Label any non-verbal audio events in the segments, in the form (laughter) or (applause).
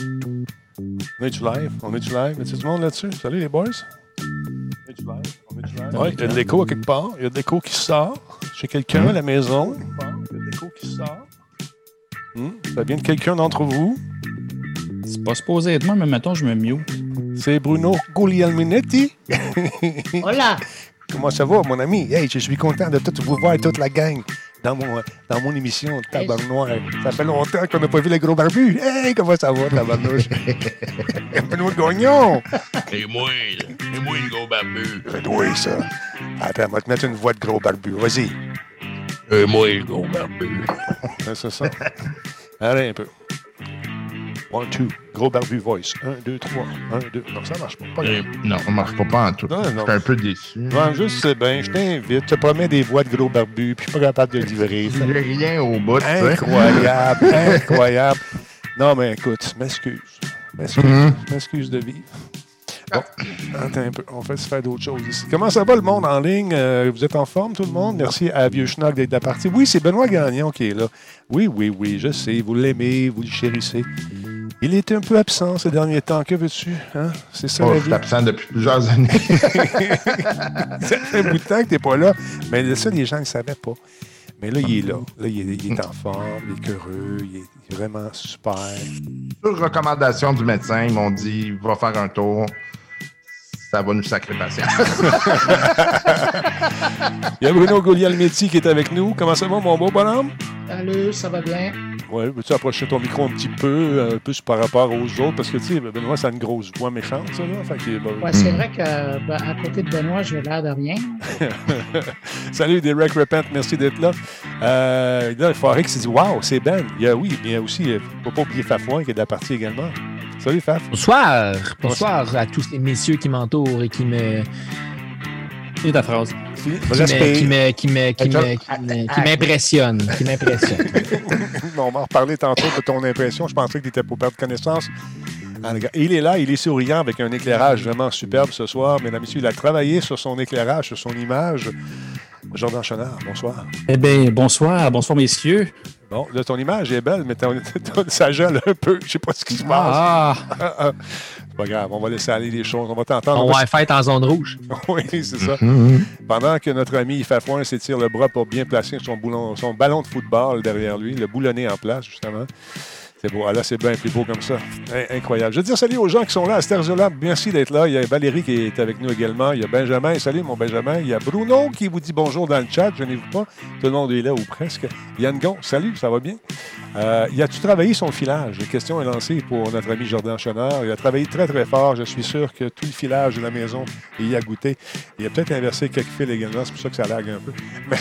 On est-tu live? On est-tu live? Est-ce du monde là-dessus? Salut les boys. On est-tu live? On est-tu live? Oui, il y a de l'écho à quelque part. Il y a de l'écho qui sort. Chez quelqu'un à la maison. Il y a de l'écho qui sort. Ça vient de quelqu'un d'entre vous? C'est pas supposé être moi, mais mettons, je me mute. C'est Bruno Guglielminetti. Hola! Comment ça va, mon ami? Hey, je suis content de tout vous voir, toute la gang, dans mon, dans mon émission Tabarnak Noir. Ça fait longtemps qu'on n'a pas vu les gros barbus. Hey, comment ça va, Tabarnouche? (laughs) Benoît Gagnon! C'est moi, c'est moi le gros barbu. C'est toi, ça. Attends, on va te mettre une voix de gros barbu. Vas-y. C'est moi le gros barbu. (laughs) C'est ça. Allez, un peu. One, two. Gros barbu voice. Un, deux, trois. Un, deux. Non, ça marche pas. Euh, Non, ça marche pas, pas en tout. Non, non. Je suis un peu déçu. Ouais, juste, c'est bien. Je t'invite. Je te promets des voix de gros barbu, puis je suis pas capable de livrer. J'ai rien au bout. Incroyable, (laughs) incroyable. Non, mais écoute, je m'excuse. M'excuse. Mhm. M'excuse de vivre. Bon, attends un peu. On va se faire d'autres choses ici. Comment ça va, le monde en ligne? Euh, vous êtes en forme, tout le monde? Merci à Vieux Schnock d'être de la partie. Oui, c'est Benoît Gagnon qui est là. Oui, oui, oui, je sais. Vous l'aimez, vous le chérissez. Il est un peu absent ces derniers temps. Que veux-tu? Hein? C'est ça Oh, la je vie. suis absent depuis plusieurs années. (laughs) Ça fait un bout de temps que tu n'es pas là. Mais ça, les gens ne savaient pas. Mais là, il est là. Là, il est, il est en forme, il est heureux, il est, il est vraiment super. Sur recommandation du médecin, ils m'ont dit va faire un tour. Ça va nous sacrer patience. (laughs) Il y a Bruno Gouliel-Métis qui est avec nous. Comment ça va, mon beau bonhomme? Salut, ça va bien? Oui, veux-tu approcher ton micro un petit peu, un peu par rapport aux autres? Parce que, tu sais, Benoît, ça a une grosse voix méchante, ça, là. Fait que, Ouais, c'est vrai que ben, à côté de Benoît, j'ai l'air de rien. (laughs) Salut, Derek Repent, merci d'être là. Euh, là, il faudrait que tu dis, waouh, c'est Ben. Il y a, oui, mais il y a aussi, il ne faut pas oublier Fafouin qui est de la partie également. Salut, Faf. Bonsoir. Bonsoir à tous ces messieurs qui m'entourent et qui me. C'est ta phrase. Qui me- qui m'impressionnent. (laughs) on va en reparler tantôt de ton impression. Je pensais que tu étais pour perdre connaissance. Ah, Il est là, il est souriant avec un éclairage vraiment superbe ce soir. Mesdames et messieurs, il a travaillé sur son éclairage, sur son image. Jordan Chenard, bonsoir. Eh bien, bonsoir, bonsoir, messieurs. Bon, là, ton image est belle, mais ton- (laughs) ton- ça gèle un peu. Je sais pas ce qui se passe. Ah, Ah, ah. Pas grave, on va laisser aller les choses. On va t'entendre. on On va faire en zone rouge. (laughs) Oui, c'est ça. Mhm. Pendant que notre ami Fafouin s'étire le bras pour bien placer son, boulon- son ballon de football derrière lui, le boulonné en place, justement. C'est beau. Ah, là, c'est bien plus beau comme ça. In- Incroyable. Je veux dire salut aux gens qui sont là à Sterzolab. Merci d'être là. Il y a Valérie qui est avec nous également. Il y a Benjamin. Salut, mon Benjamin. Il y a Bruno qui vous dit bonjour dans le chat. Je n'ai pas. Tout le monde est là ou presque. Yann Gon, salut, ça va bien? Euh, y a-tu travaillé son filage? La question est lancée pour notre ami Jordan Chenard. Il a travaillé très, très fort. Je suis sûr que tout le filage de la maison, il y a goûté. Il a peut-être inversé quelques fils également. C'est pour ça que ça lague un peu. (laughs) Mais,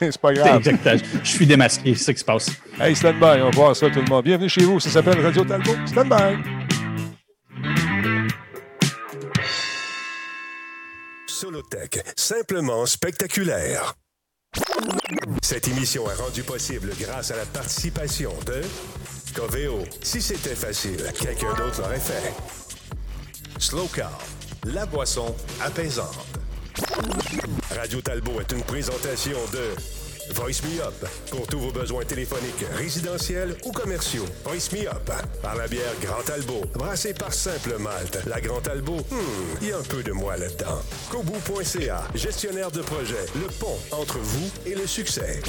mais c'est pas grave. Exact. Je suis démasqué, c'est ça qui se passe. Hey, stand by. On va voir ça, tout le monde. Bienvenue chez vous. Ça s'appelle Radio Talbot. Stand by. Solotech, simplement spectaculaire. Cette émission est rendue possible grâce à la participation de Coveo. Si c'était facile, quelqu'un d'autre l'aurait fait. Slow Car, la boisson apaisante. Radio Talbot est une présentation de Voice Me Up pour tous vos besoins téléphoniques, résidentiels ou commerciaux. Voice Me Up par la bière Grand Talbot, brassée par Simple Malte. La Grand Talbot, hmm, il y a un peu de moi là-dedans. Kobu.ca, gestionnaire de projet, le pont entre vous et le succès.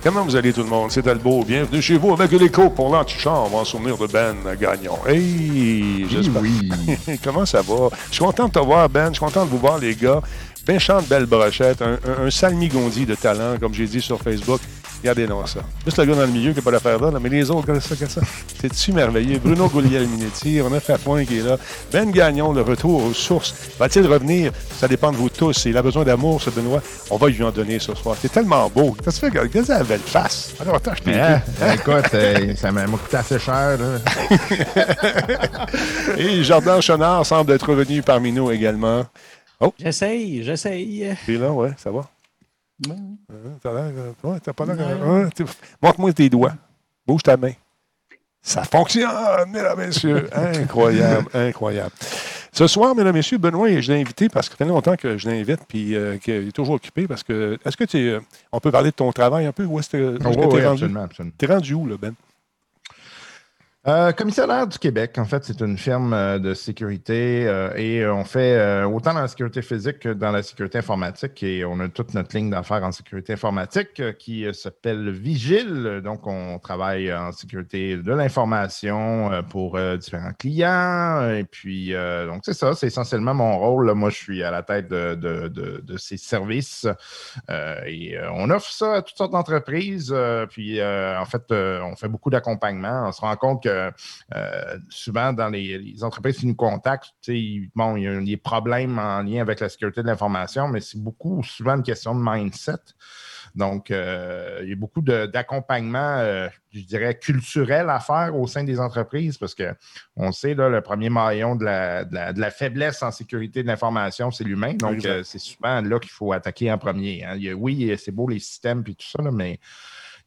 Comment vous allez tout le monde? C'est Talbot. Bienvenue chez vous avec l'écho pour l'antichambre en souvenir de Ben Gagnon. Hey! J'espère. Oui. (laughs) Comment ça va? Je suis content de te voir, Ben. Je suis content de vous voir, les gars. Méchante belle brochette. Un, un, un salmigondi de talent, comme j'ai dit sur Facebook. Regardez-nous ça. Juste le gars dans le milieu qui n'a pas l'affaire là, mais les autres, regardez ça, regarde ça. C'est-tu merveilleux? Bruno Gouliel-Minetti, on a Fafouin qui est là. Ben Gagnon, le retour aux sources. Va-t-il revenir? Ça dépend de vous tous. Il a besoin d'amour, ce Benoît. On va lui en donner ce soir. C'est tellement beau. Qu'est-ce que tu fais? Regarde la belle face. Alors, attends, je t'ai Hein? Écoute, euh, ça m'a coûté assez cher. là. (laughs) Et Jordan Chenard semble être revenu parmi nous également. J'essaye, j'essaye. T'es là, ouais, ça va? Ouais. Euh, T'as l'air. euh, ouais, t'as pas l'air. euh, ouais, Montre-moi tes doigts. Bouge ta main. Ça fonctionne, mesdames et messieurs. (laughs) Incroyable, incroyable. Ce soir, mesdames et messieurs, Benoît, je l'ai invité parce que ça fait longtemps que je l'invite, puis euh, qu'il est toujours occupé. Parce que. Est-ce que tu. es, on peut parler de ton travail un peu? Où est-ce que Oh, t'es oui, rendu? absolument, absolument. T'es rendu où, là, Ben? Euh, du Québec, en fait, c'est une firme euh, de sécurité euh, et on fait autant dans la sécurité physique que dans la sécurité informatique et on a toute notre ligne d'affaires en sécurité informatique qui s'appelle Vigile. Donc, on travaille en sécurité de l'information pour différents clients et puis, donc, c'est ça, c'est essentiellement mon rôle. Moi, je suis à la tête de, de ces services et on offre ça à toutes sortes d'entreprises. puis, en fait, on fait beaucoup d'accompagnement. On se rend compte que euh, souvent, dans les, entreprises qui nous contactent, bon, il y a des problèmes en lien avec la sécurité de l'information, mais c'est beaucoup souvent une question de mindset. Donc, euh, il y a beaucoup d'accompagnement, euh, je dirais, culturel à faire au sein des entreprises parce qu'on sait, là, le premier maillon de la, faiblesse en sécurité de l'information, c'est l'humain. Donc, c'est souvent là qu'il faut attaquer en premier. Hein. oui, c'est beau les systèmes et tout ça, mais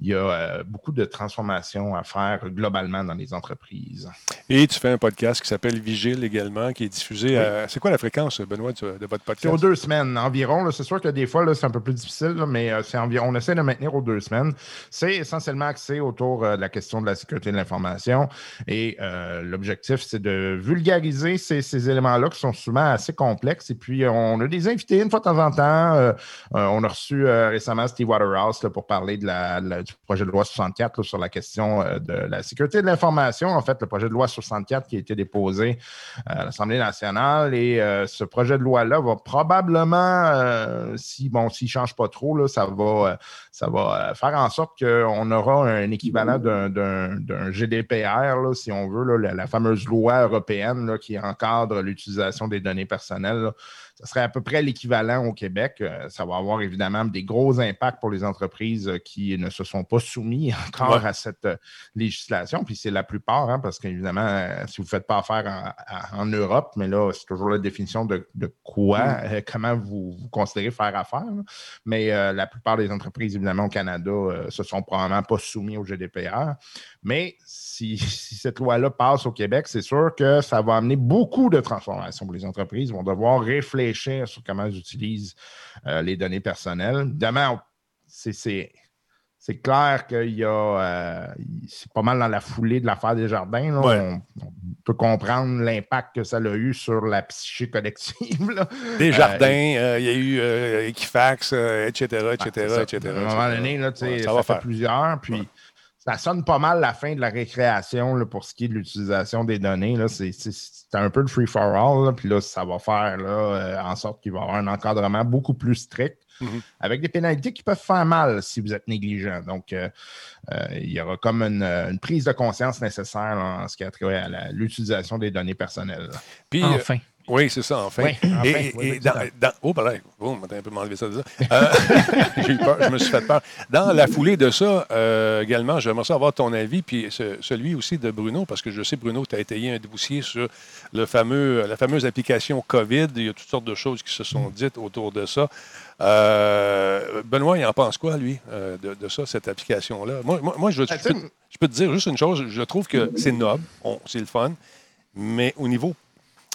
il y a euh, beaucoup de transformations à faire globalement dans les entreprises. Et tu fais un podcast qui s'appelle Vigile également, qui est diffusé à. C'est quoi la fréquence, Benoît, de votre podcast? C'est aux deux semaines environ. C'est sûr que des fois, c'est un peu plus difficile, mais euh, c'est environ, on essaie de maintenir aux deux semaines. C'est essentiellement axé autour euh, de la question de la sécurité de l'information. Et l'objectif, c'est de vulgariser ces, éléments-là qui sont souvent assez complexes. Et puis, on a des invités une fois de temps en temps. on a reçu récemment Steve Waterhouse pour parler de la, projet de loi 64 sur la question euh, de la sécurité de l'information. En fait, le projet de loi 64 qui a été déposé euh, à l'Assemblée nationale et euh, ce projet de loi-là va probablement, si bon, s'il ne change pas trop, là, ça va, ça va faire en sorte qu'on aura un équivalent d'un GDPR, si on veut, la, fameuse loi européenne qui encadre l'utilisation des données personnelles ce serait à peu près l'équivalent au Québec. Euh, ça va avoir évidemment des gros impacts pour les entreprises euh, qui ne se sont pas soumis (laughs) encore à cette euh, législation. Puis c'est la plupart, hein, parce qu'évidemment, si vous ne faites pas affaire en, Europe, mais là, c'est toujours la définition de, quoi, mm. comment vous, considérez faire affaire. Mais la plupart des entreprises, évidemment, au Canada, se sont probablement pas soumis au GDPR. Mais (laughs) si, cette loi-là passe au Québec, c'est sûr que ça va amener beaucoup de transformations pour les entreprises. Ils vont devoir réfléchir sur comment ils utilisent euh, les données personnelles. Évidemment, c'est clair qu'il y a. Euh, c'est pas mal dans la foulée de l'affaire des jardins. On, peut comprendre l'impact que ça a eu sur la psyché collective. Des euh, jardins, il y a eu Equifax, etc., etc., etc. À un moment donné, ça, va faire plusieurs. Puis ça sonne pas mal la fin de la récréation pour ce qui est de l'utilisation des données. C'est un peu de free-for-all. Puis là, ça va faire là, euh, en sorte qu'il va y avoir un encadrement beaucoup plus strict mm-hmm. avec des pénalités qui peuvent faire mal si vous êtes négligent. Donc, euh, euh, il y aura comme une, prise de conscience nécessaire en ce qui a trait à l'utilisation des données personnelles. Puis, enfin. Oui, c'est ça, enfin. et, dans, oh, pardon, oh, un peu m'enlever ça de ça. Euh, (laughs) j'ai eu peur, je me suis fait peur. Dans la foulée de ça, euh, également, j'aimerais savoir ton avis, puis celui aussi de Bruno, parce que je sais, Bruno, tu as étayé un dossier sur le fameux, la fameuse application COVID. Il y a toutes sortes de choses qui se sont dites autour de ça. Euh, Benoît, il en pense quoi, lui, de, ça, cette application-là? Moi, moi, je, peux, je, peux, te dire juste une chose. Je trouve que c'est noble, c'est le fun, mais au niveau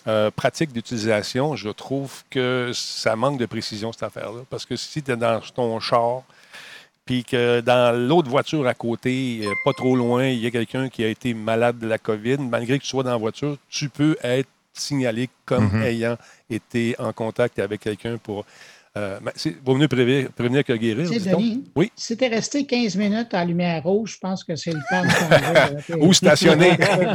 euh, pratique d'utilisation, je trouve que ça manque de précision, cette affaire-là. Parce que si tu es dans ton char, puis que dans l'autre voiture à côté, euh, pas trop loin, il y a quelqu'un qui a été malade de la COVID, malgré que tu sois dans la voiture, tu peux être signalé comme mm-hmm. ayant été en contact avec quelqu'un pour euh, ben, vaut mieux prévenir, prévenir que guérir. Denis, oui. Si tu es resté 15 minutes à lumière rouge, je pense que c'est le temps de (laughs) Ou stationner,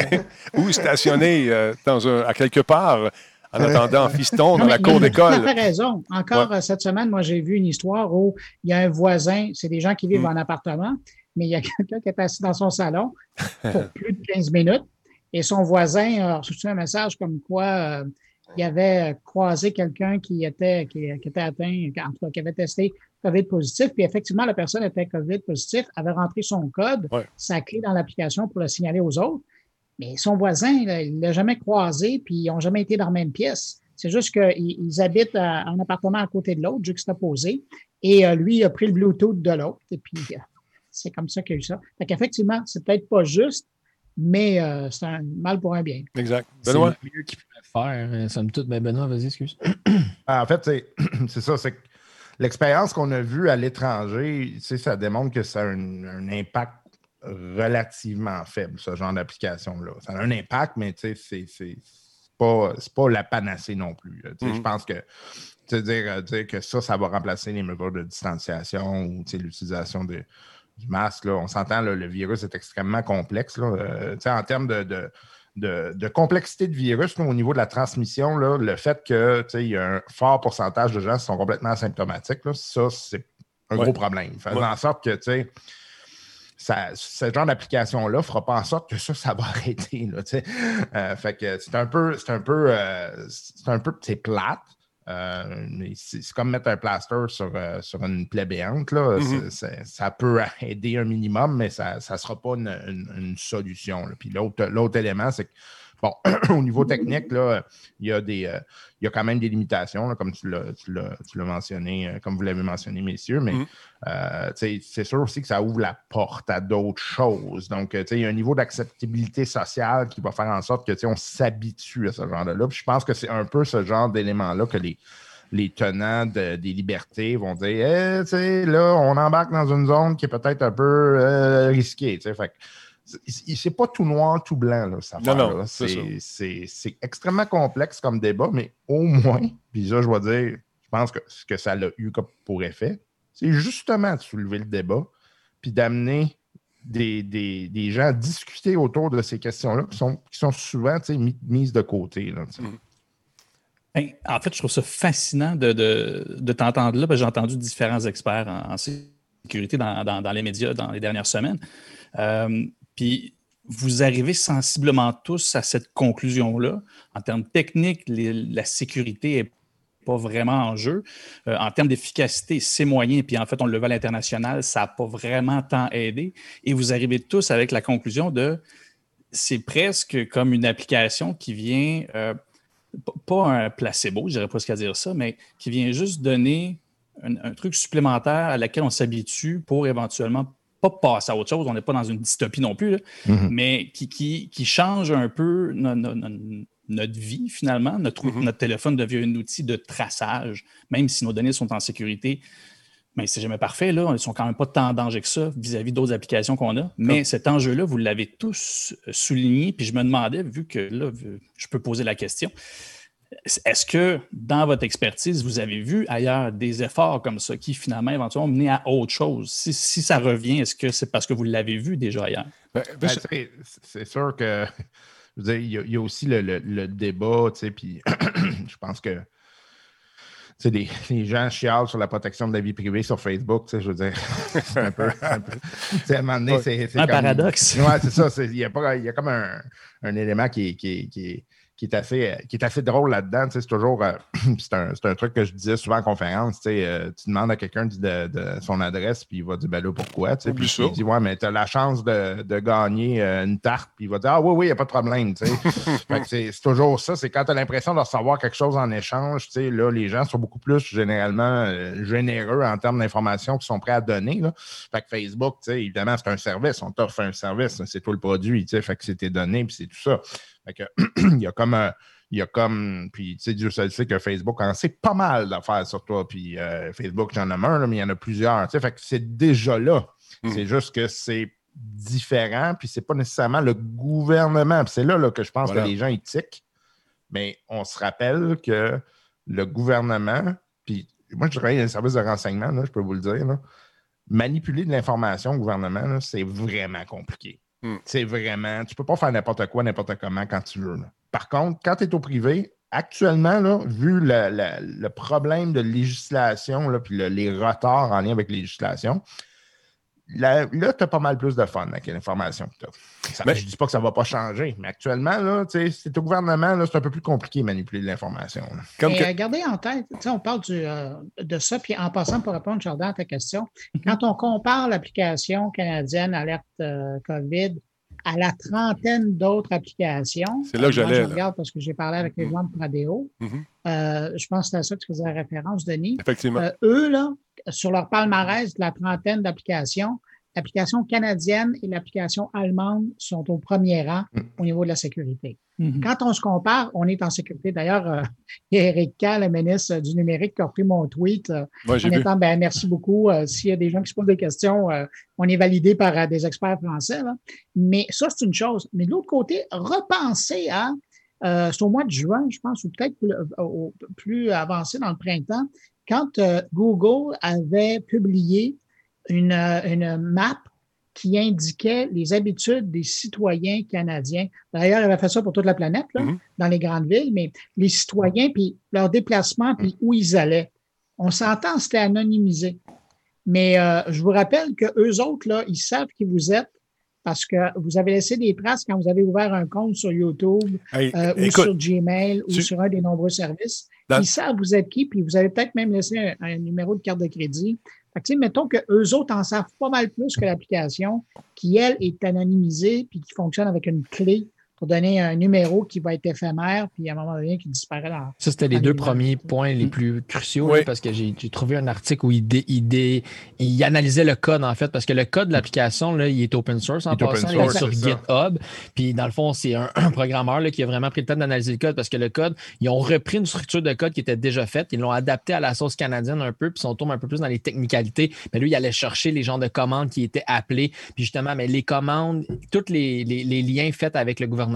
(laughs) ou stationner euh, dans un, à quelque part en attendant (laughs) fiston dans la cour d'école. Tu as raison. Encore euh, cette semaine, moi, j'ai vu une histoire où il y a un voisin, c'est des gens qui vivent mm. en appartement, mais il y a quelqu'un qui est assis dans son salon pour plus de 15 minutes et son voisin a reçu un message comme quoi il avait croisé quelqu'un qui était, qui, était atteint, en tout cas, qui avait testé COVID positif, puis effectivement, la personne était COVID positif, avait rentré son code, sa clé dans l'application pour le signaler aux autres. Mais son voisin, il ne l'a jamais croisé, puis ils n'ont jamais été dans la même pièce. C'est juste qu'ils habitent un appartement à côté de l'autre, juxtaposé, et euh, lui, il a pris le Bluetooth de l'autre, et puis euh, c'est comme ça qu'il y a eu ça. Fait qu'effectivement, c'est peut-être pas juste, mais euh, c'est un mal pour un bien. Exact. Benoît? faire. Euh, somme toute, ben Benoît, vas-y, excuse. (clears throat) Ah, en fait, c'est (clears throat) ça, c'est l'expérience qu'on a vue à l'étranger, ça démontre que ça a un, impact relativement faible, ce genre d'application-là. Ça a un impact, mais c'est pas, pas la panacée non plus. Je mm-hmm. pense que dire, dire que ça, ça va remplacer les mesures de distanciation ou l'utilisation du masque. Là. On s'entend, le virus est extrêmement complexe. Là. Euh, en termes de, de, complexité de virus au niveau de la transmission, là, le fait qu'il y a un fort pourcentage de gens qui sont complètement asymptomatiques, ça, c'est un gros problème. Faisant en sorte que ça, ce genre d'application-là ne fera pas en sorte que ça, ça va (laughs) arrêter. Là, euh, fait que c'est un peu, c'est un peu, euh, c'est un peu, c'est plate. Euh, c'est comme mettre un plaster sur, euh, sur une plaie béante. Là. Mm-hmm. ça peut (laughs) aider un minimum, mais ça ne sera pas une, solution. Puis l'autre élément, c'est que Bon, (clears throat) au niveau technique, là, il, y a des, euh, il y a quand même des limitations, comme tu l'as mentionné, euh, comme vous l'avez mentionné, messieurs, mais mm-hmm. euh, c'est sûr aussi que ça ouvre la porte à d'autres choses. Donc, il y a un niveau d'acceptabilité sociale qui va faire en sorte que on s'habitue à ce genre-là. je pense que c'est un peu ce genre d'élément-là que les, les tenants des libertés vont dire eh, là, on embarque dans une zone qui est peut-être un peu risquée. Fait c'est pas tout noir, tout blanc, là, ça C'est extrêmement complexe comme débat, mais au moins, puis ça, je vais dire, je pense que ce que ça a eu pour effet, c'est justement de soulever le débat, puis d'amener des, gens à discuter autour de ces questions-là qui sont, qui sont souvent mises de côté. Mm. Ben, en fait, je trouve ça fascinant de, t'entendre là, parce que j'ai entendu différents experts en, sécurité dans, les médias dans les dernières semaines. Euh, puis vous arrivez sensiblement tous à cette conclusion-là. En termes techniques, la sécurité n'est pas vraiment en jeu. Euh, en termes d'efficacité, c'est moyen. Puis en fait, on le voit à l'international, ça n'a pas vraiment tant aidé. Et vous arrivez tous avec la conclusion de c'est presque comme une application qui vient, euh, pas un placebo, je dirais ce qu'à dire ça, mais qui vient juste donner un truc supplémentaire à laquelle on s'habitue pour éventuellement pas passer à autre chose, on n'est pas dans une dystopie non plus, mm-hmm. mais qui, qui, change un peu notre vie finalement. Notre, mm-hmm. notre téléphone devient un outil de traçage, même si nos données sont en sécurité. Mais c'est jamais parfait, là. Ils sont quand même pas tant en danger que ça vis-à-vis d'autres applications qu'on a. Mais cet enjeu-là, vous l'avez tous souligné. Puis je me demandais, vu que là, je peux poser la question, est-ce que dans votre expertise, vous avez vu ailleurs des efforts comme ça qui finalement éventuellement mené à autre chose? Si, ça revient, est-ce que c'est parce que vous l'avez vu déjà ailleurs? Ben, ben, c'est sûr que il y, a aussi le, débat, puis (clears throat) je pense que des, les gens chialent sur la protection de la vie privée sur Facebook, je veux dire, (laughs) c'est un peu. Un, peu, à un moment donné, c'est. Un paradoxe. Oui, c'est ça. Il y, a comme un, élément qui, qui, qui, qui est assez, qui est assez drôle là-dedans. C'est toujours euh, (clears throat) c'est un, un, truc que je disais souvent en conférence. Euh, tu demandes à quelqu'un de, de, son adresse, puis il va dire ben là, pourquoi? Puis il dit Ouais, mais tu as la chance de, de gagner euh, une tarte, puis il va dire Ah oui, oui, il n'y a pas de problème. (laughs) c'est toujours ça. C'est quand tu as l'impression de recevoir quelque chose en échange, là, les gens sont beaucoup plus généralement généreux en termes d'informations qu'ils sont prêts à donner. Là. Fait que Facebook, évidemment, c'est un service. On t'offre un service, c'est tout le produit. Fait que c'est tes données, puis c'est tout ça. (clears throat) il y a comme un. Il y a comme. Puis, tu sais, Dieu sait que Facebook en sait pas mal d'affaires sur toi. Puis, euh, Facebook, j'en ai un, mais il y en a plusieurs. Tu sais, fait que c'est déjà là. Hmm. C'est juste que c'est différent, puis c'est pas nécessairement le gouvernement. c'est là, là, que je pense que les gens éthiques. Mais on se rappelle que le gouvernement, puis moi, je travaille dans un service de renseignement, là, je peux vous le dire, manipuler de l'information au gouvernement, c'est vraiment compliqué. Hmm. C'est vraiment, tu peux pas faire n'importe quoi, n'importe comment quand tu veux. Par contre, quand tu es au privé, actuellement, là, vu le, problème de législation, là, puis les retards en lien avec la législation, Là, là tu as pas mal plus de fun avec l'information que tu as. je ne dis pas que ça ne va pas changer, mais actuellement, là, c'est au gouvernement, c'est un peu plus compliqué de manipuler l'information. Comme que... Euh, gardez en tête, on parle euh, de ça, puis en passant pour répondre, Jordan, à ta question, quand on compare l'application canadienne Alerte euh, COVID à la trentaine d'autres applications. C'est là que j'allais. Je regarde parce que j'ai parlé avec les gens de Pradeo. Mm-hmm. Je pense que c'est à ça que tu faisais référence, Denis. Effectivement. eux, là, sur leur palmarès de la trentaine d'applications, l'application canadienne et l'application allemande sont au premier rang Mm. au niveau de la sécurité. Mhm. Quand on se compare, on est en sécurité. D'ailleurs, euh, (laughs) Eric K, le ministre du numérique, qui a repris mon tweet euh, Moi, j'ai en étant, ben, merci beaucoup. Euh, S'il y a des gens qui se posent des questions, euh, on est validé par euh, des experts français. là. Mais ça, c'est une chose. Mais de l'autre côté, repenser à, euh, c'est au mois de juin, je pense, ou peut-être plus, euh, plus avancé dans le printemps, quand euh, Google avait publié une, une map qui indiquait les habitudes des citoyens canadiens. D'ailleurs, il avait fait ça pour toute la planète, là, Mhm. dans les grandes villes, mais les citoyens, puis leurs déplacements, puis où ils allaient. On s'entend, c'était anonymisé. Mais euh, je vous rappelle que eux autres, là, ils savent qui vous êtes parce que vous avez laissé des traces quand vous avez ouvert un compte sur YouTube Hey, euh, ou sur Gmail ou sur un des nombreux services. Dans- Ils savent vous êtes qui, puis vous avez peut-être même laissé un, un numéro de carte de crédit. Fait que, mettons que eux autres en savent pas mal plus que l'application, qui, elle, est anonymisée, puis qui fonctionne avec une clé pour donner un numéro qui va être éphémère, puis à un moment donné, qui disparaît dans. Ça, c'était les deux premiers points les plus cruciaux, Oui. là, parce que j'ai trouvé un article où il, dé- il, dé- il analysait le code, en fait, parce que le code de l'application, là, il est open source en Il passant, il est sur ça. GitHub. Puis, dans le fond, c'est un, (clears throat) un programmeur là, qui a vraiment pris le temps d'analyser le code, parce que le code, ils ont repris une structure de code qui était déjà faite, ils l'ont adapté à la sauce canadienne un peu, puis on tombe un peu plus dans les technicalités. Mais lui, il allait chercher les genres de commandes qui étaient appelées. Puis, justement, mais les commandes, tous les, les- les liens faits avec le gouvernement,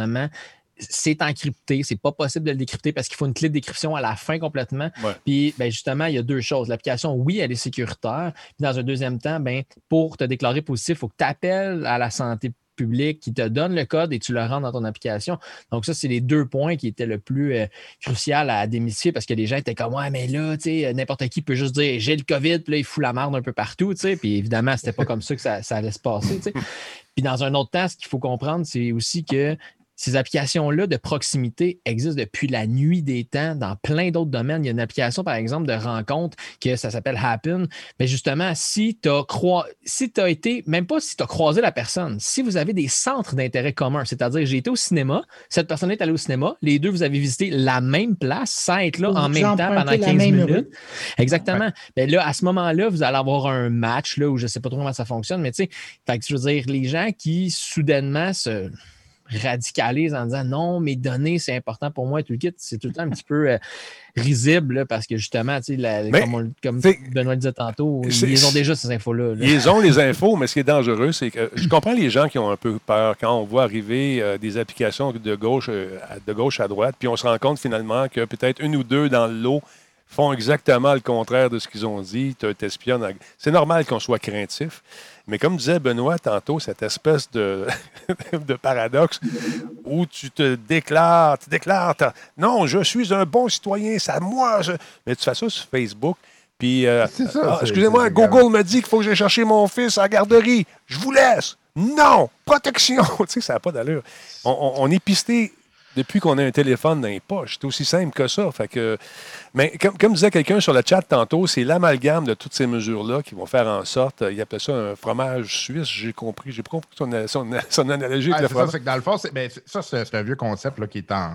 c'est encrypté, c'est pas possible de le décrypter parce qu'il faut une clé de décryption à la fin complètement. Ouais. Puis ben, justement, il y a deux choses. L'application, oui, elle est sécuritaire. Puis dans un deuxième temps, ben, pour te déclarer positif, il faut que tu appelles à la santé publique qui te donne le code et tu le rentres dans ton application. Donc, ça, c'est les deux points qui étaient le plus euh, crucial à démystifier parce que les gens étaient comme Ouais, mais là, tu sais, n'importe qui peut juste dire j'ai le COVID, puis là, il fout la merde un peu partout, tu sais. Puis évidemment, c'était pas comme ça que ça, ça allait se passer, tu sais. Puis dans un autre temps, ce qu'il faut comprendre, c'est aussi que ces applications-là de proximité existent depuis la nuit des temps dans plein d'autres domaines. Il y a une application, par exemple, de rencontre que ça s'appelle Happen. Mais justement, si tu as, croi... si as été, même pas si tu as croisé la personne, si vous avez des centres d'intérêt communs, c'est-à-dire j'ai été au cinéma, cette personne est allée au cinéma, les deux, vous avez visité la même place sans être là en vous même temps pendant empruntez 15 la même minutes. rue. Exactement. Ben là, à ce moment-là, vous allez avoir un match, là, où je ne sais pas trop comment ça fonctionne, mais tu sais, je veux dire, les gens qui soudainement se radicalisent en disant non, mes données, c'est important pour moi tout le kit, c'est tout le temps un petit peu euh, risible là, parce que justement, tu sais, la- comme, on- comme Benoît le disait tantôt, ils ont déjà ces infos-là. là. Ils ont les infos, mais ce qui est dangereux, c'est que je comprends les gens qui ont un peu peur quand on voit arriver euh, des applications de gauche, euh, de gauche à droite, puis on se rend compte finalement que peut-être une ou deux dans le lot font exactement le contraire de ce qu'ils ont dit, te- t'espionnent. à- C'est normal qu'on soit craintif, mais comme disait Benoît tantôt, cette espèce de, (laughs) de paradoxe où tu te déclares, tu déclares, non, je suis un bon citoyen, c'est à moi, je- mais tu fais ça sur Facebook. Puis, euh, ah, excusez-moi, Google me dit qu'il faut que j'aille chercher mon fils à la garderie. Je vous laisse. Non, protection. (laughs) tu sais, ça n'a pas d'allure. On, on- on est pisté depuis qu'on a un téléphone dans les poches. C'est aussi simple que ça. Fait que, mais comme, comme disait quelqu'un sur le chat tantôt, c'est l'amalgame de toutes ces mesures-là qui vont faire en sorte, euh, il appelait ça un fromage suisse, j'ai compris. J'ai pas compris son, son, son analogie Ouais, avec le c'est ça, fromage. c'est que dans le fond, c'est- ben, ça, c'est un vieux concept là, qui est en.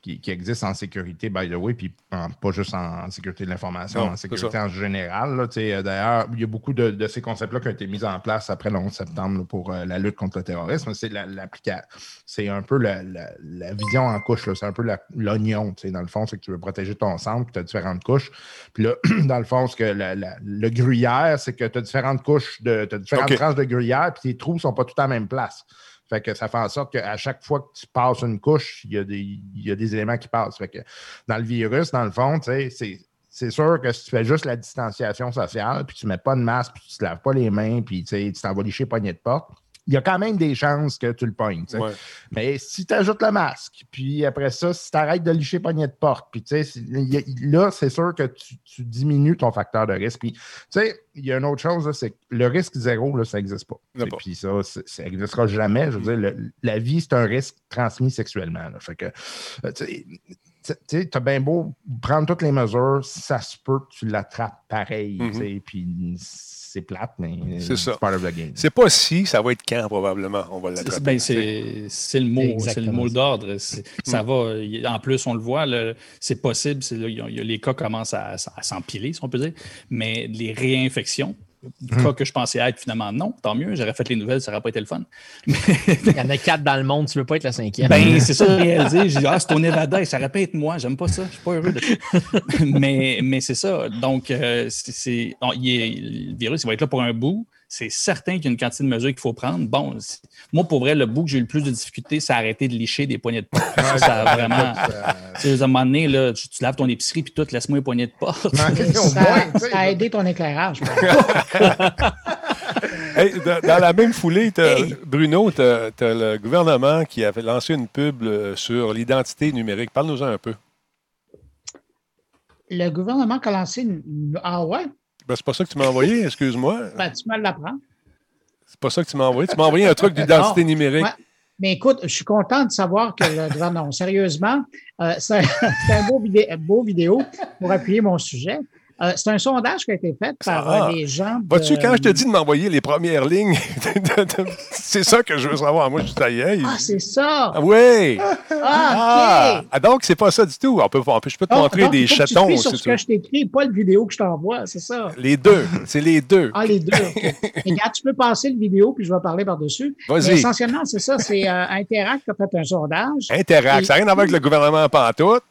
Qui, qui existe en sécurité, by the way, puis en- pas juste en, en sécurité de l'information, en sécurité en général. euh, D'ailleurs, il y a beaucoup de, de ces concepts-là qui ont été mis en place après le 11 septembre là, pour euh, la lutte contre le terrorisme. C'est la- l'applica- c'est un peu la, la- la vision en couche. C'est un peu l'oignon. Dans le fond, c'est que tu veux protéger ton centre, puis tu as différentes couches. Puis là, (clears throat) dans le fond, ce que la- le gruyère, c'est que tu as différentes couches, de, tu différentes tranches de gruyère, puis tes trous ne sont pas tous à la même place. Fait que ça fait en sorte qu'à chaque fois que tu passes une couche, il y, a des, il y a des éléments qui passent. Fait que dans le virus, dans le fond, c'est. C'est sûr que si tu fais juste la distanciation sociale, puis tu ne mets pas de masque, puis tu ne te laves pas les mains, puis tu sais, tu t'en vas licher poignée de porte, il y a quand même des chances que tu le pognes. Ouais. Mais si tu ajoutes le masque, puis après ça, si tu arrêtes de licher poignée de porte, puis là, c'est sûr que tu, tu diminues ton facteur de risque. Puis, tu sais, il y a une autre chose, c'est que le risque zéro, là, ça n'existe pas. Et. Puis ça, ça n'existera jamais. Je veux dire, le- la vie, c'est un risque transmis sexuellement. là. Fait que, euh, tu t'as bien beau prendre toutes les mesures, ça se peut que tu l'attrapes pareil. Mhm. Puis c'est plate, mais C'est ça. part of the game. C'est pas si, ça va être quand probablement. On va C'est- l'attraper. ben, c'est c'est le mot, c'est le mot d'ordre. C'est-. Ça va. il- En plus, on le voit, le- c'est possible. c'est là, il y a- il y a- les cas commencent à, à s'empiler, si on peut dire. Mais les réinfections, cas que je pensais être, finalement, non. Tant mieux, j'aurais fait les nouvelles, ça n'aurait pas été le fun. Il y en a quatre dans le monde, tu ne veux pas être la cinquième. Ben, c'est ça, réalisé. J'ai dit, ah, c'est au Nevada, ça aurait pu être moi. J'aime pas ça, je suis pas heureux de mais, mais c'est ça. Donc, euh, c'est, le virus, il va être là pour un bout c'est certain qu'il y a une quantité de mesures qu'il faut prendre. Bon, moi, pour vrai, le bout que j'ai eu le plus de difficultés, c'est arrêter de licher des poignées de porte. ça, a vraiment. Tu sais, à un moment donné, là, tu, laves ton épicerie puis tout, laisse-moi une poignée de porte. (laughs) ça, a aidé ton éclairage. (laughs) dans, la même foulée, Bruno, tu as, le gouvernement qui avait lancé une pub euh, sur l'identité numérique. Parle-nous-en un peu. Le gouvernement qui a lancé une. Ah ouais? Ben, c'est pas ça que tu m'as envoyé, (laughs) excuse-moi. Ben, tu me l'apprends. C'est pas ça que tu m'as envoyé. Tu m'as envoyé un truc d'identité numérique. Mais écoute, je suis content de savoir que le gouvernement, sérieusement, euh, c'est un (laughs) beau, beau vidéo pour appuyer mon sujet. Euh, c'est un sondage qui a été fait par euh, ah. les gens. Vois-tu, quand je te dis de m'envoyer les premières lignes, (laughs) c'est ça que je veux savoir. Moi, je suis Ah, c'est ça. Ah, oui. Ah, ah, ah, donc, c'est pas ça du tout. On peut, je peux te montrer des chatons. C'est ce que je t'écris, pas le vidéo que je t'envoie, c'est ça. Les deux. C'est les deux. Ah, les deux. (laughs) regarde, tu peux passer le vidéo, puis je vais parler par-dessus. Vas-y. Essentiellement, c'est ça. C'est euh, Interact qui a fait un sondage. Interact. Ça n'a rien à voir avec le gouvernement pantoute.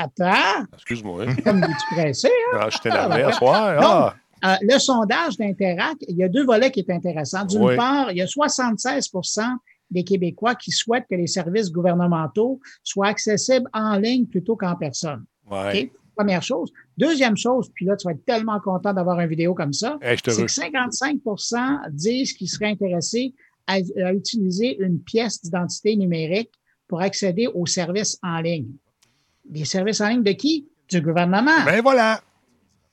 Attends. Excuse-moi. Comme tu pressé, hein? Ah, je t'ai à soir. Ah. Euh, le sondage d'Interact, il y a deux volets qui sont intéressants. D'une part, il y a 76% des Québécois qui souhaitent que les services gouvernementaux soient accessibles en ligne plutôt qu'en personne. Ouais. Première chose. Deuxième chose, puis là, tu vas être tellement content d'avoir une vidéo comme ça, c'est que 55% disent qu'ils seraient intéressés à utiliser une pièce d'identité numérique pour accéder aux services en ligne. Des services en ligne de qui? Du gouvernement. Ben voilà.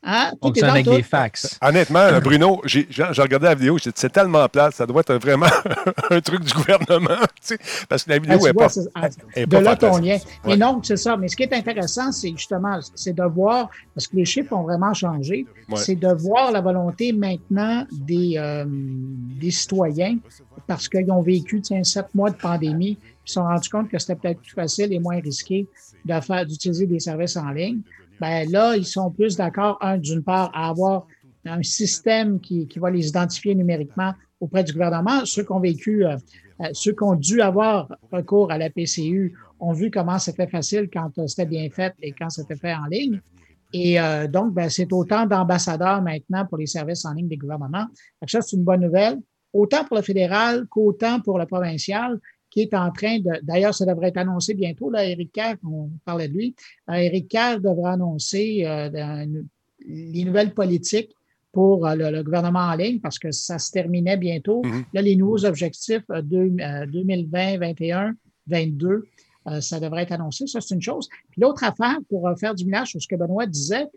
Hein? Donc, c'est avec des fax. Honnêtement, Bruno, j'ai regardé la vidéo, c'est tellement plate, ça doit être vraiment (laughs) un truc du gouvernement, (laughs) parce que la vidéo n'est pas, ah, De là ton lien. Mais non, c'est ça. Mais ce qui est intéressant, c'est justement, c'est de voir, parce que les chiffres ont vraiment changé, c'est de voir la volonté maintenant des, euh, des citoyens, parce qu'ils ont vécu, sept mois de pandémie, ils se sont rendus compte que c'était peut-être plus facile et moins risqué de d'utiliser des services en ligne ben là, ils sont plus d'accord, un, d'une part, à avoir un système qui, qui, va les identifier numériquement auprès du gouvernement. Ceux qui ont vécu, euh, euh, ceux qui ont dû avoir recours à la PCU ont vu comment c'était facile quand euh, c'était bien fait et quand c'était fait en ligne. Et donc, ben, c'est autant d'ambassadeurs maintenant pour les services en ligne des gouvernements. Donc ça, c'est une bonne nouvelle, autant pour le fédéral qu'autant pour le provincial qui est en train de. D'ailleurs, ça devrait être annoncé bientôt. Là, Éric Kerr, on parlait de lui. Euh, Éric Kerr devrait annoncer euh, les nouvelles politiques pour euh, le, gouvernement en ligne parce que ça se terminait bientôt. Mm-hmm. Là, les nouveaux objectifs de, 2020, 2021, 2022, ça devrait être annoncé. Ça, c'est une chose. Puis l'autre affaire, pour faire du ménage sur ce que Benoît disait,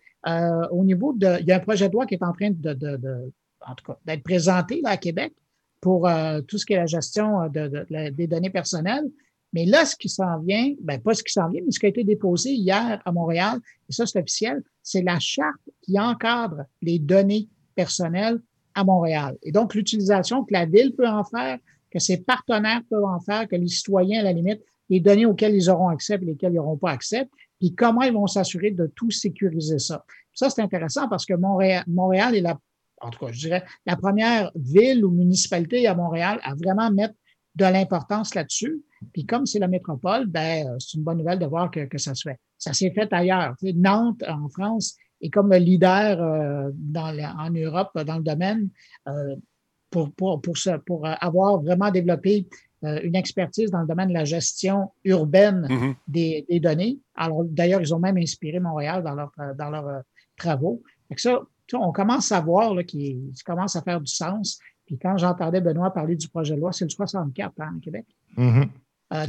au niveau de. Il y a un projet de loi qui est en train de, de, de en tout cas, d'être présenté là, à Québec pour euh, tout ce qui est la gestion euh, de, des données personnelles. Mais là, ce qui s'en vient, ben pas ce qui s'en vient, mais ce qui a été déposé hier à Montréal, et ça c'est officiel, c'est la charte qui encadre les données personnelles à Montréal. Et donc l'utilisation que la ville peut en faire, que ses partenaires peuvent en faire, que les citoyens, à la limite, les données auxquelles ils auront accès et lesquelles ils n'auront pas accès, puis comment ils vont s'assurer de tout sécuriser ça. Ça, c'est intéressant parce que Montréal, Montréal est la en tout cas, je dirais, la première ville ou municipalité à Montréal à vraiment mettre de l'importance là-dessus. Puis comme c'est la métropole, ben, euh, c'est une bonne nouvelle de voir que, que ça se fait. Ça s'est fait ailleurs. Nantes, en France, est comme leader euh, dans en Europe dans le domaine euh, pour, pour, pour, pour avoir vraiment développé une expertise dans le domaine de la gestion urbaine mm-hmm. des, des, données. Alors, d'ailleurs, ils ont même inspiré Montréal dans, leur, dans leurs travaux. Fait que ça, on commence à voir qu'il commence à faire du sens. Puis quand j'entendais Benoît parler du projet de loi, c'est le 64 hein, au Québec. Mm-hmm. Euh,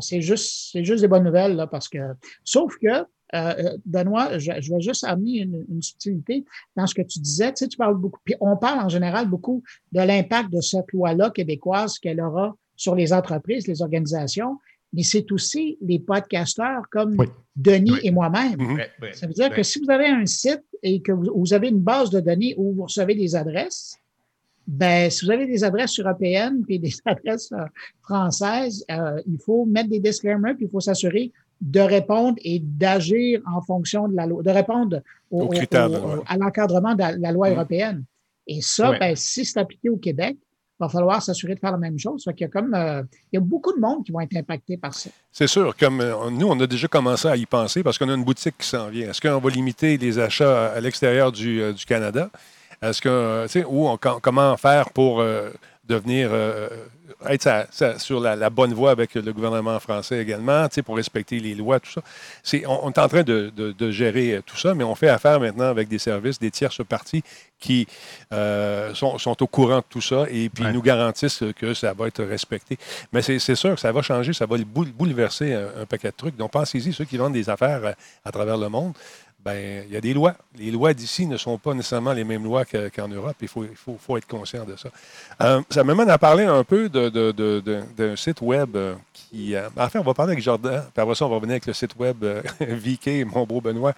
c'est juste, juste des bonnes nouvelles là, parce que, sauf que, euh, euh, Benoît, je, vais juste amener une, subtilité dans ce que tu disais. Tu, sais, tu parles beaucoup, puis on parle en général beaucoup de l'impact de cette loi-là québécoise qu'elle aura sur les entreprises, les organisations, mais c'est aussi les podcasteurs comme Denis et moi-même. Mm-hmm. Ça veut dire que si vous avez un site et que vous, avez une base de données où vous recevez des adresses, ben, si vous avez des adresses européennes (laughs) puis des adresses euh, françaises, euh, il faut mettre des disclaimers puis il faut s'assurer de répondre et d'agir en fonction de la loi, de répondre au, à l'encadrement de la, loi mm-hmm. européenne. Et ça, Ouais. ben, si c'est appliqué au Québec, va falloir s'assurer de faire la même chose. Qu'il y a euh, il y a beaucoup de monde qui vont être impactés par ça. C'est sûr, comme euh, nous, on a déjà commencé à y penser parce qu'on a une boutique qui s'en vient. Est-ce qu'on va limiter les achats à l'extérieur du, euh, du Canada? Est-ce que, tu sais, ou on- com- comment faire pour devenir, euh, être sa- sa- sur la, la bonne voie avec le gouvernement français également, pour respecter les lois, tout ça. C'est, on, on est en train de, de- de gérer euh, tout ça, mais on fait affaire maintenant avec des services, des tierces parties qui euh, sont, sont au courant de tout ça et puis Ouais. nous garantissent que ça va être respecté. Mais c'est, c'est sûr que ça va changer, ça va boule- bouleverser un, un paquet de trucs. Donc pensez-y, ceux qui vendent des affaires à, à travers le monde, ben il y a des lois. Les lois d'ici ne sont pas nécessairement les mêmes lois que- qu'en Europe. Il faut, il faut, faut être conscient de ça. Euh, ça m'amène à parler un peu de, de- de- de- d'un site web euh, qui... euh, en fait, on va parler avec Jordan, puis après ça, on va revenir avec le site web euh, (laughs) mon beau Benoît.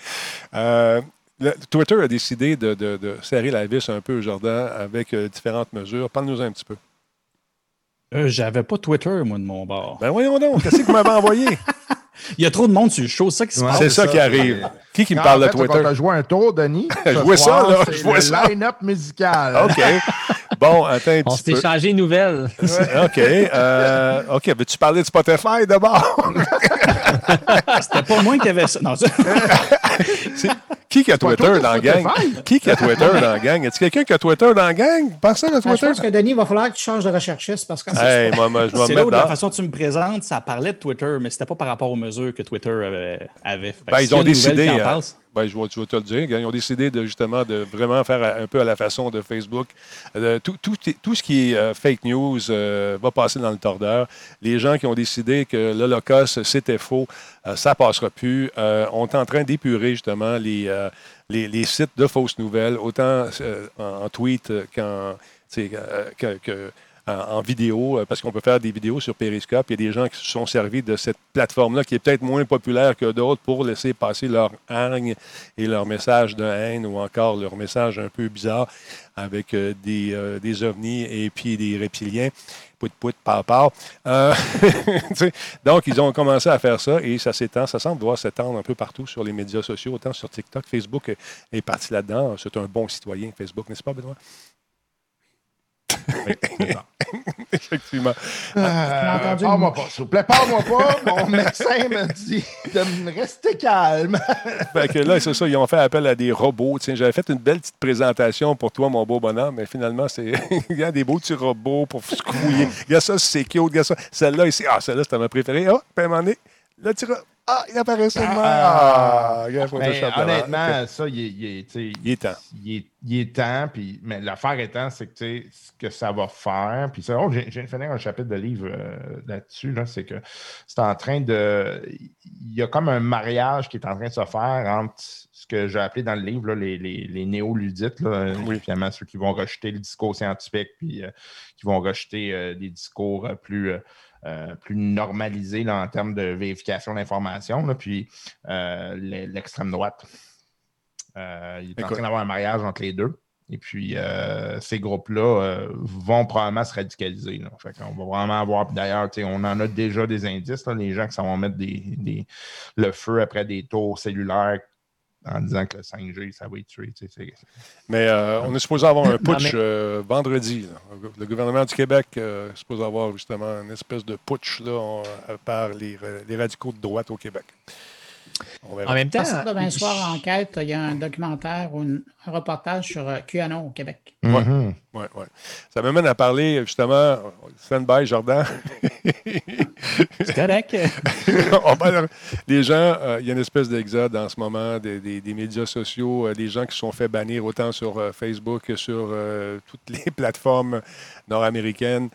Euh, le- Twitter a décidé de, de- de serrer la vis un peu, Jordan, avec différentes mesures. Parle-nous un petit peu. J'avais pas Twitter, moi, de mon bord. Ben voyons donc, qu'est-ce que vous m'avez envoyé? (laughs) Il y a trop de monde sur le show, c'est ça qui se Ouais, passe. c'est c'est ça ça, qui arrive. Qui qui me En parle de fait, Twitter? On va jouer un tour, Denis. (laughs) Je vois ça, soir, là, c'est je vois le ça. line-up musical. OK. Bon, attends un On petit s'est peu. échangé une nouvelle. OK. euh, OK. Veux-tu parler de Spotify d'abord? (laughs) (laughs) C'était pas moi qui avait ça. Non, ça- (laughs) qui qui a Twitter toi, dans la gang? Qui qui a Twitter dans la gang? Est-ce quelqu'un qui a Twitter dans la gang? Pensez à Ben, je Twitter? pense que Denis, il va falloir que tu changes de recherchiste parce que Hey, moi, moi, je c'est là mettre où, de la façon dont tu me présentes, ça parlait de Twitter, mais c'était pas par rapport aux mesures que Twitter avait. avait. Que Ben, ils ont décidé. euh, ben, je, vais, te le dire. Ils ont décidé de justement de vraiment faire un peu à la façon de Facebook. Euh, tout, tout, tout ce qui est euh, fake news euh, va passer dans le tordeur. Les gens qui ont décidé que l'Holocauste, c'était faux, ça passera plus. On en train d'épurer justement les, les, sites de fausses nouvelles, autant en, tweet qu'en que- en, en vidéo, euh, parce qu'on peut faire des vidéos sur Periscope. Il y a des gens qui se sont servis de cette plateforme-là, qui est peut-être moins populaire que d'autres, pour laisser passer leur hargne et leur message de haine ou encore leur message un peu bizarre avec euh, des, euh, des ovnis et puis des reptiliens. Pout, pout, pow. Euh, (laughs) donc, ils ont commencé à faire ça et ça s'étend, ça semble devoir s'étendre un peu partout sur les médias sociaux, autant sur TikTok. Facebook est parti là-dedans. C'est un bon citoyen, Facebook, n'est-ce pas, Benoît? Oui. Effectivement. (laughs) Euh, entendu? Parle-moi pas, s'il vous plaît. Parle-moi pas. (laughs) Mon médecin m'a dit de me rester calme. (laughs) Fait que là, c'est ça, ils ont fait appel à des robots. Tiens, j'avais fait une belle petite présentation pour toi, mon beau bonhomme, mais finalement, c'est il y a des beaux petits robots pour secouiller. Regarde ça, c'est cute. Regarde ça. Celle-là ici, ah, celle-là, c'était ma préférée. Ah, puis à un moment donné, là, tu re- Ah, il apparaît seulement. Ah, regarde, Mais Photoshop, là. honnêtement, ça, il est, il Il est temps. Il est, il est temps, puis, mais l'affaire étant, c'est que tu sais, ce que ça va faire, puis ça, oh, j'ai- je viens de finir un chapitre de livre euh, là-dessus, là, c'est que c'est en train de. Il y a comme un mariage qui est en train de se faire entre ce que j'ai appelé dans le livre là, les, les, les néoludites, là, Oui. finalement, ceux qui vont rejeter le discours scientifique, puis euh, qui vont rejeter euh, des discours euh, plus. Euh, plus normalisés là, en termes de vérification d'information, là, puis euh, l'e- l'extrême droite. Euh, il est en train d'avoir un mariage entre les deux. Et puis, euh, ces groupes-là euh, vont probablement se radicaliser. Là. Fait qu'on va vraiment avoir. D'ailleurs, on en a déjà des indices, là, les gens qui s'en vont mettre des, des- le feu après des tours cellulaires en disant que le 5G, ça va y tuer. tu sais, Mais euh, on est supposé avoir un putsch euh, vendredi. là. Le gouvernement du Québec euh, est supposé avoir justement une espèce de putsch là, on- euh, par les radicaux de droite au Québec. En même temps, demain soir, enquête, il y a un documentaire ou un reportage sur euh, QAnon au Québec. Mhm. Ouais, ouais. Ça m'amène à parler justement, stand-by, Jordan. (laughs) c'est correct. (laughs) On parle- les gens, euh, il y a une espèce d'exode en ce moment des, des- des médias sociaux, euh, des gens qui se sont fait bannir autant sur euh, Facebook que sur euh, toutes les (laughs) plateformes nord-américaines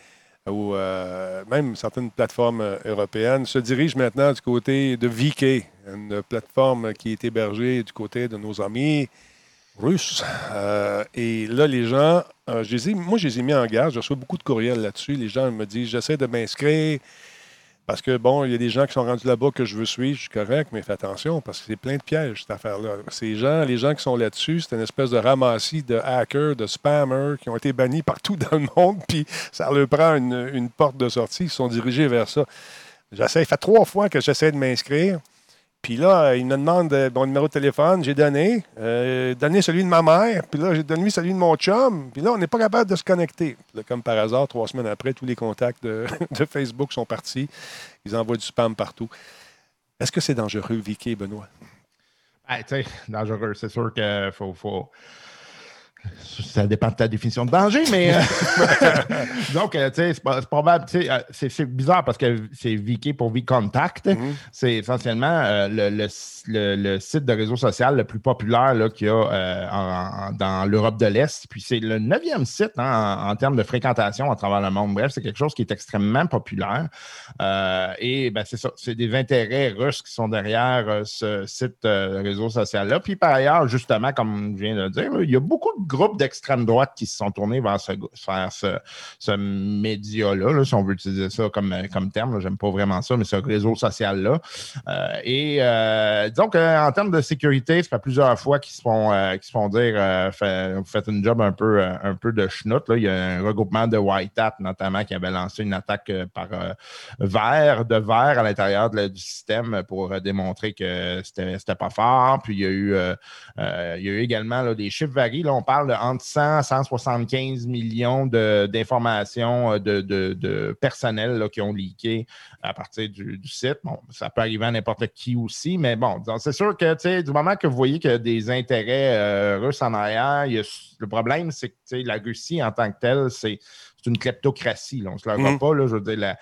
ou euh, même certaines plateformes euh, européennes, se dirigent maintenant du côté de VK, une plateforme qui est hébergée du côté de nos amis russes. Euh, et là, les gens, je les moi, je les ai mis en garde. Je reçois beaucoup de courriels là-dessus. Les gens me disent j'essaie de m'inscrire. Parce que, bon, il y a des gens qui sont rendus là-bas que je veux suivre, je suis correct, mais fais attention, parce que c'est plein de pièges, cette affaire-là. Ces gens, les gens qui sont là-dessus, c'est une espèce de ramassis de hackers, de spammers qui ont été bannis (laughs) partout dans le monde, puis ça leur prend une, porte de sortie, ils sont dirigés vers ça. J'essaie, ça fait trois fois que j'essaie de m'inscrire, Puis là, il me demande euh, mon numéro de téléphone. J'ai donné. Euh, donné celui de ma mère. Puis là, j'ai donné celui de mon chum. Puis là, on n'est pas capable de se connecter. Là, comme par hasard, trois semaines après, tous les contacts (laughs) de, Facebook sont partis. Ils envoient du spam partout. Est-ce que c'est dangereux, Vicky, Benoît? Ben, tu sais, dangereux. C'est sûr qu'il faut, ça dépend de ta définition de danger, mais euh, (laughs) donc, euh, tu sais, c'est probable, euh, c'est bizarre parce que c'est Viki pour V-Contact. Mm-hmm. C'est essentiellement le, le, site de réseau social le plus populaire qu'il y a dans l'Europe de l'Est. Puis c'est le neuvième site hein, en, termes de fréquentation à travers le monde. Bref, c'est quelque chose qui est extrêmement populaire. et ben, c'est ça, c'est des intérêts russes qui sont derrière ce site de réseau social-là. Puis par ailleurs, justement, comme je viens de le dire, il y a beaucoup de groupes d'extrême droite qui se sont tournés vers ce, ce, média-là, si on veut utiliser ça comme, comme terme. J'aime pas vraiment ça, mais ce réseau social-là. Euh, et euh, disons qu'en termes de sécurité, ça fait plusieurs fois qu'ils se font, euh, se font dire vous faites une job un peu, un peu de schnout. Là. Il y a un regroupement de White Hat, notamment, qui avait lancé une attaque par verre, de verre à l'intérieur du système pour démontrer que c'était pas fort. Puis il y a eu, il y a eu également des chiffres variés. Là, on parle entre 100 et 175 millions d'informations euh, de, de, personnel qui ont leaké à partir du, site. Bon, ça peut arriver à n'importe qui aussi, mais bon, c'est sûr que du moment que vous voyez qu'il y a des intérêts euh, russes en arrière, le problème, c'est que la Russie en tant que telle, c'est une kleptocratie. on ne se le voit mm. pas. Là, je veux dire,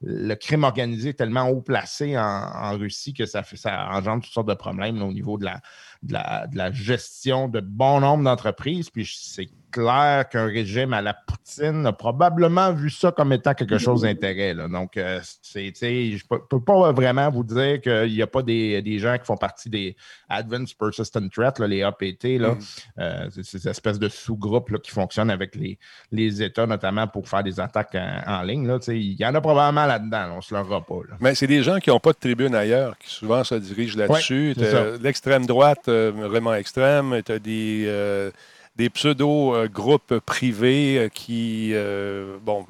le crime organisé est tellement haut placé en, Russie que ça, fait, ça engendre toutes sortes de problèmes au niveau de la, de la, gestion de bon nombre d'entreprises. Puis c'est clair qu'un régime à la Poutine a probablement vu ça comme étant quelque chose d'intérêt. Donc, euh, je ne peux, pas vraiment vous dire qu'il n'y a pas des, gens qui font partie des Advanced Persistent Threat, les APT, là, mm. euh, ces espèces de sous-groupes qui fonctionnent avec les, les États, notamment pour faire des attaques en, ligne. Il y en a probablement là-dedans, on ne se l'aura pas. Mais c'est des gens qui n'ont pas de tribune ailleurs, qui souvent se dirigent là-dessus. L'extrême droite, euh, vraiment extrême, tu as des des pseudo-groupes privés euh, qui euh, bon,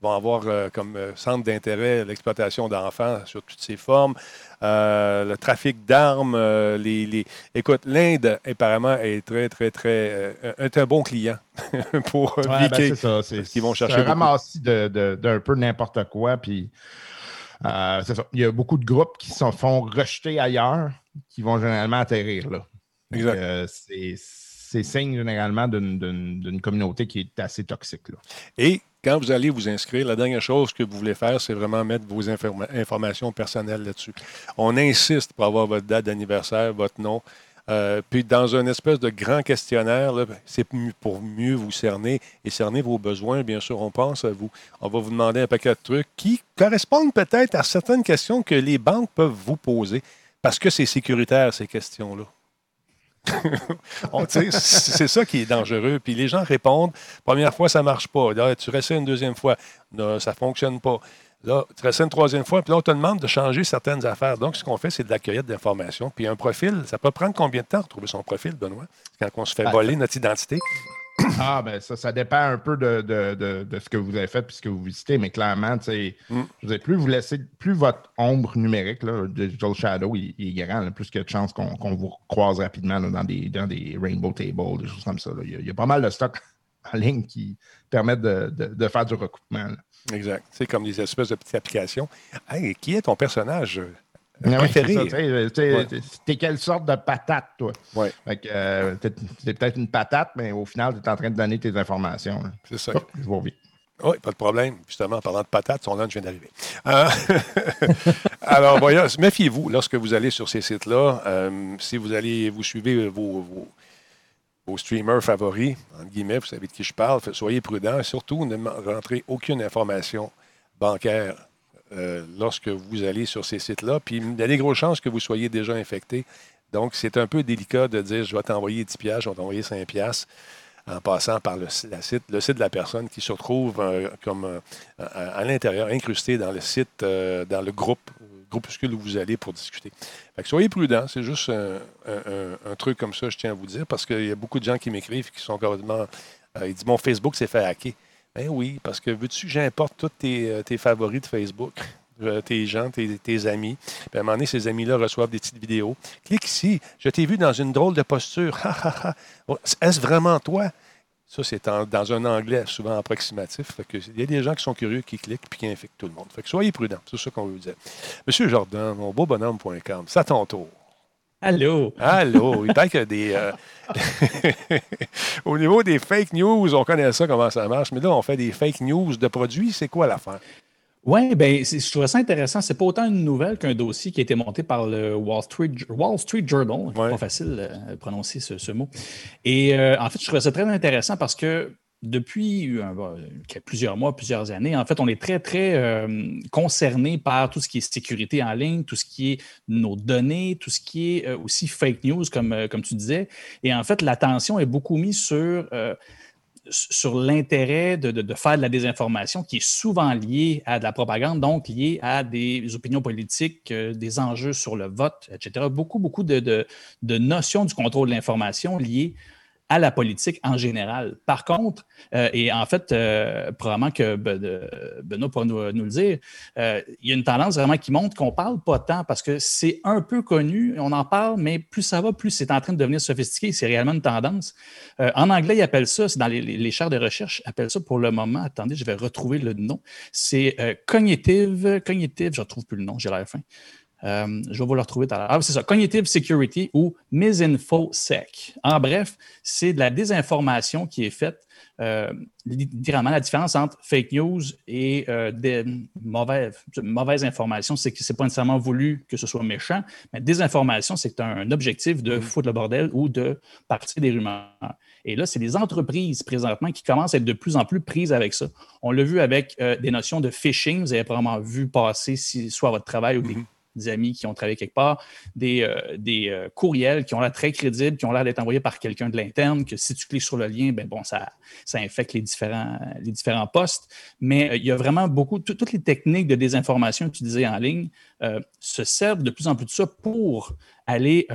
vont avoir euh, comme centre d'intérêt l'exploitation d'enfants sur toutes ses formes, le trafic d'armes. les, Écoute, l'Inde, apparemment, est très, très, très. est un bon client (laughs) pour ouais, ben, ça. qu'ils vont chercher. C'est d'un peu n'importe quoi. Puis. ça. Il y a beaucoup de groupes qui se font rejeter ailleurs, qui vont généralement atterrir là. exact. c'est c'est signe généralement d'une communauté qui est assez toxique. Et quand vous allez vous inscrire, la dernière chose que vous voulez faire, c'est vraiment mettre vos informations personnelles là-dessus. On insiste pour avoir votre date d'anniversaire, votre nom. Euh, puis dans un espèce de grand questionnaire, c'est pour mieux vous cerner et cerner vos besoins, bien sûr, on pense à vous. On va vous demander un paquet de trucs qui correspondent peut-être à certaines questions que les banques peuvent vous poser parce que c'est sécuritaire, ces questions-là. C'est ça qui est dangereux. Puis les gens répondent. Première fois, ça ne marche pas. Là, tu restes une deuxième fois. ça ne fonctionne pas. Là, tu restes une troisième fois, puis là, on te demande de changer certaines affaires. Donc, ce qu'on fait, c'est de la cueillette d'informations. Puis un profil, ça peut prendre combien de temps retrouver son profil, Benoît, quand on se fait ben, voler notre identité? (coughs) Ah, ben ça, ça dépend un peu de, ce que vous avez fait et ce que vous visitez, mais clairement, tu sais, mm. plus vous laissez, plus votre ombre numérique, là, Digital Shadow, il, est grand, plus qu'il y a de chances qu'on vous croise rapidement dans, des, dans des Rainbow Tables, des choses comme ça. Il, y a, pas mal de stocks (laughs) en ligne qui permettent de, faire du recoupement. Exact. C'est comme des espèces de petites applications. Hey, qui est ton personnage préféré. T'es quelle sorte de patate, toi? Oui. Euh, t'es peut-être une patate, mais au final, tu es en train de donner tes informations. C'est ça. je vais vite. Oui, pas de problème. Justement, en parlant de patates, son lunch vient d'arriver. Euh, (laughs) alors, voyons, méfiez-vous lorsque vous allez sur ces sites-là. Euh, si vous allez, vous suivez vos, vos, streamers favoris, entre guillemets, vous savez de qui je parle, soyez prudents. Surtout, ne rentrez aucune information bancaire euh, lorsque vous allez sur ces sites-là. Puis il y a des grosses chances que vous soyez déjà infecté. Donc, c'est un peu délicat de dire je vais t'envoyer 10 piastres, je vais t'envoyer 5 piastres en passant par le, site, de la personne qui se retrouve euh, comme euh, à, l'intérieur, incrusté dans le site, dans le groupe, groupuscule où vous allez pour discuter. Fait que soyez prudents, c'est juste un, truc comme ça, je tiens à vous dire, parce qu'il y a beaucoup de gens qui m'écrivent qui sont complètement. ils disent Mon Facebook s'est fait hacker. Ben oui, parce que veux-tu que j'importe tous tes, euh, tes, favoris de Facebook? euh, tes gens, tes, tes amis? Puis à un moment donné, ces amis-là reçoivent des petites vidéos. Clique ici. Je t'ai vu dans une drôle de posture. Oh, Est-ce vraiment toi? Ça, c'est dans un anglais souvent approximatif. Il y a des gens qui sont curieux, qui cliquent puis qui infectent tout le monde. Fait que soyez prudents. C'est ça qu'on veut dire. Monsieur Jordan, mon beau bonhomme.com, c'est à ton tour. Allô? Allô, il paraît qu'il y a des. euh, (laughs) Au niveau des fake news, on connaît ça, comment ça marche, mais là, on fait des fake news de produits. C'est quoi l'affaire? Oui, c'est- je trouvais ça intéressant. C'est pas autant une nouvelle qu'un dossier qui a été monté par le Wall Street, Wall Street Journal. C'est Ouais. pas facile euh, de prononcer ce, ce mot. Et euh, en fait, je trouvais ça très intéressant parce que depuis euh, plusieurs mois, plusieurs années, en fait, on est très, très euh, concerné par tout ce qui est sécurité en ligne, tout ce qui est nos données, tout ce qui est euh, aussi fake news, comme, euh, comme tu disais. Et en fait, l'attention est beaucoup mise sur sur l'intérêt de, faire de la désinformation qui est souvent liée à de la propagande, donc liée à des opinions politiques, des enjeux sur le vote, etc. Beaucoup, beaucoup de- de notions du contrôle de l'information liées à la politique en général. Par contre, euh, et en fait, euh, probablement que Ben- de- Benoît pourra nous, le dire, euh, il y a une tendance vraiment qui montre qu'on ne parle pas tant parce que c'est un peu connu, on en parle, mais plus ça va, plus c'est en train de devenir sophistiqué. C'est réellement une tendance. Euh, en anglais, ils appellent ça, c'est dans les, les, de recherche, ils appellent ça pour le moment, attendez, je vais retrouver le nom, c'est euh, cognitive, cognitive, je ne retrouve plus le nom, j'ai l'air fin. Euh, je vais vous le retrouver tout à l'heure. Ah, c'est ça, Cognitive Security ou MisinfoSec. En bref, c'est de la désinformation qui est faite. Euh, littéralement, la différence entre fake news et euh, des mauvaises, mauvaises informations, c'est que ce n'est pas nécessairement voulu que ce soit méchant, mais désinformation, c'est un objectif de foutre le bordel ou de partir des rumeurs. Et là, c'est les entreprises présentement qui commencent à être de plus en plus prises avec ça. On l'a vu avec euh, des notions de phishing. Vous avez probablement vu passer, si, soit à votre travail ou des, des amis qui ont travaillé quelque part, des, euh, des euh, courriels qui ont l'air très crédibles, qui ont l'air d'être envoyés par quelqu'un de l'interne, que si tu cliques sur le lien, ben bon, ça, ça infecte les différents, les différents postes. Mais euh, il y a vraiment beaucoup, tout- toutes les techniques de désinformation utilisées en ligne se servent de plus en plus de ça pour aller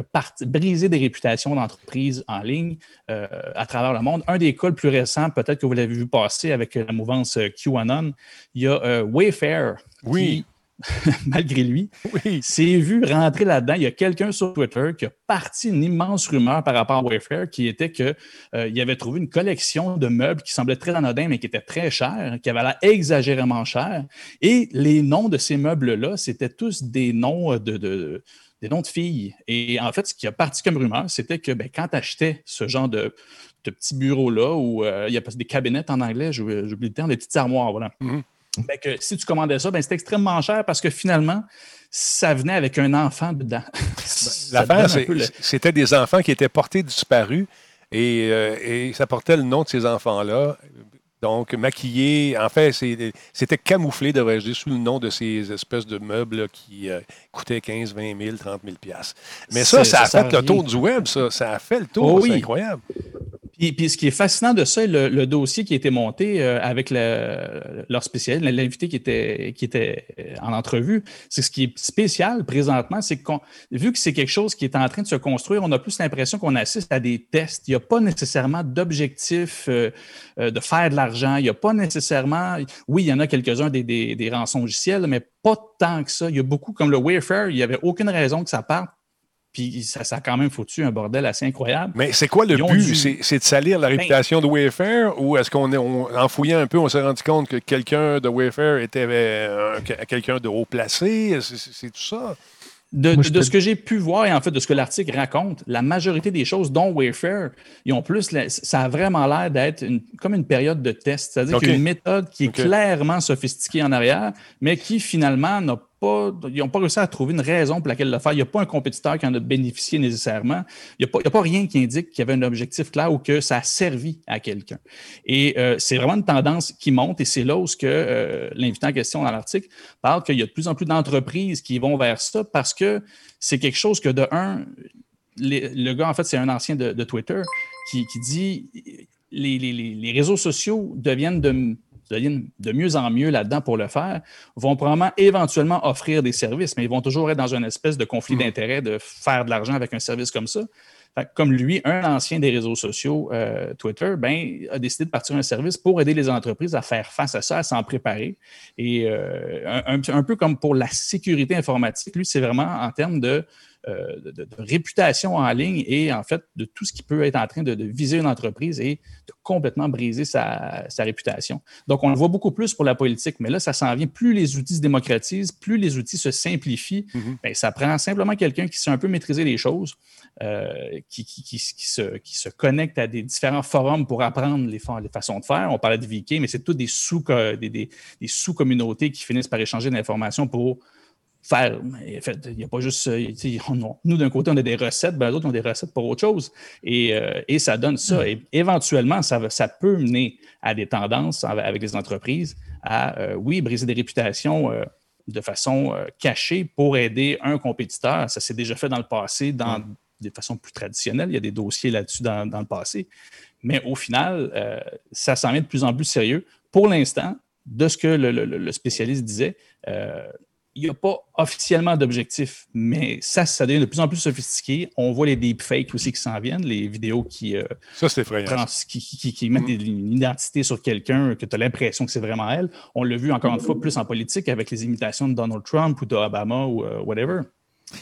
briser des réputations d'entreprises en ligne à travers le monde. Un des cas le plus récents, peut-être que vous l'avez vu passer avec la mouvance QAnon, il y a Wayfair Oui. qui, (laughs) malgré lui, Oui. s'est vu rentrer là-dedans. Il y a quelqu'un sur Twitter qui a parti une immense rumeur par rapport à Wayfair qui était qu'il avait trouvé une collection de meubles qui semblait très anodin, mais qui était très cher, qui avait l'air exagérément cher. Et les noms de ces meubles-là, c'était tous des noms euh, de, de- des noms de filles. Et en fait, ce qui a parti comme rumeur, c'était que ben, quand tu achetais ce genre de, de petits bureaux-là, où euh, il y a des cabinets en anglais, j'oublie le terme, des petites armoires, voilà. Mhm. Ben, que si tu commandais ça, ben, c'était extrêmement cher parce que finalement, ça venait avec un enfant dedans. (laughs) L'affaire, c'était des enfants qui étaient portés disparus et, euh, et ça portait le nom de ces enfants-là. Donc, maquillés, en fait, c'était camouflé, devrais-je dire, sous le nom de ces espèces de meubles qui euh, coûtaient 15, 20 000, 30 000 piastres. Mais ça, ça a ça fait le tour du web, ça. Ça a fait le tour, Oh c'est oui. incroyable. Puis, puis ce qui est fascinant de ça, le, dossier qui a été monté euh, avec le- leur spécialiste, l'invité qui était, qui était euh, en entrevue, c'est ce qui est spécial présentement, c'est qu'on vu que c'est quelque chose qui est en train de se construire, on a plus l'impression qu'on assiste à des tests. Il n'y a pas nécessairement d'objectif euh, euh, de faire de l'argent. Il n'y a pas nécessairement. Oui, il y en a quelques-uns des, des, des rançongiciels, mais pas tant que ça. Il y a beaucoup, comme le Wayfair, il n'y avait aucune raison que ça parte. Puis ça, ça a quand même foutu un bordel assez incroyable. Mais c'est quoi le but? dû- C'est de salir la Ben- réputation de Wayfair ou est-ce qu'on est, on- en fouillant un peu, on s'est rendu compte que quelqu'un de Wayfair était euh, un- quelqu'un de haut placé? C'est- tout ça? De, Moi, de ce que j'ai pu voir et en fait de ce que l'article raconte, la majorité des choses, dont Wayfair, ils ont plus, la- ça a vraiment l'air d'être une- comme une période de test, c'est-à-dire OK. qu'il y a une méthode qui est clairement sophistiquée en arrière, mais qui finalement n'a ils n'ont pas réussi à trouver une raison pour laquelle le faire. Il n'y a pas un compétiteur qui en a bénéficié nécessairement. Il n'y a, pas- rien qui indique qu'il y avait un objectif clair ou que ça a servi à quelqu'un. Et euh, c'est vraiment une tendance qui monte et c'est là où que euh, l'invitant en question dans l'article parle qu'il y a de plus en plus d'entreprises qui vont vers ça parce que c'est quelque chose que de un, le gars, en fait, c'est un ancien de, Twitter qui, dit les- les réseaux sociaux deviennent de, deviennent de mieux en mieux là-dedans pour le faire, vont probablement éventuellement offrir des services, mais ils vont toujours être dans une espèce de conflit d'intérêt de faire de l'argent avec un service comme ça. comme lui, un ancien des réseaux sociaux, euh, Twitter, ben, a décidé de partir un service pour aider les entreprises à faire face à ça, à s'en préparer. Et euh, un, peu comme pour la sécurité informatique, lui, c'est vraiment en termes de euh, de, réputation en ligne et en fait de tout ce qui peut être en train de, viser une entreprise et de complètement briser sa, réputation. Donc, on le voit beaucoup plus pour la politique, mais là, ça s'en vient. Plus les outils se démocratisent, plus les outils se simplifient, mm-hmm. ben, ça prend simplement quelqu'un qui sait un peu maîtriser les choses, euh, qui, qui, se, qui, se, connecte à des différents forums pour apprendre les, les façons de faire. On parlait de VK, mais c'est toutes des sous-communautés des, sous qui finissent par échanger de l'information pour faire. il n'y a pas juste. Euh, nous, d'un côté, on a des recettes, ben, d'autres ont des recettes pour autre chose. Et, euh, ça donne ça. Mm. Et éventuellement, ça, ça peut mener à des tendances avec les entreprises à, euh, oui, briser des réputations de façon cachée pour aider un compétiteur. Ça s'est déjà fait dans le passé, dans mm. des façons plus traditionnelles. Il y a des dossiers là-dessus dans, le passé. Mais au final, ça s'en vient de plus en plus sérieux. Pour l'instant, de ce que le, spécialiste disait, il n'y a pas officiellement d'objectif, mais ça, ça devient de plus en plus sophistiqué. On voit les deepfakes aussi qui s'en viennent, les vidéos qui, euh, ça. Qui, qui, mettent une identité sur quelqu'un que tu as l'impression que c'est vraiment elle. On l'a vu encore une fois plus en politique avec les imitations de Donald Trump ou d'Obama ou euh, whatever.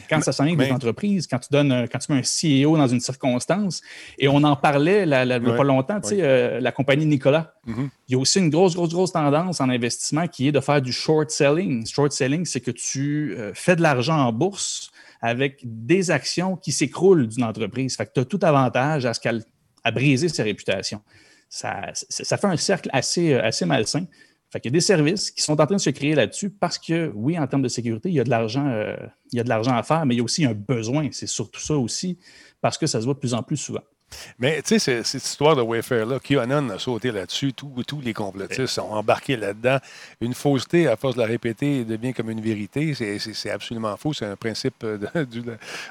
Quand ça s'en vient des entreprises, quand tu donnes, quand tu mets un CEO dans une circonstance, et on en parlait il n'y a pas longtemps, tu sais, euh, la compagnie Nicolas. Mm-hmm. Il y a aussi une grosse, grosse, grosse tendance en investissement qui est de faire du short selling. Short selling, c'est que tu euh, fais de l'argent en bourse avec des actions qui s'écroulent d'une entreprise. Fait que tu as tout avantage à, ce à briser sa réputation. Ça, ça, fait un cercle assez, euh, assez malsain. Fait qu'il y a des services qui sont en train de se créer là-dessus parce que, oui, en termes de sécurité, il y a de l'argent, euh, il y a de l'argent à faire, mais il y a aussi un besoin. C'est surtout ça aussi, parce que ça se voit de plus en plus souvent. Mais tu sais, cette histoire de Wayfair-là, QAnon a sauté là-dessus, tous les complotistes sont embarqués là-dedans. Une fausseté, à force de la répéter, devient comme une vérité. C'est absolument faux. C'est un principe de,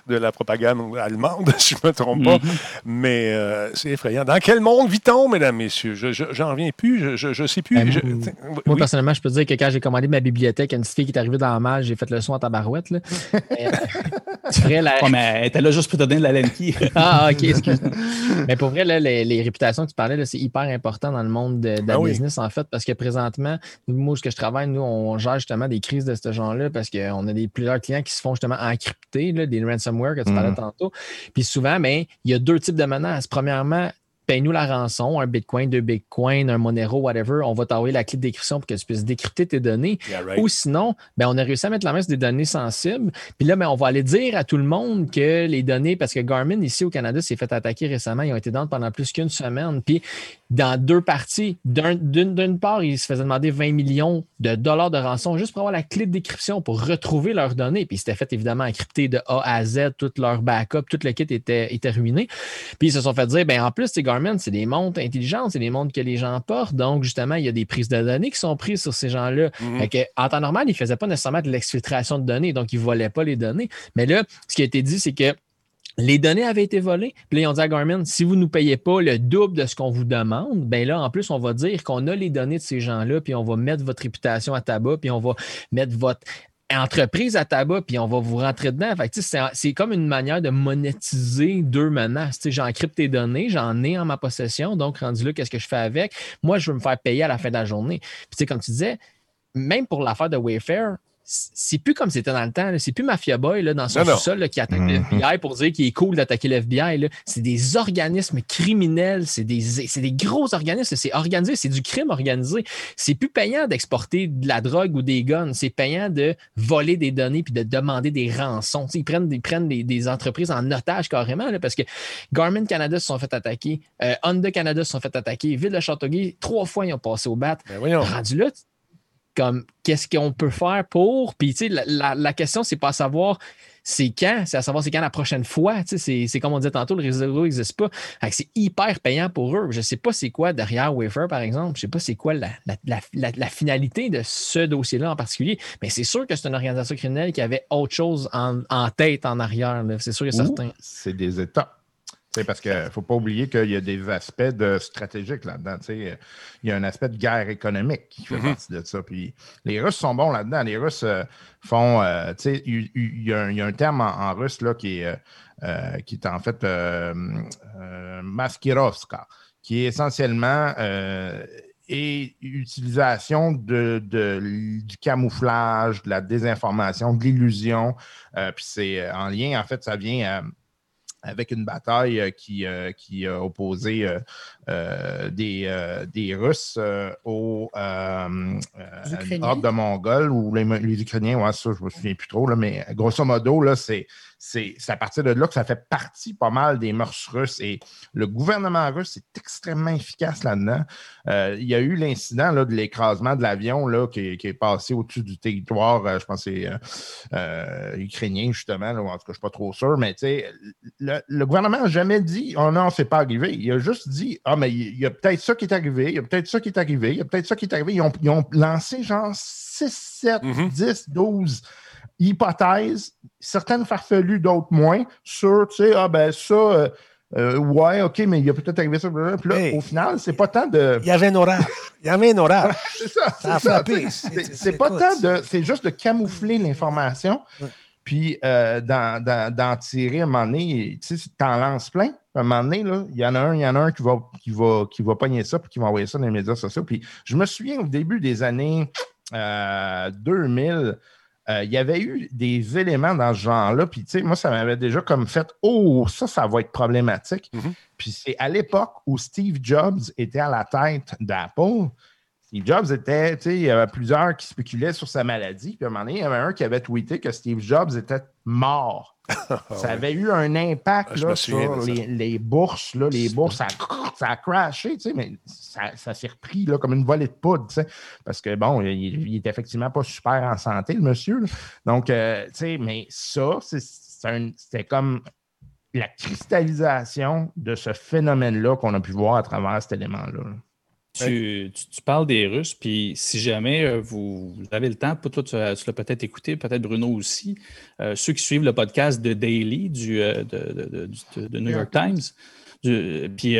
de, la propagande allemande, (laughs) si je ne me trompe pas. Mm-hmm. Mais euh, c'est effrayant. Dans quel monde vit-on, mesdames, messieurs? J'en reviens plus. Je ne sais plus. Ben, moi, personnellement, je peux dire que quand j'ai commandé ma bibliothèque, une fille qui est arrivée dans la malle, j'ai fait le son à tabarouette. Là. (laughs) tu la... mais elle était là juste pour te donner de la laine ah, OK, excuse-moi. (laughs) Mais pour vrai, les, réputations que tu parlais, c'est hyper important dans le monde de, la business, en fait, parce que présentement, moi, ce que je travaille, nous, on gère justement des crises de ce genre-là parce qu'on a des, plusieurs clients qui se font justement encrypter, des ransomware que tu parlais mm. tantôt. Puis souvent, ben, il y a deux types de menaces. Premièrement, paye-nous la rançon, un Bitcoin, deux Bitcoin, un Monero, whatever, on va t'envoyer la clé de décryption pour que tu puisses décrypter tes données. Ou sinon, ben, on a réussi à mettre la main sur des données sensibles. Puis là, ben, on va aller dire à tout le monde que les données, parce que Garmin, ici au Canada, s'est fait attaquer récemment. Ils ont été dans pendant plus qu'une semaine. Puis dans deux parties, d'une part, ils se faisaient demander 20 millions de dollars de rançon juste pour avoir la clé de décryption pour retrouver leurs données. Puis c'était fait évidemment encrypté de A à Z, tout leur backup, tout le kit était, était ruiné. Puis ils se sont fait dire, ben en plus, c'est c'est des montres intelligentes, c'est des montres que les gens portent. Donc, justement, il y a des prises de données qui sont prises sur ces gens-là. Mhm. En temps normal, ils ne faisaient pas nécessairement de l'exfiltration de données, donc ils ne volaient pas les données. Mais là, ce qui a été dit, c'est que les données avaient été volées. Puis là, ont dit à Garmin, si vous ne nous payez pas le double de ce qu'on vous demande, bien là, en plus, on va dire qu'on a les données de ces gens-là, puis on va mettre votre réputation à tabac, puis on va mettre votre entreprise à tabac, puis on va vous rentrer dedans. c'est comme une manière de monétiser deux menaces. J'encrypte tes données, j'en ai en ma possession, donc rendu là, qu'est-ce que je fais avec? Moi, je veux me faire payer à la fin de la journée. Puis, comme tu disais, même pour l'affaire de Wayfair, c'est plus comme c'était dans le temps. C'est plus Mafia Boy là, dans son sous-sol qui attaque le mhm. FBI pour dire qu'il est cool d'attaquer le FBI. C'est des organismes criminels, c'est des, des, gros organismes, c'est organisé, c'est du crime organisé. C'est plus payant d'exporter de la drogue ou des guns, c'est payant de voler des données puis de demander des rançons. ils prennent, ils prennent des, entreprises en otage carrément parce que Garmin Canada se sont fait attaquer, euh, Honda Canada se sont fait attaquer, Ville de Châteauguay, trois fois ils ont passé au bat. Ben Rendu là, comme qu'est-ce qu'on peut faire pour? Puis, tu sais, la, la, question, c'est pas à savoir c'est quand, c'est à savoir c'est quand la prochaine fois. Tu sais, c'est comme on disait tantôt, le réseau n'existe pas. C'est hyper payant pour eux. Je ne sais pas c'est quoi derrière Wafer, par exemple. Je ne sais pas c'est quoi la, la, finalité de ce dossier-là en particulier. Mais c'est sûr que c'est une organisation criminelle qui avait autre chose en, tête en arrière. C'est sûr et certain. C'est des États. parce qu'il ne faut pas oublier qu'il y a des aspects de stratégiques là-dedans. Il y a un aspect de guerre économique qui fait mm-hmm. partie de ça. Puis les Russes sont bons là-dedans. Les Russes euh, font. Euh, il y, a un terme en, russe là, qui, est, euh, qui est en fait maskirovska, qui est essentiellement et utilisation de, du camouflage, de la désinformation, de l'illusion. puis c'est en lien, en fait, ça vient avec une bataille euh, qui, euh, qui a opposé euh, des, des Russes aux horde de Mongols ou les, Ukrainiens, ouais, ça, je ne me souviens plus trop, là, mais grosso modo, là, c'est c'est à partir de là que ça fait partie pas mal des mœurs russes. Et le gouvernement russe est extrêmement efficace là-dedans. Euh, il y a eu l'incident de l'écrasement de l'avion qui, qui, est passé au-dessus du territoire, euh, je pense que c'est euh, ukrainien, justement. en tout cas, je ne suis pas trop sûr. Mais le, le gouvernement n'a jamais dit Oh non, c'est pas arrivé. Il a juste dit Ah, mais il y a peut-être ça qui est arrivé, il y a peut-être ça qui est arrivé, il y a peut-être ça qui est arrivé. Ils ont, ils ont lancé genre 6, 7, 10, 12 hypothèses, certaines farfelues, d'autres moins, sur, tu sais, ah ben ça, euh, euh, ouais, OK, mais il y a peut-être arrivé ça. Puis là, au final, c'est pas tant de. Il y avait un orage. Il y avait un orage. (laughs) c'est ça. Ça frappé. C'est pas tant de. C'est juste de camoufler l'information. Puis euh, d'en tirer à un moment donné, tu sais, t'en lances plein. À un moment donné, il y en a un, il y en a un qui va, qui va, qui va pogner ça puis qui va envoyer ça dans les médias sociaux. Puis je me souviens au début des années 2000, euh, il y avait eu des éléments dans ce genre-là. Puis, tu sais, moi, ça m'avait déjà comme fait Oh, ça, ça va être problématique. Mm-hmm. Puis, c'est à l'époque où Steve Jobs était à la tête d'Apple. Steve Jobs était, tu sais, il y avait plusieurs qui spéculaient sur sa maladie. Puis, à un moment donné, il y avait un qui avait tweeté que Steve Jobs était mort. (laughs) ça avait eu un impact ah, sur les, bourses. Là, les bourses, ça, a crashé, mais ça, s'est repris là, comme une volée de poudre. Parce que, bon, il, n'est effectivement pas super en santé, le monsieur. Donc, euh, mais ça, c'était comme la cristallisation de ce phénomène-là qu'on a pu voir à travers cet élément-là. Tu, parles des Russes, puis si jamais euh, vous, avez le temps, toi, tu, l'as peut-être écouté, peut-être Bruno aussi, euh, ceux qui suivent le podcast de Daily du, euh, de, New York Times, puis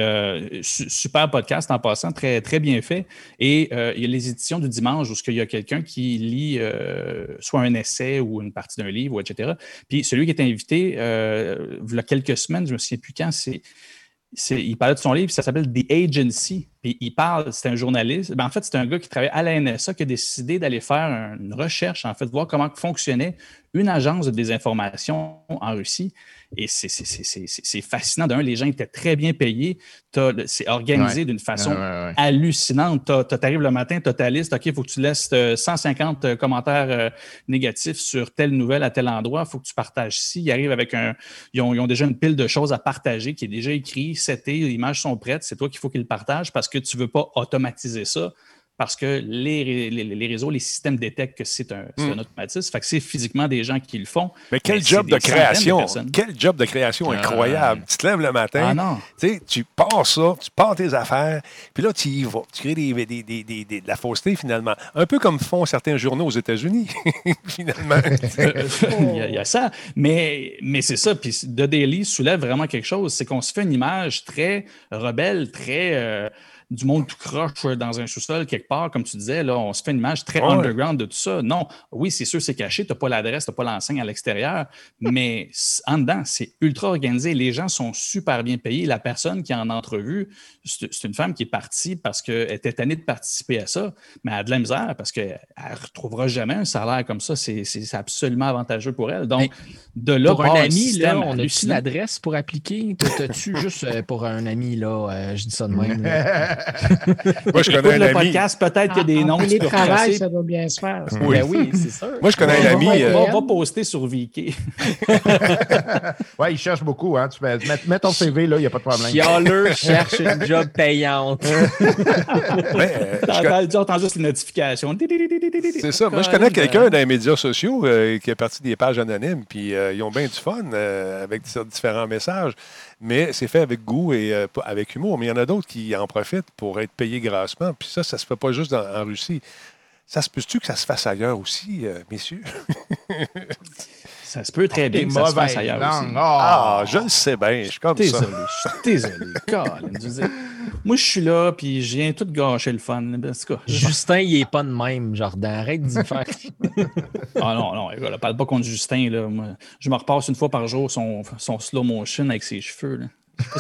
super podcast en passant, très, très bien fait. Et il y a les éditions du dimanche où il y a quelqu'un qui lit soit un essai ou une partie d'un livre, etc. Puis celui qui est invité, il y a quelques semaines, je ne me souviens plus quand, c'est il parlait de son livre, ça s'appelle The Agency. Puis il parle, c'est un journaliste. Ben, en fait, c'est un gars qui travaille à la NSA qui a décidé d'aller faire une recherche, en fait, voir comment fonctionnait une agence de désinformation en Russie. Et c'est fascinant. D'un, les gens étaient très bien payés. C'est organisé d'une façon hallucinante. Tu arrives le matin, tu as ta liste. OK, il faut que tu laisses 150 euh, euh, commentaires euh, négatifs sur telle nouvelle à tel endroit. Il faut que tu partages ici. Ils arrivent avec un. Ils ont, déjà une pile de choses à partager qui est déjà écrit, c'était, les images sont prêtes. C'est toi qu'il faut qu'ils le partagent parce que tu ne veux pas automatiser ça parce que les, les, réseaux, les systèmes détectent que c'est un, hmm. automatisme. Fait que c'est physiquement des gens qui le font. Mais quel job de création! quel job de création incroyable! Tu te lèves le matin, ah tu pars ça, tu pars tes affaires, puis là, tu y vas. Tu crées des, de la fausseté, finalement. Un peu comme font certains journaux aux États-Unis, (laughs) finalement. (laughs) il, y a, ça. Mais, mais c'est ça. Puis The Daily soulève vraiment quelque chose. C'est qu'on se fait une image très rebelle, très. Euh, du monde tout croche dans un sous-sol quelque part, comme tu disais, là, on se fait une image très underground de tout ça. Non, oui, c'est sûr, c'est caché, tu n'as pas l'adresse, tu n'as pas l'enseigne à l'extérieur, mais en dedans, c'est ultra organisé. Les gens sont super bien payés. La personne qui est en entrevue, c'est une femme qui est partie parce qu'elle était tannée de participer à ça, mais elle a de la misère parce qu'elle ne retrouvera jamais un salaire comme ça. C'est absolument avantageux pour elle. Donc, de là, pour un ami, là, on a-tu l'adresse pour appliquer? T'as-tu juste euh, pour un ami, là, euh, je dis ça de même. (laughs) Moi, je connais un le podcast, peut-être qu'il y a des noms. qui travail, ça doit bien se faire. Oui, ben oui c'est sûr. Moi, je connais un ami. On va, euh, poster sur Viki. (laughs) oui, il cherche beaucoup. Hein. Tu mets, ton CV, là, il n'y a pas de problème. Chialeux cherche une job payante. (laughs) ouais, euh, entends juste les notifications. C'est ça. Moi, je connais quelqu'un dans les médias sociaux euh, qui est parti des pages anonymes, puis ils ont bien du fun avec différents messages mais c'est fait avec goût et euh, avec humour. Mais il y en a d'autres qui en profitent pour être payés grassement. Puis ça, ça se fait pas juste en Russie. Ça se peut-tu que ça se fasse ailleurs aussi, euh, messieurs? (laughs) Ça se peut très bien que ça se fasse mauvaises ailleurs aussi. Ah, Ah, je le sais bien. Je suis comme ça. Désolé, je suis désolé. (laughs) Moi, je suis là, puis je viens tout gâcher le fun. En tout cas, Justin, il est pas de même, Jordan. Arrête d'y faire. (laughs) Ah non, non, écoute, parle pas contre Justin. Là. Moi, je me repasse une fois par jour son, son slow motion avec ses cheveux. Là. (laughs)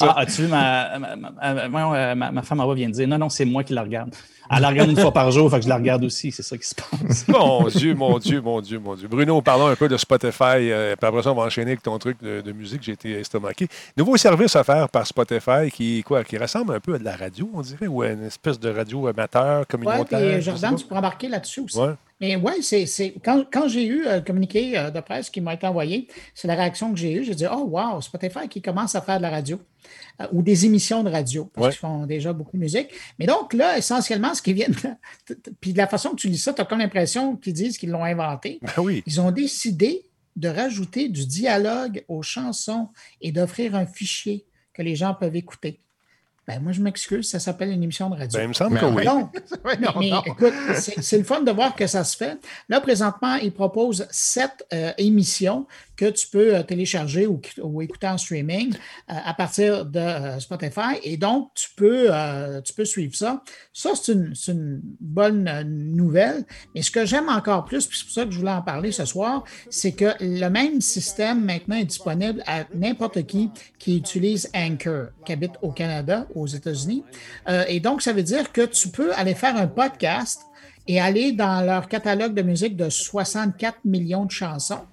Ah, as-tu vu, ma, ma, ma, ma- ma- ma femme en bas vient de dire non, non, c'est moi qui la regarde. Elle la regarde une fois par jour, fait que je la regarde aussi, c'est ça qui se passe. (laughs) Mon Dieu, mon Dieu, mon Dieu, mon Dieu. Bruno, parlons un peu de Spotify. euh, puis après ça, on va enchaîner avec ton truc de, de musique. J'ai été estomaqué. Nouveau service offert par Spotify qui, quoi, qui ressemble un peu à de la radio, on dirait, ou à une espèce de radio amateur Oui, communautaire. je sais Jordan, tu peux embarquer là-dessus aussi. Ouais. Mais oui, c'est, c'est- quand, quand j'ai eu euh, le communiqué euh, de presse qui m'a été envoyé, c'est la réaction que j'ai eue. J'ai dit Oh, wow, Spotify qui commence à faire de la radio euh, ou des émissions de radio, parce Ouais. qu'ils font déjà beaucoup de musique. Mais donc, là, essentiellement, ce qui vient de. Puis de la façon que tu lis ça, tu as comme l'impression qu'ils disent qu'ils l'ont inventé. Ben oui. Ils ont décidé de rajouter du dialogue aux chansons et d'offrir un fichier que les gens peuvent écouter. Ben, moi, je m'excuse, ça s'appelle une émission de radio. Ben, il me semble Mais que oui. Non, mais, (laughs) non, mais non. écoute, c'est c'est le fun de voir que ça se fait. Là, présentement, ils proposent sept euh, émissions que tu peux euh, télécharger ou, ou écouter en streaming euh, à partir de euh, Spotify. Et donc, tu peux, tu peux suivre ça. Ça, c'est une, une bonne nouvelle. Mais ce que j'aime encore plus, puis c'est pour ça que je voulais en parler ce soir, c'est que le même système maintenant est disponible à n'importe qui qui utilise Anchor, qui habite au Canada, aux États-Unis. Et donc, ça veut dire que tu peux aller faire un podcast et aller dans leur catalogue de musique de 64 millions de chansons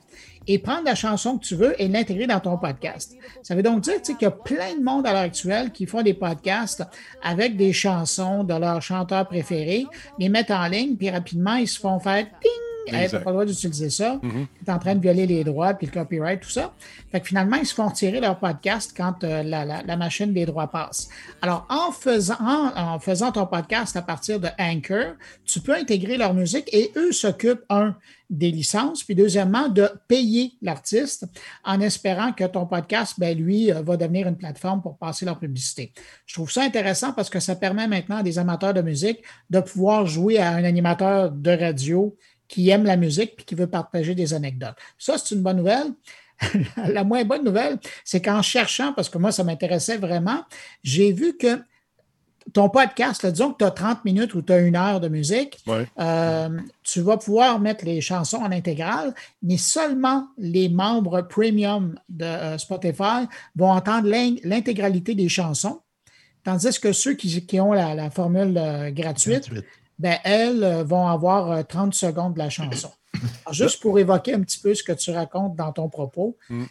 et prendre la chanson que tu veux et l'intégrer dans ton podcast. Ça veut donc dire qu'il y a plein de monde à l'heure actuelle qui font des podcasts avec des chansons de leurs chanteurs préférés, les mettent en ligne, puis rapidement, ils se font faire ping! Hey, t'as pas le droit d'utiliser ça. Tu es en train de violer les droits, puis le copyright, tout ça. Fait que finalement, ils se font tirer leur podcast quand euh, la, la- la machine des droits passe. Alors, en faisant, en, en faisant ton podcast à partir de Anchor, tu peux intégrer leur musique et eux s'occupent, un, des licences, puis deuxièmement, de payer l'artiste en espérant que ton podcast, ben, lui, euh, va devenir une plateforme pour passer leur publicité. Je trouve ça intéressant parce que ça permet maintenant à des amateurs de musique de pouvoir jouer à un animateur de radio qui aime la musique puis qui veut partager des anecdotes. Ça, c'est une bonne nouvelle. (laughs) la moins bonne nouvelle, c'est qu'en cherchant, parce que moi, ça m'intéressait vraiment, j'ai vu que ton podcast, là, disons que tu as 30 minutes ou tu as une heure de musique, Ouais. euh, tu vas pouvoir mettre les chansons en intégrale, mais seulement les membres premium de euh, Spotify vont entendre l'in- l'intégralité des chansons, tandis que ceux qui, qui ont la, la formule euh, gratuite, ben, elles euh, vont avoir euh, 30 secondes de la chanson. Alors, juste pour évoquer un petit peu ce que tu racontes dans ton propos, Mm.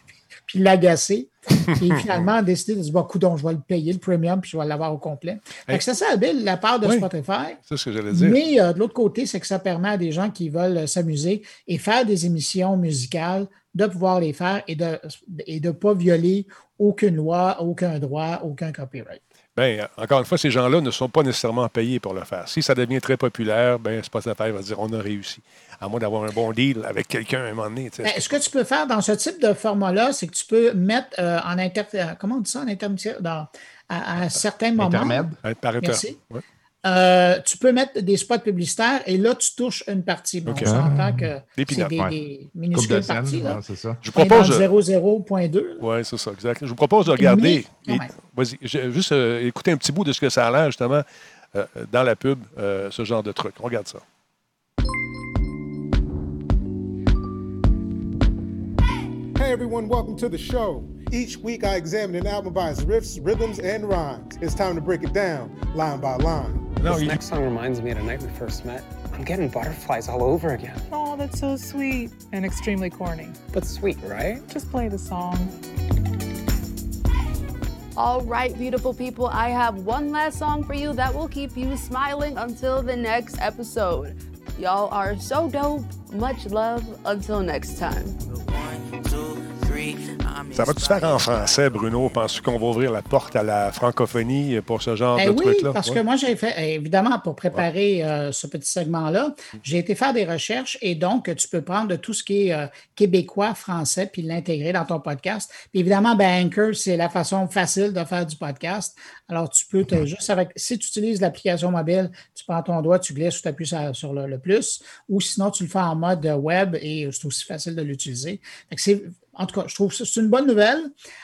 puis l'agacer, puis finalement (laughs) décider de se dire, coudonc, je vais le payer, le premium, puis je vais l'avoir au complet. Que c'est ça, habile, la part de Oui. Spotify. C'est ce que j'allais dire. Mais euh, de l'autre côté, c'est que ça permet à des gens qui veulent euh, s'amuser et faire des émissions musicales de pouvoir les faire et de ne et de pas violer aucune loi, aucun droit, aucun copyright. Ben, encore une fois, ces gens-là ne sont pas nécessairement payés pour le faire. Si ça devient très populaire, ben, Spotify va dire on a réussi. À moins d'avoir un bon deal avec quelqu'un à un moment donné. tu sais. Ben, ce que tu peux faire dans ce type de format-là, c'est que tu peux mettre euh, en inter... euh, Comment on dit ça en intermédiaire? Dans- à, à certains moments. Intermède. Par. Merci. Ouais. Euh, tu peux mettre des spots publicitaires et là, tu touches une partie. Bon, OK. On s'entend que Des c'est peanuts, des, ouais. des minuscules de scène, parties. Là. ouais, c'est ça. Je est propose. le 0,0.2. là. Oui, c'est ça, exact. Je vous propose de regarder. Et- même. Vas-y, je- juste euh, écouter un petit bout de ce que ça a l'air, justement, euh, dans la pub, euh, ce genre de truc. On regarde ça. Hey everyone, welcome to the show. Each week I examine an album by its riffs, rhythms, and rhymes. It's time to break it down, line by line. Non, this il- next song reminds me of the night we first met. I'm getting butterflies all over again. Oh, that's so sweet and extremely corny. But sweet, right? Just play the song. All right, beautiful people, I have one last song for you that will keep you smiling until the next episode. Y'all are so dope. Much love. Until next time. Ça va-tu faire en français, Bruno? Penses-tu qu'on va ouvrir la porte à la francophonie pour ce genre Eh de oui, truc-là? parce Ouais. que moi, j'ai fait, eh, évidemment, pour préparer euh, ce petit segment-là, j'ai été faire des recherches et donc, tu peux prendre de tout ce qui est euh, québécois, français, puis l'intégrer dans ton podcast. Puis évidemment, ben, Anchor, c'est la façon facile de faire du podcast. Alors, tu peux te, juste avec, si tu utilises l'application mobile, tu prends ton doigt, tu glisses, tu appuies sur, sur le, le plus, ou sinon, tu le fais en mode web et c'est aussi facile de l'utiliser. En tout cas, je trouve que c'est une bonne nouvelle.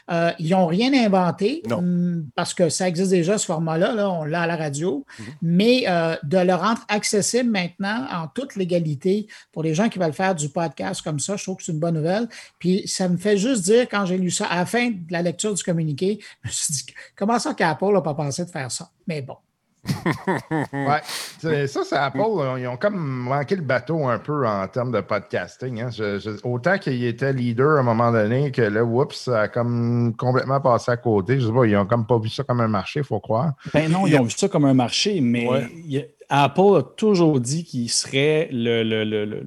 Euh, ils n'ont rien inventé Non. hum, parce que ça existe déjà, ce format-là. là, on l'a à la radio. Mhm. Mais euh, de le rendre accessible maintenant en toute légalité pour les gens qui veulent faire du podcast comme ça, je trouve que c'est une bonne nouvelle. Puis ça me fait juste dire, quand j'ai lu ça, à la fin de la lecture du communiqué, (laughs) je me suis dit, comment ça qu'Apple n'a pas pensé de faire ça? Mais bon. Ouais. C'est- (laughs) Ça, c'est Apple. là, Ils ont comme manqué le bateau un peu en termes de podcasting. hein. Je- je- autant qu'ils étaient leaders à un moment donné que là, oups, ça a comme complètement passé à côté. Je sais pas, ils ont comme pas vu ça comme un marché, il faut croire. Ben non, ils ont vu ça comme un marché, mais Ouais. il y a- Apple a toujours dit qu'il serait le, le, le-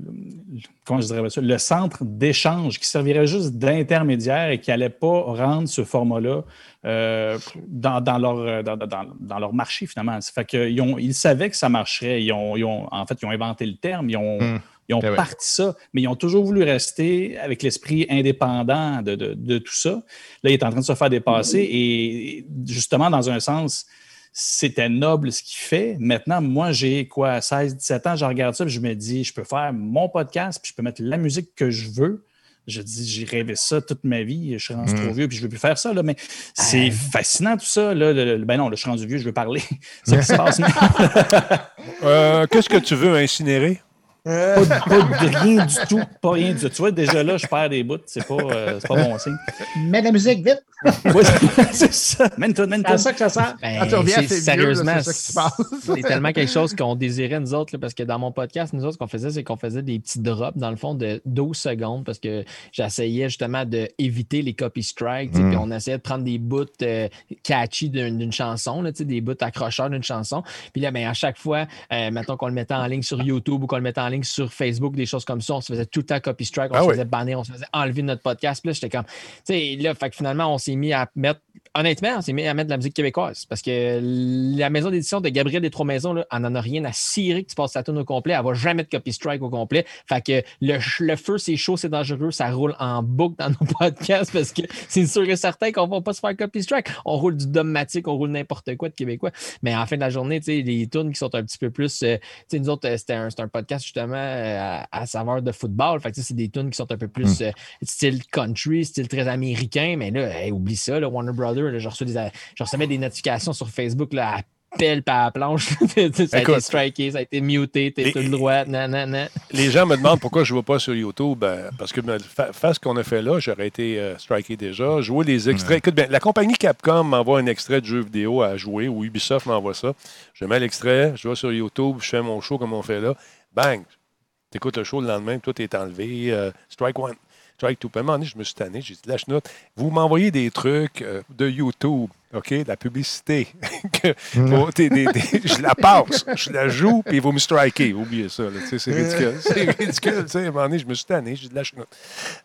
comment je dirais ça, le centre d'échange, qui servirait juste d'intermédiaire et qui n'allait pas rendre ce format-là euh, dans, dans leur, dans, dans- dans leur marché, finalement. Ça fait qu'ils ont, ils savaient que ça marcherait. Ils ont, ils ont- en fait, ils ont inventé le terme, ils ont, Hmm. ils ont Eh parti ça, mais ils ont toujours voulu rester avec l'esprit indépendant de, de- de tout ça. Là, il est en train de se faire dépasser et justement, dans un sens, c'était noble ce qu'il fait. Maintenant, moi, j'ai quoi, 16, 17 ans, je regarde ça et je me dis, je peux faire mon podcast puis je peux mettre la musique que je veux. Je dis, j'ai rêvé ça toute ma vie, je suis rendu Mm. trop vieux puis je ne veux plus faire ça. Là, mais c'est fascinant tout ça. Là, Le- le- ben non, là, je suis rendu vieux, je veux parler. (laughs) Ça qui se (laughs) passe. Euh, Qu'est-ce que tu veux incinérer? Pas, de- pas de rien du tout. Pas rien du tout. Tu vois, déjà là, je perds des bouts. C'est pas, euh, c'est pas bon signe. Mets la musique vite. Ouais, (laughs) c'est ça. Mène-toi, C'est ça que ça sert. Ben, Quand tu c'est- tes vieux, sérieusement, là, c'est ça qui se passe. c'est tellement quelque chose qu'on désirait, nous autres, là, parce que dans mon podcast, nous autres, ce qu'on faisait, c'est qu'on faisait des petits drops, dans le fond, de 12 secondes, parce que j'essayais justement d'éviter les copy strikes, Mm. puis on essayait de prendre des bouts euh, catchy d'une d'une chanson, là, tu sais, des bouts accrocheurs d'une chanson. Puis là, ben, à chaque fois, euh, mettons qu'on le mettait en ligne sur YouTube ou qu'on le mettait en ligne sur Facebook, des choses comme ça, on se faisait tout le temps copy strike, on Ah se oui. faisait bannir, on se faisait enlever de notre podcast. Puis là, j'étais comme, tu sais, là, fait que finalement, on s'est mis à mettre honnêtement, on s'est mis à mettre de la musique québécoise parce que la maison d'édition de Gabriel des Trois Maisons, là, elle n'en a rien à cirer que tu passes sa tune au complet. Elle va jamais de copy strike au complet. Fait que le, feu, c'est chaud, c'est dangereux. Ça roule en boucle dans nos (laughs) podcasts parce que c'est sûr et certain qu'on va pas se faire copy strike. On roule du dogmatique, on roule n'importe quoi de québécois. Mais en fin de la journée, tu sais, les tunes qui sont un petit peu plus. euh, tu sais, nous autres, euh, c'était un, c'est un podcast justement euh, à, à saveur de football. Fait que c'est des tunes qui sont un peu plus euh, style country, style très américain. Mais là, hey, oublie ça, là, Warner Brothers, je, reçois des, je recevais des notifications sur Facebook là, à pelle par la planche. (laughs) ça a été striké, ça a été muté, t'es tout le droit. Non, non, non. Les gens me demandent pourquoi je ne vais pas sur YouTube. Ben, parce que ben, fa- faire ce qu'on a fait là, j'aurais été euh, striké déjà. Jouer les extraits. Écoute, ben, la compagnie Capcom m'envoie un extrait de jeu vidéo à jouer ou Ubisoft m'envoie ça. Je mets l'extrait, je vais sur YouTube, je fais mon show comme on fait là. Bang! Tu écoutes le show le lendemain, tout est enlevé. euh, strike one. Strike two. Puis à un moment donné, je me suis tanné. J'ai dit, lâche note. Vous m'envoyez des trucs euh, de YouTube, OK? De la publicité. (laughs) que, faut- t'es- des- des- (laughs) je la passe, je la joue, puis vous me strikez. Oubliez ça. C'est ridicule. C'est ridicule. Tu sais, à un moment donné, je me suis tanné. J'ai dit, lâche note.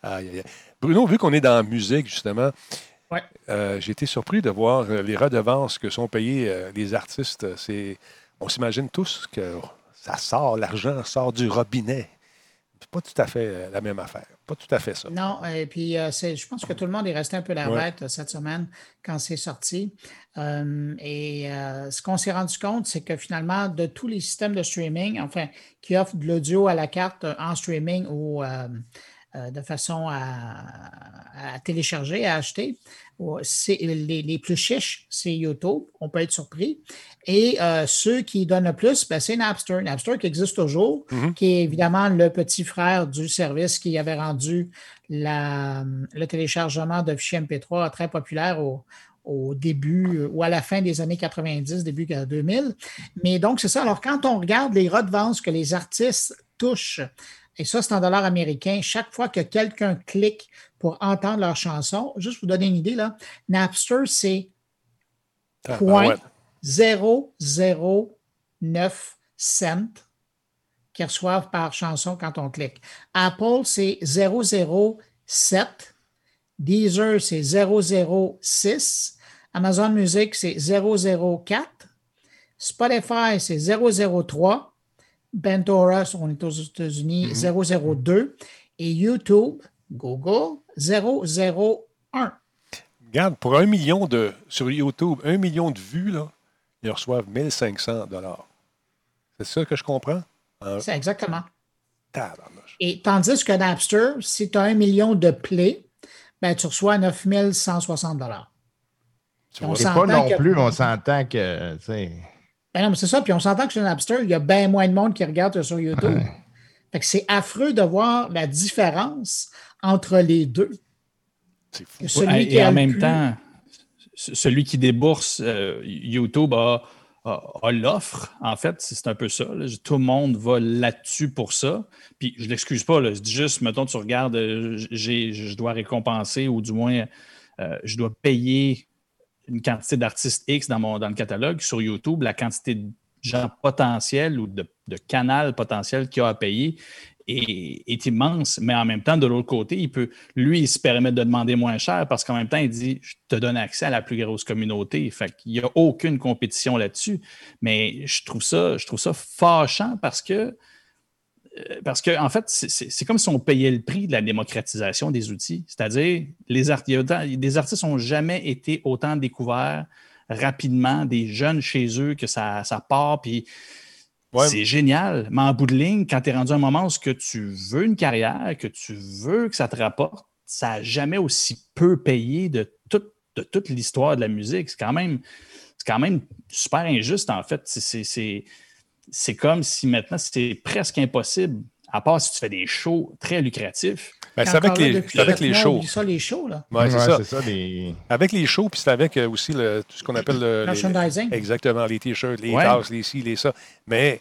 Aïe, aïe, aïe. Bruno, vu qu'on est dans la musique, justement, Ouais. euh, j'ai été surpris de voir les redevances que sont payés euh, les artistes. C'est, on s'imagine tous que ça sort, l'argent sort du robinet. C'est pas tout à fait euh, la même affaire. Pas tout à fait ça. Non, et puis euh, je pense que tout le monde est resté un peu la bête euh, cette semaine quand c'est sorti. Euh, et euh, ce qu'on s'est rendu compte, c'est que finalement, de tous les systèmes de streaming, enfin, qui offrent de l'audio à la carte en streaming ou de façon à, à télécharger, à acheter, les, les plus chiches, c'est YouTube. On peut être surpris. Et euh, ceux qui donnent le plus, ben, c'est Napster. Napster qui existe toujours, Mhm. qui est évidemment le petit frère du service qui avait rendu la- le téléchargement de fichiers MP3 très populaire au, au début euh, ou à la fin des années 90, début 2000. Mais donc, c'est ça. Alors, quand on regarde les redevances que les artistes touchent, et ça, c'est en dollars américains, chaque fois que quelqu'un clique pour entendre leur chanson, juste pour vous donner une idée, là, Napster, c'est Ah, point ouais. 009 cents qu'ils reçoivent par chanson quand on clique. Apple, c'est 007 Deezer, c'est 006. Amazon Music, c'est 004. Spotify, c'est 003. Bentora, on est aux États-Unis, 002. Et YouTube, Google, 001. Regarde, pour un million de. Sur YouTube, un million de vues, là, ils reçoivent 1500 C'est ça que je comprends? En- C'est exactement. Et tandis que Napster, si tu as un million de plays, ben, tu reçois 9160 Tu On vois. C'est pas non que- plus, on s'entend que, Ben non, mais c'est ça. Puis on s'entend que sur Napster, il y a bien moins de monde qui regarde sur YouTube. Fait que c'est affreux de voir la différence entre les deux. C'est fou. Celui Ouais, qui et en même plus- temps, ce- celui qui débourse euh, YouTube a, a- a l'offre. En fait, c'est un peu ça. là. Tout le monde va là-dessus pour ça. Puis je l'excuse pas. Là. Je dis juste, mettons, tu regardes, euh, j'ai- je dois récompenser ou du moins, euh, je dois payer une quantité d'artistes X dans, mon, dans le catalogue. Sur YouTube, la quantité de gens potentiels ou de, de canal potentiel qu'il y a à payer est, immense, mais en même temps, de l'autre côté, il peut, lui, il se permet de demander moins cher parce qu'en même temps, il dit Je te donne accès à la plus grosse communauté. Fait qu'il n'y a aucune compétition là-dessus. Mais je trouve ça, je trouve ça fâchant parce que parce que, en fait, c'est- comme si on payait le prix de la démocratisation des outils. C'est-à-dire, les, art- artistes n'ont jamais été autant découverts rapidement, des jeunes chez eux, que ça, ça part, puis Ouais. c'est génial. Mais en bout de ligne, quand tu es rendu à un moment où ce que tu veux une carrière, que tu veux que ça te rapporte, ça n'a jamais aussi peu payé de, toute- de toute l'histoire de la musique. C'est quand même, c'est quand même super injuste, en fait. C'est- c'est- C'est c'est comme si maintenant, c'est presque impossible, à part si tu fais des shows très lucratifs. Ben, c'est avec les, c'est avec les shows. ça, les shows, là. Ouais, c'est ouais, ça. les... Avec les shows, puis c'est avec euh, aussi le, tout ce qu'on appelle le. les- Merchandising. exactement, les t-shirts, les Ouais. tasses, les ci, les ça. Mais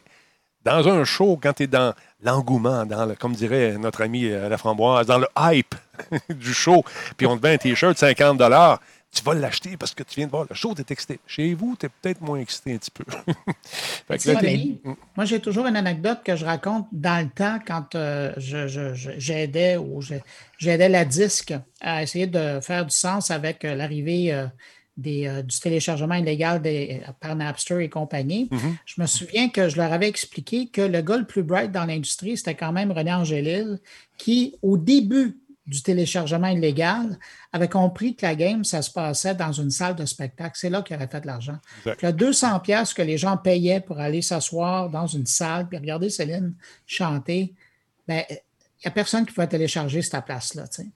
dans un show, quand tu es dans l'engouement, dans le, comme dirait notre ami euh, la framboise, dans le hype (laughs) du show, puis on te vend un t-shirt 50 tu vas l'acheter parce que tu viens de voir le show, tu es excité. Chez vous, tu es peut-être moins excité un petit peu. (laughs) Que là, moi, j'ai toujours une anecdote que je raconte dans le temps quand euh, j'aidais ou je- j'aidais la disque à essayer de faire du sens avec euh, l'arrivée euh, euh, du téléchargement illégal des- par Napster et compagnie. Mhm. Je me souviens que je leur avais expliqué que le gars le plus bright dans l'industrie, c'était quand même René Angélil, qui, au début du téléchargement illégal, avait compris que la game, ça se passait dans une salle de spectacle. C'est là qu'il avait fait de l'argent. Le 200 pièces que les gens payaient pour aller s'asseoir dans une salle puis regarder Céline chanter, ben, il n'y a personne qui pouvait télécharger cette place-là. tu sais.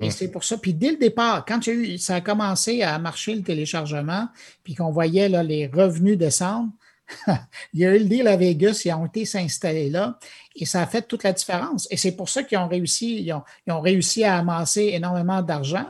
Et c'est pour ça. Puis dès le départ, quand il y a eu- ça a commencé à marcher le téléchargement, puis qu'on voyait là, les revenus descendre, (laughs) il y a eu le deal à Vegas, ils ont été s'installer là et ça a fait toute la différence. Et c'est pour ça qu'ils ont réussi, ils ont, ont réussi à amasser énormément d'argent.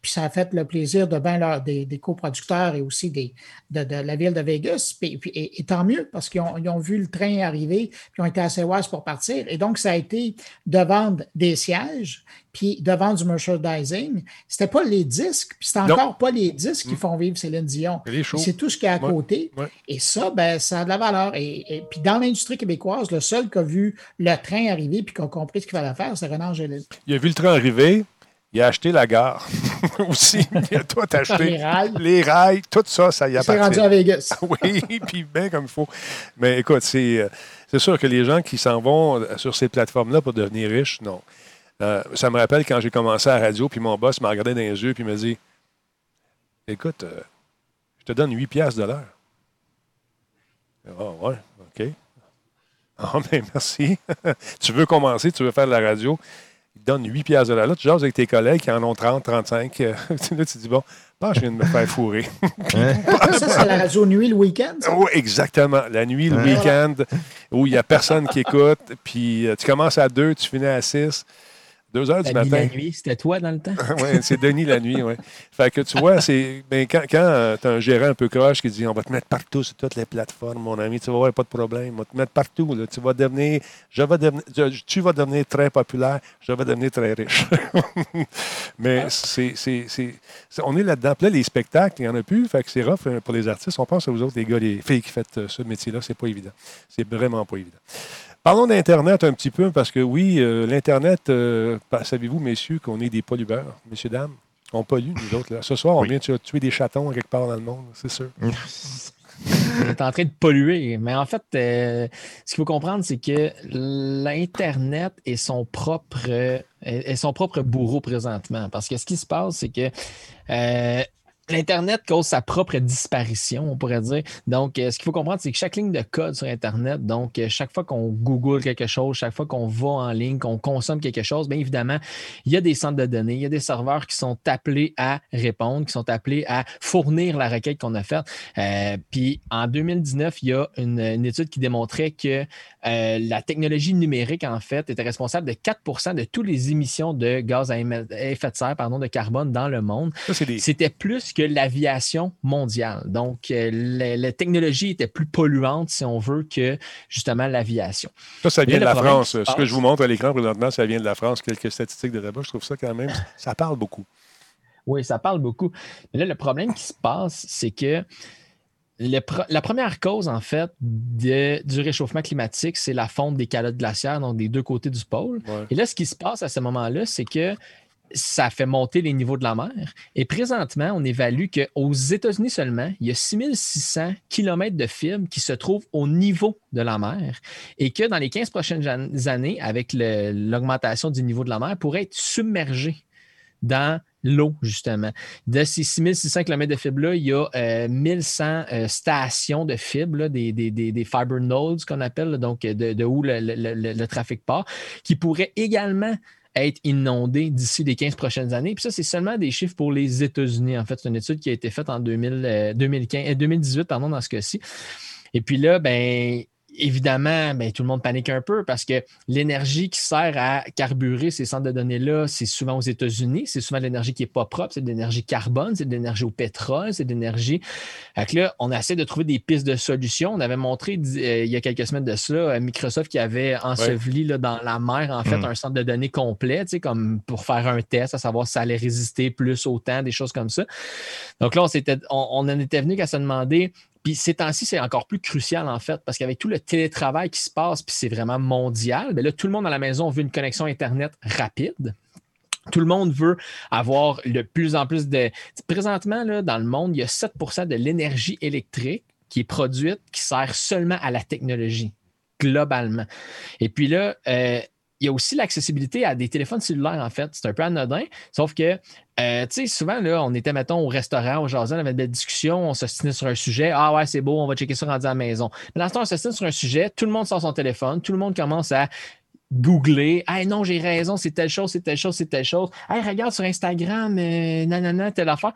Puis ça a fait le plaisir de leur- des, des coproducteurs et aussi des, de, de la ville de Vegas. Puis, puis- et, et tant mieux, parce qu'ils ont, ils ont vu le train arriver, puis ils ont été assez wise pour partir. Et donc, ça a été de vendre des sièges, puis de vendre du merchandising. C'était pas les disques, puis c'est Non. encore pas les disques qui font vivre Céline Dion. C'est tout ce qui est à Ouais. côté. Ouais. Et ça, ben, ça a de la valeur. Et, et puis dans l'industrie québécoise, le seul qui a vu le train arriver puis qui a compris ce qu'il fallait faire, c'est Renan Angélil. Il a vu le train arriver, il a acheté la gare (laughs) aussi. Il a tout acheté. Les rails. Les rails, tout ça, ça y Il appartient. rendu à Vegas. (laughs) oui, puis bien comme il faut. Mais écoute, c'est euh, c'est sûr que les gens qui s'en vont euh, sur ces plateformes-là pour devenir riches, non. Euh, ça me rappelle quand j'ai commencé à la radio, puis mon boss m'a regardé dans les yeux, puis il m'a dit Écoute, euh, je te donne 8 piastres de l'heure. Ah, ouais, OK. Ah, (laughs) ben merci. tu veux commencer, tu veux faire de la radio, il donne 8 piastres de. Là, tu jases avec tes collègues qui en ont 30, 35. euh, (laughs) là, tu dis Bon, je viens de me faire fourrer. (laughs) Ça, c'est la radio nuit le week-end. Oui, exactement. La nuit, le week-end, où il n'y a personne qui écoute, puis euh, tu commences à 2, tu finis à 6, 2 heures du matin. la nuit, c'était toi dans le temps? (laughs) oui, c'est Denis la nuit, oui. Fait que tu vois, c'est. Ben, quand quand tu as un gérant un peu croche qui dit on va te mettre partout sur toutes les plateformes, mon ami, tu vas voir, pas de problème. On va te mettre partout. Là. Tu vas devenir. Je vais devenir. je- Tu vas devenir très populaire, je vais devenir très riche. (laughs) Mais c'est, c'est, On est là-dedans. Puis là, les spectacles, il n'y en a plus. Fait que c'est rough euh, pour les artistes. On pense à vous autres, les gars, les filles qui faites euh, ce métier-là. C'est pas évident. C'est vraiment pas évident. Parlons d'Internet un petit peu, parce que oui, euh, l'Internet, euh, savez-vous, messieurs, qu'on est des pollueurs, messieurs, dames? On pollue, nous autres. Là. Ce soir, on Oui. vient de tuer des chatons quelque part dans le monde, c'est sûr. (laughs) On est en train de polluer. Mais en fait, euh, ce qu'il faut comprendre, c'est que l'Internet est son propre est est son propre bourreau présentement. Parce que ce qui se passe, c'est que euh, L'Internet cause sa propre disparition, on pourrait dire. Donc, euh, ce qu'il faut comprendre, c'est que chaque ligne de code sur Internet, donc euh, chaque fois qu'on Google quelque chose, chaque fois qu'on va en ligne, qu'on consomme quelque chose, bien évidemment, il y a des centres de données, il y a des serveurs qui sont appelés à répondre, qui sont appelés à fournir la requête qu'on a faite. Euh, puis en 2019, il y a une, une étude qui démontrait que euh, la technologie numérique, en fait, était responsable de 4% de toutes les émissions de gaz à effet de serre, pardon, de carbone dans le monde. C'était plus que l'aviation mondiale. Donc, euh, la, la technologie était plus polluante, si on veut, que justement l'aviation. Ça, ça Mais vient de la France. Ce que je vous montre à l'écran présentement, ça vient de la France. Quelques statistiques de là-bas. Je trouve ça quand même, ça parle beaucoup. Oui, ça parle beaucoup. Mais là, le problème qui se passe, c'est que le la première cause, en fait, de- du réchauffement climatique, c'est la fonte des calottes glaciaires, donc des deux côtés du pôle. Ouais. Et là, ce qui se passe à ce moment-là, c'est que ça fait monter les niveaux de la mer. Et présentement, on évalue qu'aux États-Unis seulement, il y a 6600 km de fibres qui se trouvent au niveau de la mer et que dans les 15 prochaines années, avec l'augmentation du niveau de la mer, pourrait être submergé dans l'eau, justement. De ces 6600 km de fibres-là, il y a euh, 1100 euh, stations de fibres, des, fiber nodes qu'on appelle, donc de, où le- le trafic part, qui pourraient également être inondées d'ici les 15 prochaines années. Puis ça, c'est seulement des chiffres pour les États-Unis. En fait, c'est une étude qui a été faite en 2000, euh, 2015, euh, 2018 pardon, dans ce cas-ci. Et puis là, ben, évidemment, ben, tout le monde panique un peu parce que l'énergie qui sert à carburer ces centres de données-là, c'est souvent aux États-Unis. C'est souvent de l'énergie qui n'est pas propre. C'est de l'énergie carbone, c'est de l'énergie au pétrole, c'est de l'énergie. Fait que là, on essaie de trouver des pistes de solutions. On avait montré euh, il y a quelques semaines de cela, euh, Microsoft qui avait enseveli là, dans la mer, en fait, Mm. un centre de données complet, tu sais, comme pour faire un test, à savoir si ça allait résister plus au temps, des choses comme ça. Donc là, on, on en était venu qu'à se demander. Puis ces temps-ci, c'est encore plus crucial en fait, parce qu'avec tout le télétravail qui se passe, puis c'est vraiment mondial, bien là, tout le monde à la maison veut une connexion Internet rapide. Tout le monde veut avoir de plus en plus de. Présentement, là, dans le monde, il y a 7% de l'énergie électrique qui est produite qui sert seulement à la technologie, globalement. Et puis là, euh, il y a aussi l'accessibilité à des téléphones cellulaires, en fait. C'est un peu anodin, sauf que, euh, tu sais, souvent, là, on était, mettons, au restaurant, au jardin, on avait des discussions, on s'ostinait sur un sujet. Ah ouais, c'est beau, on va checker ça rendu à la maison. Mais temps, on s'ostine sur un sujet, tout le monde sort son téléphone, tout le monde commence à googler. Hey, non, j'ai raison, c'est telle chose, c'est telle chose, c'est telle chose. Hey, regarde sur Instagram, euh, nanana, telle affaire.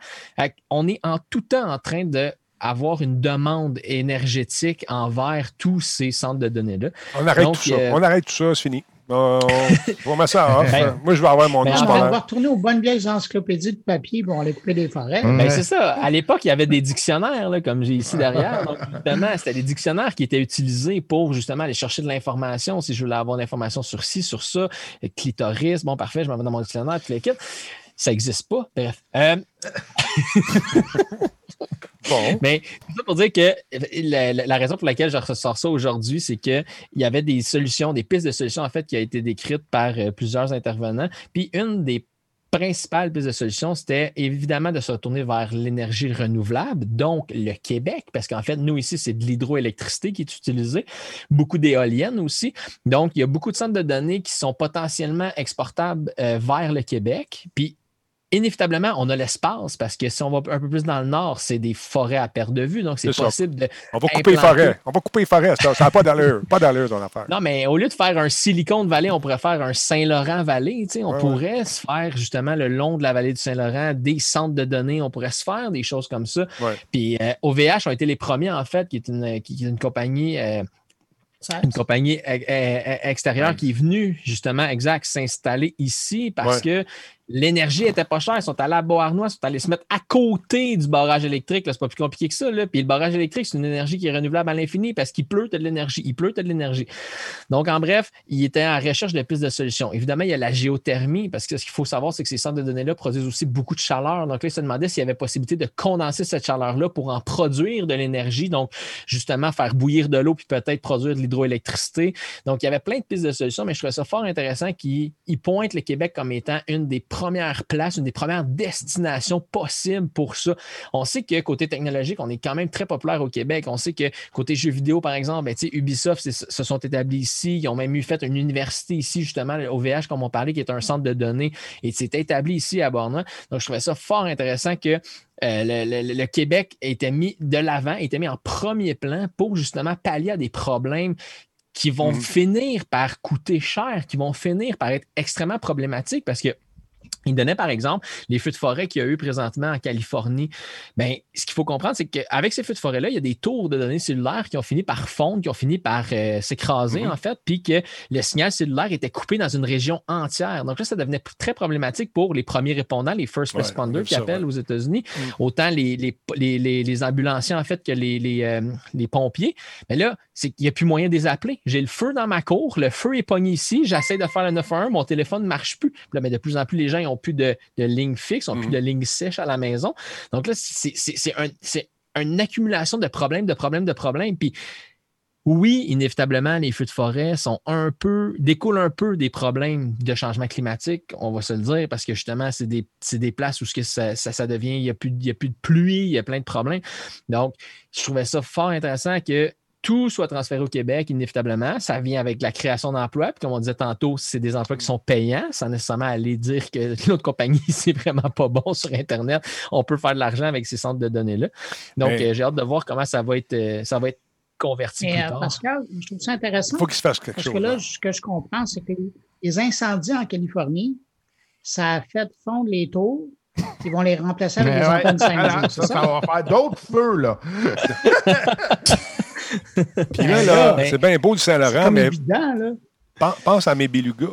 On est en tout temps en train de avoir une demande énergétique envers tous ces centres de données-là. On arrête Donc, tout ça. euh, On arrête tout ça, c'est fini. On, on met ça off. Ben, Moi, je vais avoir mon ben, On va retourner aux bonnes vieilles encyclopédies de papier pour aller couper des forêts. Ben, Ouais. c'est ça. À l'époque, il y avait des dictionnaires, là, comme j'ai ici derrière. (laughs) Donc, justement, c'était des dictionnaires qui étaient utilisés pour justement aller chercher de l'information. Si je voulais avoir de l'information sur ci, sur ça, euh, clitoris, bon, parfait, je m'en vais dans mon dictionnaire, puis les kits. Ça n'existe pas. Bref. Euh, (laughs) Bon. mais tout ça pour dire que la, la- la raison pour laquelle je ressors ça aujourd'hui, c'est qu'il y avait des solutions, des pistes de solutions, en fait, qui a été décrites par euh, plusieurs intervenants. Puis une des principales pistes de solutions, c'était évidemment de se retourner vers l'énergie renouvelable, donc le Québec, parce qu'en fait, nous ici, c'est de l'hydroélectricité qui est utilisée, beaucoup d'éoliennes aussi. Donc, il y a beaucoup de centres de données qui sont potentiellement exportables euh, vers le Québec. Puis, inévitablement, on a l'espace parce que si on va un peu plus dans le nord, c'est des forêts à perte de vue. Donc, c'est ça. possible de. On va couper les forêts. On va couper les forêts. Ça n'a pas d'allure. Pas d'allure, ton affaire. Non, mais au lieu de faire un Silicon Valley, on pourrait faire un sais, On Ouais, ouais. pourrait se faire justement le long de la vallée du Saint-Laurent des centres de données. On pourrait se faire des choses comme ça. Ouais. Puis euh, OVH ont été les premiers, en fait, qui est une, qui est une compagnie. euh, une compagnie euh, euh, extérieure qui est venue justement exact s'installer ici parce que l'énergie était pas chère. Ils sont allés à Beauharnois, ils sont allés se mettre à côté du barrage électrique. C'est pas plus compliqué que ça. Là. Puis le barrage électrique, c'est une énergie qui est renouvelable à l'infini parce qu'il pleut, t'as de l'énergie. Il pleut, de l'énergie. Donc, en bref, il était en recherche de pistes de solutions. Évidemment, il y a la géothermie parce que ce qu'il faut savoir, c'est que ces centres de données-là produisent aussi beaucoup de chaleur. Donc là, il se demandait s'il y avait possibilité de condenser cette chaleur-là pour en produire de l'énergie. Donc, justement, faire bouillir de l'eau puis peut-être produire de l'hydroélectricité. Donc, il y avait plein de pistes de solutions, mais je trouvais ça fort intéressant qu'il il pointe le Québec comme étant une des premières places, une des premières destinations possibles pour ça. On sait que côté technologique, on est quand même très populaire au Québec. On sait que côté jeux vidéo, par exemple, ben, Ubisoft se sont établis ici. Ils ont même eu fait une université ici, justement, le OVH, comme on parlait, qui est un centre de données, et c'est établi ici à Borna. Donc, je trouvais ça fort intéressant que euh, le, le- le Québec était mis de l'avant, était mis en premier plan pour justement pallier à des problèmes qui vont Mhm. finir par coûter cher, qui vont finir par être extrêmement problématiques parce que il donnait par exemple les feux de forêt qu'il y a eu présentement en Californie. Ben, ce qu'il faut comprendre, c'est qu'avec ces feux de forêt-là, il y a des tours de données cellulaires qui ont fini par fondre, qui ont fini par euh, s'écraser, Mhm. en fait, puis que le signal cellulaire était coupé dans une région entière. Donc là, ça devenait très problématique pour les premiers répondants, les first responders on qui appellent ouais. aux États-Unis, Mm. autant les, les, les, les- les ambulanciers, en fait, que les, les, euh, les pompiers. Mais là, c'est qu'il n'y a plus moyen de les appeler. J'ai le feu dans ma cour, le feu est pogné ici, j'essaie de faire le 911, mon téléphone ne marche plus. Là, mais de plus en plus, les gens n'ont plus de, de ligne fixe, n'ont plus Mhm. de ligne sèche à la maison. Donc là, c'est un- une accumulation de problèmes, de problèmes, de problèmes. Puis oui, inévitablement, les feux de forêt sont un peu, découlent un peu des problèmes de changement climatique, on va se le dire, parce que justement, c'est des, des places où ce que ça, ça, ça devient, il n'y a, a plus de pluie, il y a plein de problèmes. Donc, je trouvais ça fort intéressant que tout soit transféré au Québec, inévitablement. Ça vient avec la création d'emplois. Puis, comme on disait tantôt, c'est des emplois qui sont payants, sans nécessairement aller dire que (laughs) l'autre compagnie, (laughs) c'est vraiment pas bon sur Internet. On peut faire de l'argent avec ces centres de données-là. Donc, Mais- euh, j'ai hâte de voir comment ça va être, euh, ça va être converti Mais plus euh, tard. Pascal, je trouve ça intéressant. Il faut qu'il se fasse quelque Parce chose. que là, là. ce que je comprends, c'est que les incendies en Californie, ça a fait fondre les tours. Ils vont les remplacer avec des ouais, antennes (laughs) 5G. voilà, c'est ça, ça? va faire d'autres feux, là. Puis là, là, Ben, c'est bien beau du C'est Saint-Laurent, mais évident, là. pen- pense à mes belugas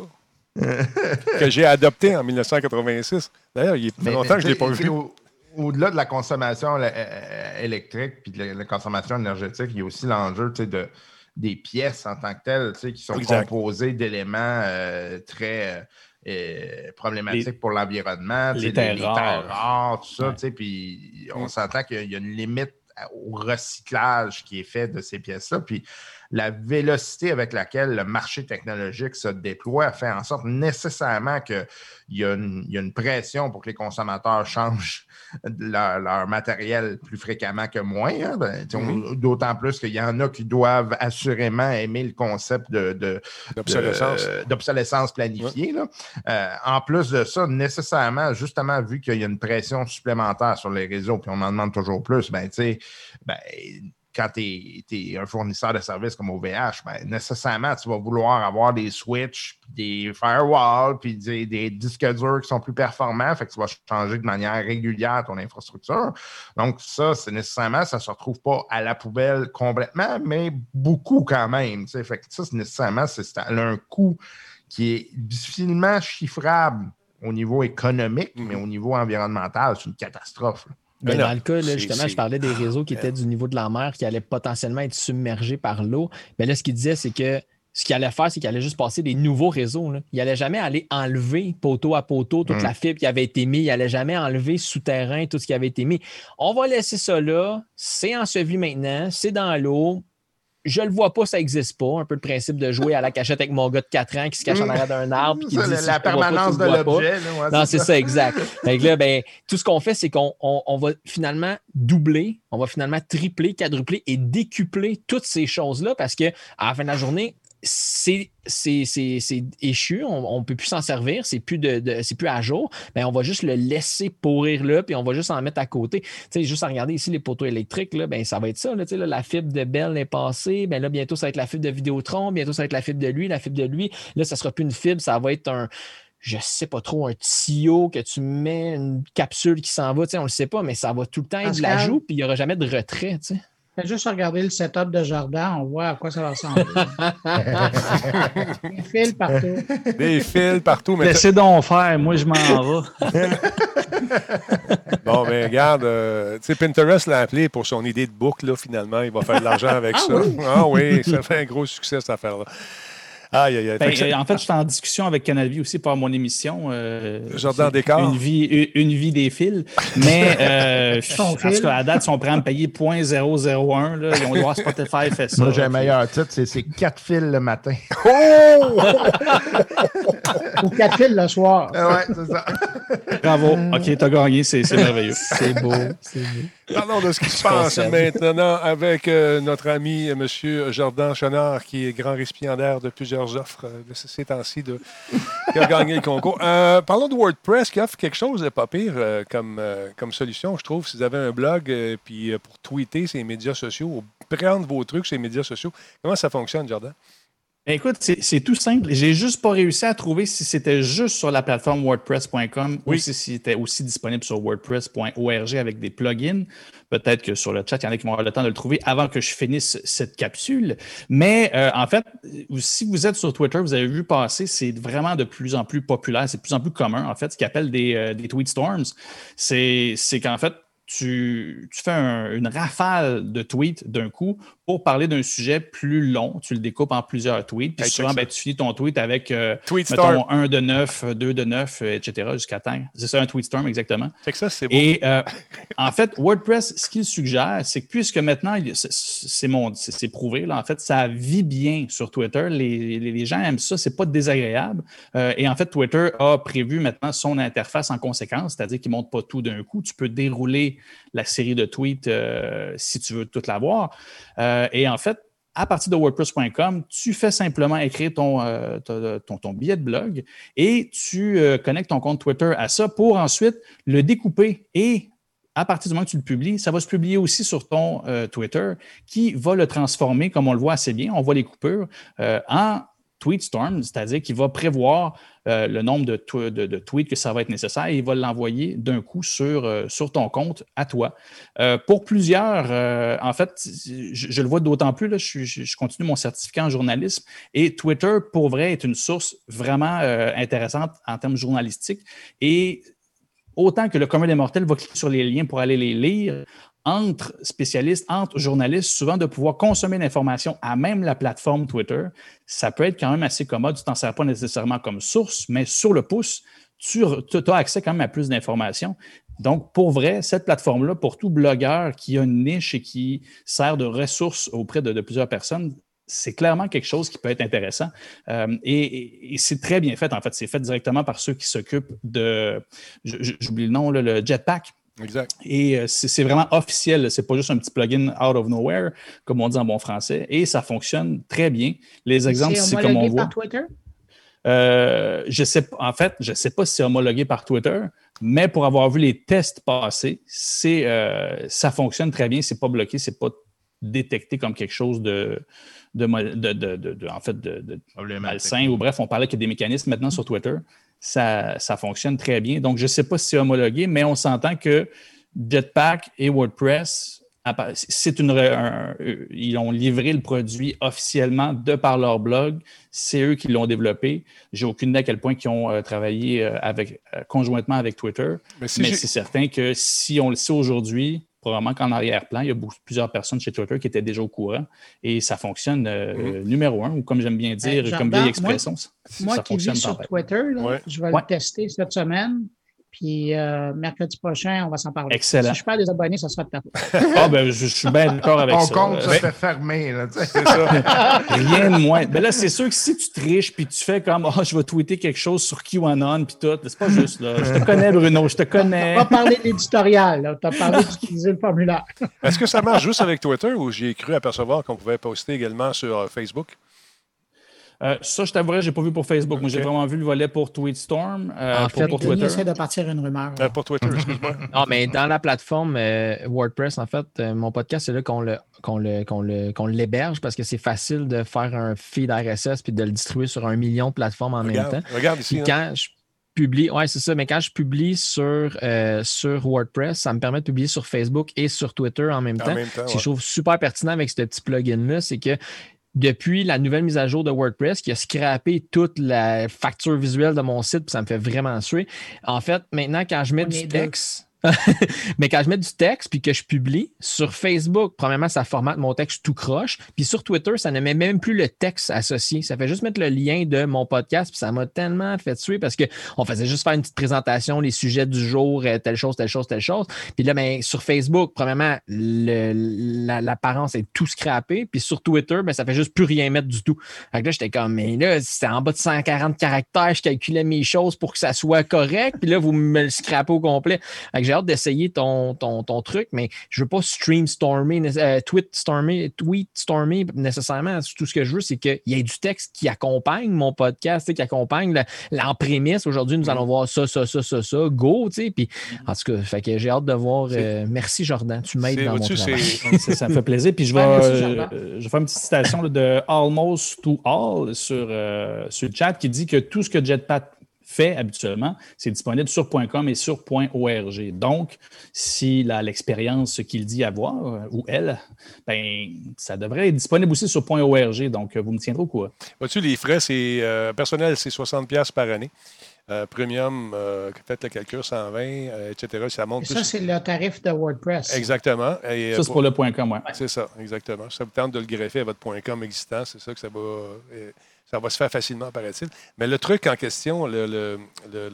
(laughs) que j'ai adoptés en 1986. D'ailleurs, il y a Mais- longtemps que je ne l'ai pas vu. au- Au-delà de la consommation euh, euh, électrique puis de la, la consommation énergétique, il y a aussi l'enjeu tu sais, de, des pièces en tant que telles tu sais, qui sont Exact. composées d'éléments euh, très euh, problématiques Les- pour l'environnement. tu les sais, terres les rares. rares, tout ça. Ouais. tu sais, Puis on s'entend qu'il y a une limite au recyclage qui est fait de ces pièces-là. La vélocité avec laquelle le marché technologique se déploie fait en sorte nécessairement qu'il y, a une- il y a une pression pour que les consommateurs changent leur, leur matériel plus fréquemment que moins. hein. Ben, D'autant plus qu'il y en a qui doivent assurément aimer le concept D'obsolescence. de- d'obsolescence planifiée. là. Euh, en plus de ça, nécessairement, justement, vu qu'il y a une pression supplémentaire sur les réseaux, puis on en demande toujours plus, ben, tu sais, ben, quand tu es, un fournisseur de services comme OVH, ben, nécessairement, tu vas vouloir avoir des switches, puis des firewalls, puis des, des disques durs qui sont plus performants. Fait que tu vas changer de manière régulière ton infrastructure. Donc, ça, c'est nécessairement, ça ne se retrouve pas à la poubelle complètement, mais beaucoup quand même. tu sais. Fait que ça, c'est nécessairement, c'est c'est un coût qui est difficilement chiffrable au niveau économique, mais au niveau environnemental, c'est une catastrophe. là. Mais Mais dans le cas, là, justement, je parlais des réseaux qui étaient du niveau de la mer, qui allaient potentiellement être submergés par l'eau. Mais là, ce qu'il disait, c'est que ce qu'il allait faire, c'est qu'il allait juste passer des nouveaux réseaux. là. Il n'allait jamais aller enlever poteau à poteau toute Mm. la fibre qui avait été mise. Il n'allait jamais enlever souterrain tout ce qui avait été mis. On va laisser ça là. C'est enseveli maintenant. C'est dans l'eau. Je le vois pas, ça n'existe pas. Un peu le principe de jouer à la cachette avec mon gars de 4 ans qui se cache en arrière d'un arbre. qui Ça, dit, la, Si pas, permanence de l'objet. ouais, Non, c'est ça, exact. Que là, ben, tout ce qu'on fait, c'est qu'on on, on va finalement doubler, on va finalement tripler, quadrupler et décupler toutes ces choses-là parce que à la fin de la journée, c'est c'est- c'est- c'est échu, on ne peut plus s'en servir, c'est plus de, de- c'est plus à jour, ben on va juste le laisser pourrir là, puis on va juste en mettre à côté. Tu sais, juste à regarder ici les poteaux électriques, là, ben ça va être ça. Là, tu sais, là, la fibre de Bell est passée, ben là, bientôt, ça va être la fibre de Vidéotron, bientôt, ça va être la fibre de lui, la fibre de lui. Là, ça sera plus une fibre, ça va être un, je sais pas trop, un tuyau que tu mets, une capsule qui s'en va, tu sais, on le sait pas, mais ça va tout le temps être de Pascal? l'ajout, puis il n'y aura jamais de retrait, tu sais. Fais juste regarder le setup de jardin, on voit à quoi ça va ressembler. (laughs) Des fils partout. Des fils partout. Mais Laissez donc faire, moi je m'en vais. (laughs) bon, mais regarde, euh, tu sais, Pinterest l'a appelé pour son idée de boucle, là, finalement. Il va faire de l'argent avec ça. Ah oui, ça fait un gros succès, cette affaire-là. Aïe, aïe, aïe. Ben, en fait, je suis en discussion avec Canal Vie aussi pour mon émission. euh, Jardin c'est Décor. Une vie, une, une vie des fils. Mais euh, (laughs) en tout cas, à date, si on prend me payer 0.001, là, ils vont voir Spotify fait ça. Moi, j'ai un meilleur titre, c'est c'est quatre fils le matin. (laughs) Ou quatre fils le soir. ouais, c'est ça. Bravo. OK, t'as gagné, c'est c'est merveilleux. C'est beau, c'est beau. Parlons de ce qui se passe maintenant avec euh, notre ami euh, M. Jordan Chenard, qui est grand récipiendaire de plusieurs offres euh, de ces temps-ci, de- qui a gagné le concours. Euh, parlons de WordPress, qui offre quelque chose de pas pire comme, comme solution, je trouve. Si vous avez un blog, puis pour tweeter ces médias sociaux, ou prendre vos trucs sur les médias sociaux, comment ça fonctionne, Jordan? Ben, Écoute, c'est tout simple. J'ai juste pas réussi à trouver si c'était juste sur la plateforme WordPress.com ou si c'était aussi disponible sur WordPress.org avec des plugins. Peut-être que sur le chat, il y en a qui vont avoir le temps de le trouver avant que je finisse cette capsule. Mais euh, en fait, si vous êtes sur Twitter, vous avez vu passer, c'est vraiment de plus en plus populaire, c'est de plus en plus commun, en fait, ce qu'ils appellent des, euh, des tweet storms. C'est qu'en fait, tu, tu fais un- une rafale de tweets d'un coup pour parler d'un sujet plus long. Tu le découpes en plusieurs tweets. Puis souvent, ben, tu finis ton tweet avec, euh, Tweet mettons, storm. 1 de 9, 2 de 9, euh, etc., jusqu'à temps. C'est ça, un tweet storm, exactement. Fait que ça, c'est. Et euh, en fait, WordPress, ce qu'il suggère, c'est que puisque maintenant, c'est- prouvé, là, en fait, ça vit bien sur Twitter. Les, les- les gens aiment ça, c'est pas désagréable. Euh, et en fait, Twitter a prévu maintenant son interface en conséquence, c'est-à-dire qu'il ne monte pas tout d'un coup. Tu peux dérouler la série de tweets euh, si tu veux tout l'avoir. Euh, et en fait, à partir de WordPress.com, tu fais simplement écrire ton, euh, ton, billet de blog et tu connectes ton compte Twitter à ça pour ensuite le découper et à partir du moment que tu le publies, ça va se publier aussi sur ton Twitter qui va le transformer, comme on le voit assez bien, on voit les coupures, en TweetStorm, c'est-à-dire qu'il va prévoir euh, le nombre de, tw- de- de tweets que ça va être nécessaire et il va l'envoyer d'un coup sur, euh, ton compte à toi. Euh, pour plusieurs, en fait, je, le vois d'autant plus, je, continue mon certificat en journalisme et Twitter, pour vrai, est une source vraiment intéressante en termes journalistiques et autant que le commun des mortels va cliquer sur les liens pour aller les lire, entre spécialistes, entre journalistes, souvent de pouvoir consommer l'information à même la plateforme Twitter, ça peut être quand même assez commode. Tu t'en sers pas nécessairement comme source, mais sur le pouce, tu as accès quand même à plus d'informations. Donc, pour vrai, cette plateforme-là, pour tout blogueur qui a une niche et qui sert de ressource auprès de, plusieurs personnes, c'est clairement quelque chose qui peut être intéressant. Euh, et c'est très bien fait, en fait. C'est fait directement par ceux qui s'occupent de, j'oublie le nom, le Jetpack. Exact. Et euh, c'est vraiment officiel. C'est pas juste un petit plugin out of nowhere, comme on dit en bon français. Et ça fonctionne très bien. Les exemples, c'est comme on homologué voit. par Twitter? Euh, je sais, pas- en fait, je ne sais pas si c'est homologué par Twitter, mais pour avoir vu les tests passés, c'est, euh, ça fonctionne très bien. C'est pas bloqué, c'est pas détecté comme quelque chose de, de, de- de- de- de- en fait, de, de malsain. Ou bref, on parlait qu'il y a des mécanismes maintenant sur Twitter. Ça, ça fonctionne très bien. Donc, je ne sais pas si c'est homologué, mais on s'entend que Jetpack et WordPress, c'est une, un- ils ont livré le produit officiellement de par leur blog. C'est eux qui l'ont développé. J'ai aucune idée à quel point ils ont euh, travaillé euh, avec, euh, conjointement avec Twitter. Mais si Mais j'ai- c'est certain que si on le sait aujourd'hui, probablement qu'en arrière-plan, il y a beaucoup- plusieurs personnes chez Twitter qui étaient déjà au courant et ça fonctionne euh, Mhm. numéro un, ou comme j'aime bien dire, Euh, comme vieille moi- expression, ça- Moi ça qui fonctionne vis sur parfaitement. Twitter, là, Ouais. je vais Ouais. le tester cette semaine. Puis euh, mercredi prochain, on va s'en parler. Excellent. Si je perds des abonnés, ça sera de ta faute. (laughs) Ah, ben, je, je suis bien d'accord avec Ton ça. compte Euh, se fait fermer. Là, tu sais. C'est ça. (laughs) Rien de moins. Ben là, c'est sûr que si tu triches puis tu fais comme Ah, je vais tweeter quelque chose sur QAnon puis tout, c'est pas juste là. Je te connais, Bruno, je te connais. On va parler de l'éditorial. Tu as parlé d'utiliser le formulaire. Est-ce que ça marche juste avec Twitter ou j'ai cru apercevoir qu'on pouvait poster également sur euh, Facebook? Euh, ça, je t'avouerais, j'ai pas vu pour Facebook. Moi, j'ai vraiment vu le volet pour TweetStorm, euh, En pour, fait, pour Denis Twitter. essaie de partir une rumeur. Euh, pour Twitter, excuse-moi. (laughs) Non, mais dans la plateforme euh, WordPress, en fait, euh, mon podcast, c'est là qu'on le, qu'on le, qu'on le, qu'on l'héberge parce que c'est facile de faire un feed RSS puis de le distribuer sur un million de plateformes en même temps. regarde ici. Puis hein. quand je, publie, ouais, c'est ça, mais quand je publie sur, euh, sur WordPress, ça me permet de publier sur Facebook et sur Twitter en même En temps. même temps, Ce que ouais. je trouve super pertinent avec ce petit plugin-là, c'est que depuis la nouvelle mise à jour de WordPress qui a scrappé toute la facture visuelle de mon site, puis ça me fait vraiment suer. En fait, maintenant, quand je mets On du texte, (laughs) mais quand je mets du texte puis que je publie sur Facebook, premièrement, ça formate mon texte tout croche. Puis sur Twitter, ça ne met même plus le texte associé. Ça fait juste mettre le lien de mon podcast. Puis ça m'a tellement fait tuer parce qu'on faisait juste faire une petite présentation, les sujets du jour, euh, telle chose, telle chose, telle chose. Puis là, ben, sur Facebook, premièrement, l'apparence est tout scrappée. Puis sur Twitter, ben, ça fait juste plus rien mettre du tout. Fait que là, j'étais comme, mais là, c'était en bas de 140 caractères, je calculais mes choses pour que ça soit correct. Puis là, vous me le scrapez au complet. Fait que j'ai hâte d'essayer ton, ton, ton truc, mais je veux pas stream stormer, euh, tweet stormer, tweet stormer nécessairement. Tout ce que je veux, c'est qu'il y ait du texte qui accompagne mon podcast, qui accompagne le- l'en-prémisse. Aujourd'hui, nous allons voir ça, ça, ça, ça, ça. Go, tu sais. Puis, en tout cas, fait que j'ai hâte de voir. euh, merci, Jordan. Tu m'aides dans mon travail. Ça, ça me fait plaisir. Puis je vais, euh, Jordan. euh, je vais faire une petite citation là, de Almost to All sur, euh, sur le chat qui dit que tout ce que Jetpack fait habituellement, c'est disponible sur .com et sur .org. Donc, si la- l'expérience qu'il dit avoir, euh, ou elle, ben, ça devrait être disponible aussi sur .org. Donc, euh, vous me tiendrez au courant. Vois-tu, les frais, c'est euh, personnel, c'est 60$ piastres par année. Euh, premium, euh, faites le calcul, 120, euh, etc. Ça monte Et ça, plus. c'est le tarif de WordPress. Exactement. Et, Ça, c'est pour le .com, ouais. C'est ça, exactement. Ça vous tente de le greffer à votre .com existant, c'est ça que ça va, ça va se faire facilement, paraît-il. Mais le truc en question, le, le, le,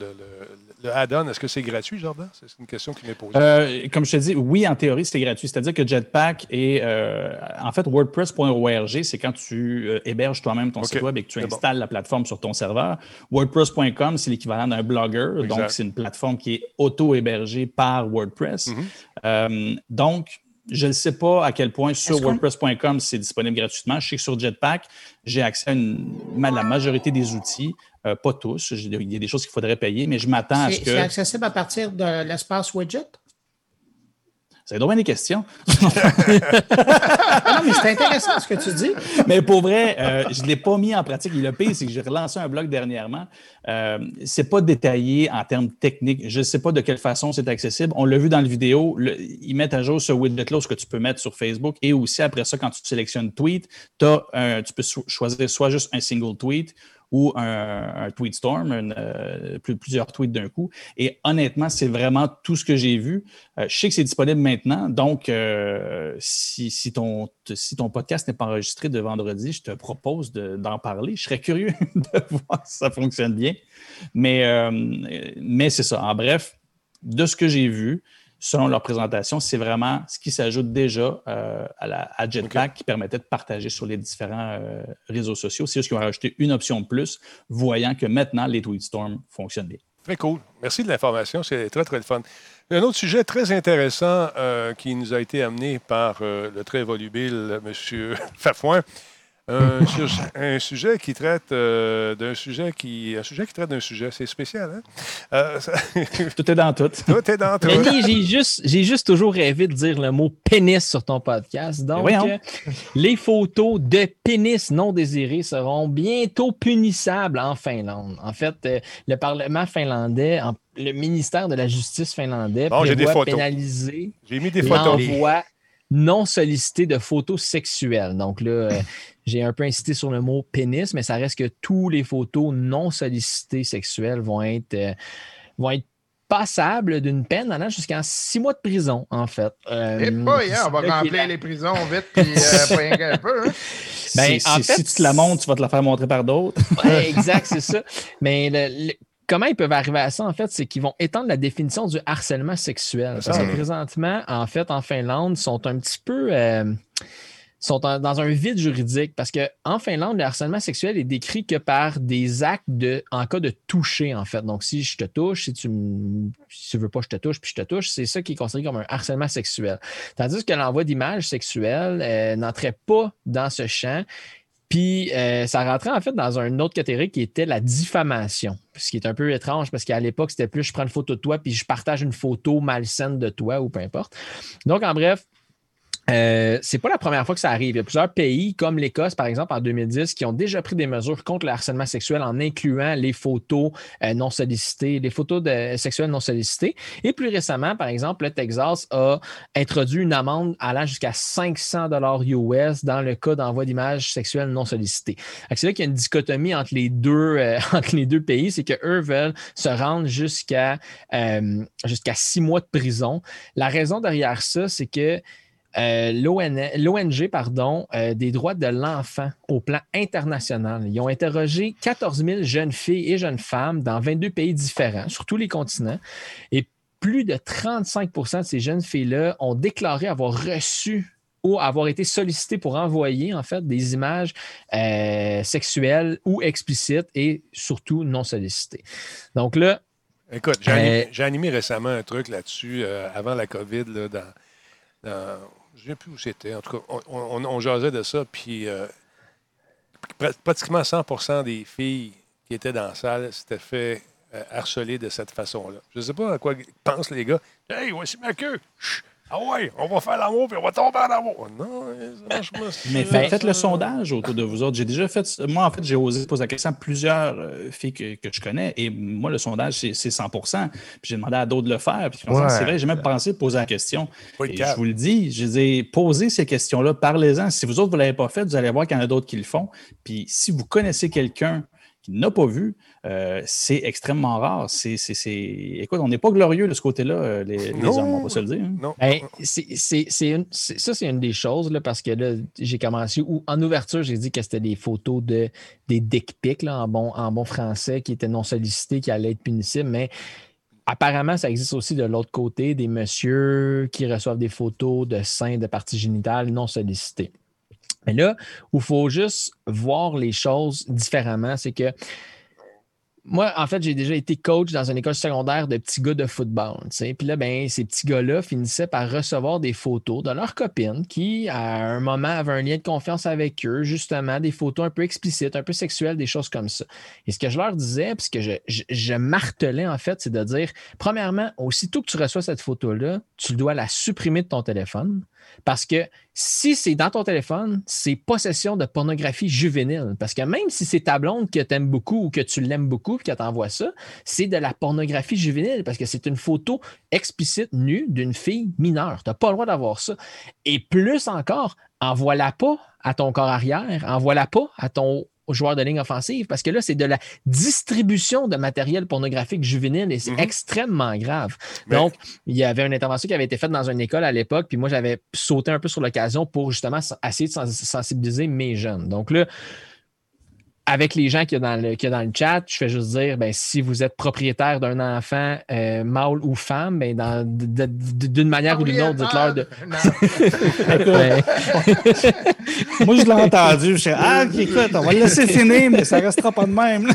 le- add-on, est-ce que c'est gratuit, Jordan? C'est une question qui m'est posée. Euh, comme je te dis, oui, en théorie, c'est gratuit. C'est-à-dire que Jetpack et euh, en fait, WordPress.org, c'est quand tu euh, héberges toi-même ton site web et que tu bon. installes la plateforme sur ton serveur. WordPress.com, c'est l'équivalent d'un blogger. Exact. Donc, c'est une plateforme qui est auto-hébergée par WordPress. Mhm. Euh, donc, je ne sais pas à quel point sur WordPress.com c'est disponible gratuitement. Je sais que sur Jetpack, j'ai accès à une- à la majorité des outils. Euh, pas tous. Il y a des choses qu'il faudrait payer, mais je m'attends à ce que. c'est accessible à partir de l'espace widget? Ça doit bien des questions. (laughs) Ah non, mais c'est intéressant ce que tu dis. Mais pour vrai, euh, je ne l'ai pas mis en pratique. Et le pire, c'est que j'ai relancé un blog dernièrement. Euh, c'est pas détaillé en termes techniques. Je ne sais pas de quelle façon c'est accessible. On l'a vu dans la vidéo. le- ils mettent à jour ce widget-là, ce que tu peux mettre sur Facebook. Et aussi, après ça, quand tu sélectionnes tweet, un- tu peux choisir soit juste un single tweet ou un, tweet storm, euh, plus- plusieurs tweets d'un coup. Et honnêtement, c'est vraiment tout ce que j'ai vu. Euh, je sais que c'est disponible maintenant, donc euh, si, si ton, si ton podcast n'est pas enregistré de vendredi, je te propose de- d'en parler. Je serais curieux (laughs) de voir si ça fonctionne bien. Mais, mais c'est ça. En bref, de ce que j'ai vu, selon leur présentation, c'est vraiment ce qui s'ajoute déjà euh, à, la, à Jetpack qui permettait de partager sur les différents euh, réseaux sociaux. C'est juste qu'ils ont rajouté une option de plus, voyant que maintenant les Tweetstorm fonctionnent bien. Très cool. Merci de l'information. C'est très, très le fun. Un autre sujet très intéressant euh, qui nous a été amené par le très volubile M. (laughs) Fafouin. (laughs) Un, su- un sujet qui traite euh, d'un sujet qui. Un sujet qui traite d'un sujet. C'est spécial, hein? Euh, ça- (laughs) Tout est dans tout. tout est dans tout. J'ai juste, j'ai juste toujours rêvé de dire le mot pénis sur ton podcast. Donc, voyons. euh, les photos de pénis non désirés seront bientôt punissables en Finlande. En fait, euh, le Parlement finlandais, en- le ministère de la Justice finlandais Bon, prévoit pénaliser J'ai mis des photos. l'envoi non sollicité de photos sexuelles. Donc là, euh, j'ai un peu insisté sur le mot pénis, mais ça reste que tous les photos non sollicitées sexuelles vont être, euh, vont être passables d'une peine allant jusqu'à six mois de prison, en fait. Euh, Et pas, hein, on va remplir les prisons vite, puis euh, (laughs) pas rien qu'un peu. Hein? Ben, Si- en si, fait, si tu te la montres, tu vas te la faire montrer par d'autres. (laughs) Ouais, exact, c'est ça. Mais le- le- comment ils peuvent arriver à ça, en fait, c'est qu'ils vont étendre la définition du harcèlement sexuel. Parce que présentement, en fait, en Finlande, ils sont un petit peu. euh, sont dans un vide juridique parce qu'en Finlande, le harcèlement sexuel est décrit que par des actes de, en cas de toucher, en fait. Donc, si je te touche, si tu ne veux pas je te touche, puis je te touche, c'est ça qui est considéré comme un harcèlement sexuel. Tandis que l'envoi d'images sexuelles euh, n'entrait pas dans ce champ. Puis euh, ça rentrait en fait dans une autre catégorie qui était la diffamation. Ce qui est un peu étrange parce qu'à l'époque, c'était plus je prends une photo de toi puis je partage une photo malsaine de toi ou peu importe. Donc, en bref, euh, c'est pas la première fois que ça arrive. Il y a plusieurs pays, comme l'Écosse, par exemple, en 2010, qui ont déjà pris des mesures contre le harcèlement sexuel en incluant les photos euh, non sollicitées, les photos sexuelles non sollicitées. Et plus récemment, par exemple, le Texas a introduit une amende allant jusqu'à 500 dollars US dans le cas d'envoi d'images sexuelles non sollicitées. C'est là qu'il y a une dichotomie entre les deux, euh, (laughs) entre les deux pays, c'est qu'eux veulent se rendre jusqu'à jusqu'à six mois de prison. La raison derrière ça, c'est que euh, l'ONG pardon, euh, des droits de l'enfant au plan international. Ils ont interrogé 14 000 jeunes filles et jeunes femmes dans 22 pays différents, sur tous les continents. Et plus de 35% de ces jeunes filles-là ont déclaré avoir reçu ou avoir été sollicitées pour envoyer en fait des images euh, sexuelles ou explicites et surtout non sollicitées. Donc là, Écoute, j'ai animé, récemment un truc là-dessus avant la COVID là, dans, je ne sais plus où c'était. En tout cas, on, on, jasait de ça. Puis euh, pratiquement 100% des filles qui étaient dans la salle s'étaient fait euh, harceler de cette façon-là. Je ne sais pas à quoi pensent les gars. Hey, voici ma queue. Ah ouais, on va faire l'amour puis on va tomber en amour. Non, franchement. Mais faites le sondage autour de vous autres. J'ai déjà fait. Moi, en fait, j'ai osé poser la question à plusieurs euh, filles que, que, je connais. Et moi, le sondage, c'est 100% Puis j'ai demandé à d'autres de le faire. Puis c'est vrai, j'ai même pensé de poser la question. et je vous le dis, je dis, posez ces questions-là, parlez-en. Si vous autres, vous ne l'avez pas fait, vous allez voir qu'il y en a d'autres qui le font. Puis si vous connaissez quelqu'un n'a pas vu, euh, c'est extrêmement rare. C'est, Écoute, on n'est pas glorieux de ce côté-là, euh, les, hommes, on va se le dire. Hein. Non. Ben, ça, c'est une des choses, là, parce que là, j'ai commencé, ou en ouverture, j'ai dit que c'était des photos de, des dick pics, là, en, bon, en bon français, qui étaient non sollicités, qui allaient être punissibles, mais Apparemment, ça existe aussi de l'autre côté, des messieurs qui reçoivent des photos de seins, de parties génitales non sollicitées. Mais là, où il faut juste voir les choses différemment, c'est que moi, en fait, j'ai déjà été coach dans une école secondaire de petits gars de football. Puis là, ben, ces petits gars-là finissaient par recevoir des photos de leurs copines qui, à un moment, avaient un lien de confiance avec eux, justement, des photos un peu explicites, un peu sexuelles, des choses comme ça. Et ce que je leur disais, puis ce que je, je martelais, en fait, c'est de dire, premièrement, aussitôt que tu reçois cette photo-là, tu dois la supprimer de ton téléphone. Parce que si c'est dans ton téléphone, c'est possession de pornographie juvénile. Parce que même si c'est ta blonde que tu aimes beaucoup ou que tu l'aimes beaucoup et qu'elle t'envoie ça, c'est de la pornographie juvénile parce que c'est une photo explicite nue d'une fille mineure. Tu n'as pas le droit d'avoir ça. Et plus encore, envoie-la pas à ton corps arrière, envoie-la pas à ton aux joueurs de ligne offensive parce que là, c'est de la distribution de matériel pornographique juvénile et c'est mhm. extrêmement grave. Donc, il y avait une intervention qui avait été faite dans une école à l'époque, puis moi, j'avais sauté un peu sur l'occasion pour justement essayer de sensibiliser mes jeunes. Donc là, avec les gens qu'il y, a dans le, dans le chat, je fais juste dire, ben, si vous êtes propriétaire d'un enfant, euh, mâle ou femme, ben, d'une manière ou d'une autre, dites-leur de. (laughs) Moi, je l'ai entendu. Je suis ah, écoute, on va le laisser finir, mais ça restera pas de même.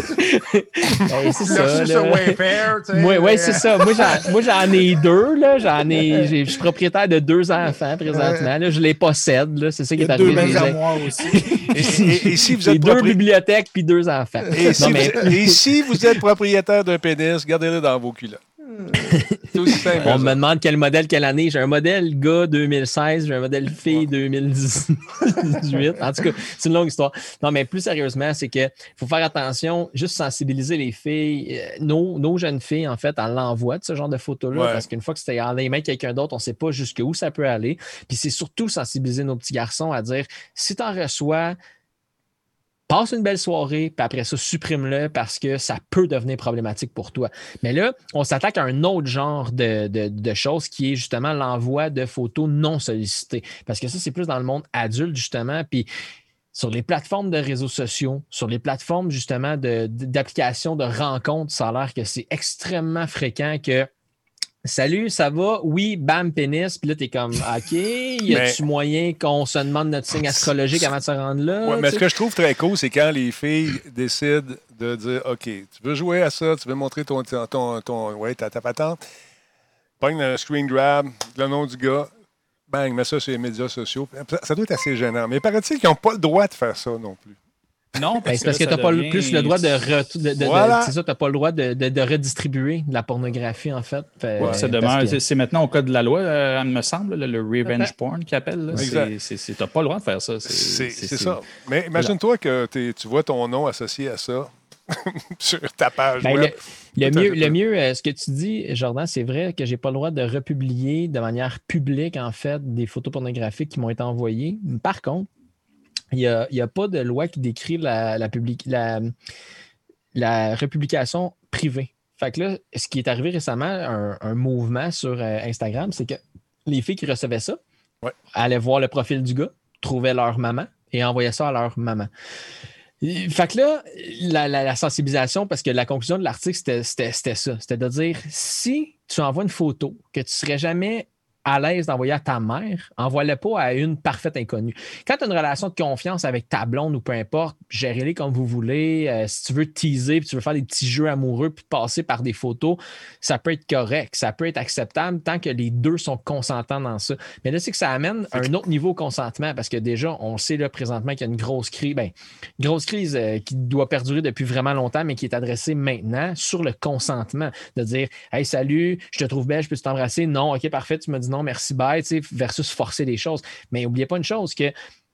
Ben, c'est ça. Oui, ouais, c'est ça. Moi, j'en ai deux. Là. J'en ai, je suis propriétaire de deux enfants présentement. Là. Je les possède. C'est ça qui est arrivé. Deux aussi. et, si vous êtes deux bibliothèques puis deux enfants. Et, si, vous, êtes propriétaire d'un pénis, gardez-le dans vos culottes. On me demande quel modèle, quelle année. J'ai un modèle gars 2016, j'ai un modèle fille 2018. En tout cas, c'est une longue histoire. Non, mais plus sérieusement, c'est qu'il faut faire attention, juste sensibiliser les filles, euh, nos, jeunes filles, en fait, à l'envoi de ce genre de photos-là. Parce qu'une fois que c'était en les mains quelqu'un d'autre, on ne sait pas jusqu'où ça peut aller. Puis c'est surtout sensibiliser nos petits garçons à dire si tu en reçois, passe une belle soirée, puis après ça, supprime-le parce que ça peut devenir problématique pour toi. Mais là, on s'attaque à un autre genre de, choses qui est justement l'envoi de photos non sollicitées. Parce que ça, c'est plus dans le monde adulte, justement. Puis sur les plateformes de réseaux sociaux, sur les plateformes justement d'applications de, de rencontres, ça a l'air que c'est extrêmement fréquent que Salut, ça va? Oui, bam, pénis. Puis là, t'es comme, (laughs) OK, y a-tu moyen qu'on se demande notre signe astrologique avant de se rendre là? Ouais, mais ce que je trouve très cool, c'est quand les filles décident de dire, OK, tu veux jouer à ça, tu veux montrer ton, ton, ton, ouais, ta, ta patente, pogne un screen grab, le nom du gars, bang, mets ça sur les médias sociaux. Ça doit être assez gênant. Mais paraît-il qu'ils n'ont pas le droit de faire ça non plus. Non, Ben, c'est parce que tu n'as pas le- plus le droit de, re- de, de- de- Voilà. c'est ça, t'as pas le droit de, de- de redistribuer de la pornographie, en fait. Fait- Ouais, ça parce demeure. que- C'est maintenant au code de la loi, euh, il me semble, le, le revenge porn qu'ils appellent. Tu n'as pas le droit de faire ça. C'est ça. Mais imagine-toi que tu vois ton nom associé à ça (laughs) sur ta page Ben, web. Le mieux, le mieux euh, ce que tu dis, Jordan, c'est vrai que j'ai pas le droit de republier de manière publique, en fait, des photos pornographiques qui m'ont été envoyées. Par contre, il n'y a, pas de loi qui décrit la, la, public- la, la republication privée. Fait que là, ce qui est arrivé récemment, un, un mouvement sur euh, Instagram, c'est que les filles qui recevaient ça Ouais. allaient voir le profil du gars, trouvaient leur maman et envoyaient ça à leur maman. Et- Fait que là, la, la- la sensibilisation, parce que la conclusion de l'article, c'était- ça. C'était de dire si tu envoies une photo que tu serais jamais à l'aise d'envoyer à ta mère, envoie-le pas à une parfaite inconnue. Quand tu as une relation de confiance avec ta blonde ou peu importe, gérez-les comme vous voulez. Euh, si tu veux teaser, puis tu veux faire des petits jeux amoureux, puis passer par des photos, ça peut être correct, ça peut être acceptable tant que les deux sont consentants dans ça. Mais là, c'est que ça amène un autre niveau au consentement parce que déjà, on sait là présentement qu'il y a une grosse crise, ben, grosse crise euh, qui doit perdurer depuis vraiment longtemps, mais qui est adressée maintenant sur le consentement. De dire Hey, salut, je te trouve belle, je peux t'embrasser. Non, ok, parfait, tu me dis non, merci, bye, versus forcer les choses. Mais n'oubliez pas une chose que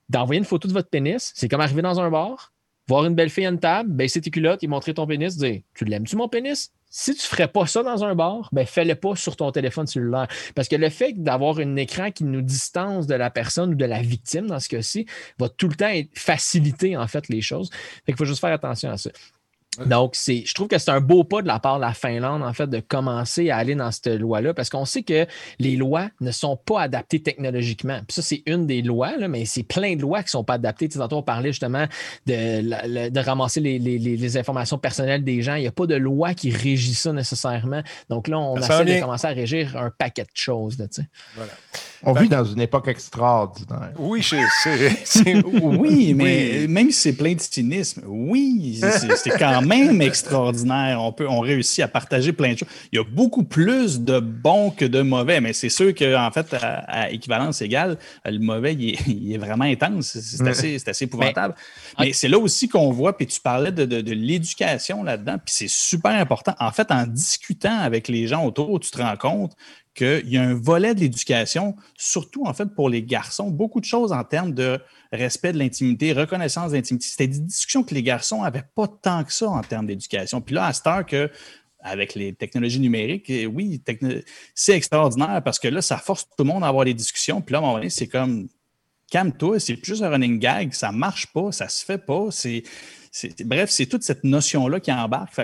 d'envoyer une photo de votre pénis, c'est comme arriver dans un bar, voir une belle fille à une table, baisser tes culottes et montrer ton pénis, dire Tu l'aimes-tu mon pénis? Si tu ne ferais pas ça dans un bar, ben fais-le pas sur ton téléphone cellulaire. Parce que le fait d'avoir un écran qui nous distance de la personne ou de la victime dans ce cas-ci va tout le temps faciliter en fait les choses. Fait qu'il faut juste faire attention à ça. Donc, c'est, je trouve que c'est un beau pas de la part de la Finlande, en fait, de commencer à aller dans cette loi-là, parce qu'on sait que les lois ne sont pas adaptées technologiquement. Puis ça, c'est une des lois, là, mais c'est plein de lois qui ne sont pas adaptées. Tu sais, tantôt, on parlait justement de, ramasser les, les- les- les informations personnelles des gens. Il n'y a pas de loi qui régit ça nécessairement. Donc là, on Ça essaie de commencer à régir un paquet de choses. là, tu sais. Voilà. On Ben- vit dans une époque extraordinaire. Oui, c'est. c'est- (laughs) Oui, mais même si c'est plein de cynisme, oui, c'est c'est quand même extraordinaire. On, peut, on réussit à partager plein de choses. Il y a beaucoup plus de bons que de mauvais, mais c'est sûr qu'en fait, à, à équivalence égale, le mauvais, il est, il est vraiment intense. C'est Ouais. assez, c'est assez épouvantable. Mais, c'est là aussi qu'on voit, puis tu parlais de, de- de l'éducation là-dedans, puis c'est super important. En fait, en discutant avec les gens autour, tu te rends compte qu'il y a un volet de l'éducation, surtout en fait pour les garçons, beaucoup de choses en termes de respect de l'intimité, reconnaissance de l'intimité. C'était des discussions que les garçons n'avaient pas tant que ça en termes d'éducation. Puis là, à cette heure que avec les technologies numériques, eh oui, c'est extraordinaire parce que là, ça force tout le monde à avoir des discussions. Puis là, à un moment donné, c'est comme calme-toi, c'est plus un running gag, ça marche pas, ça se fait pas. Bref, c'est toute cette notion-là qui embarque.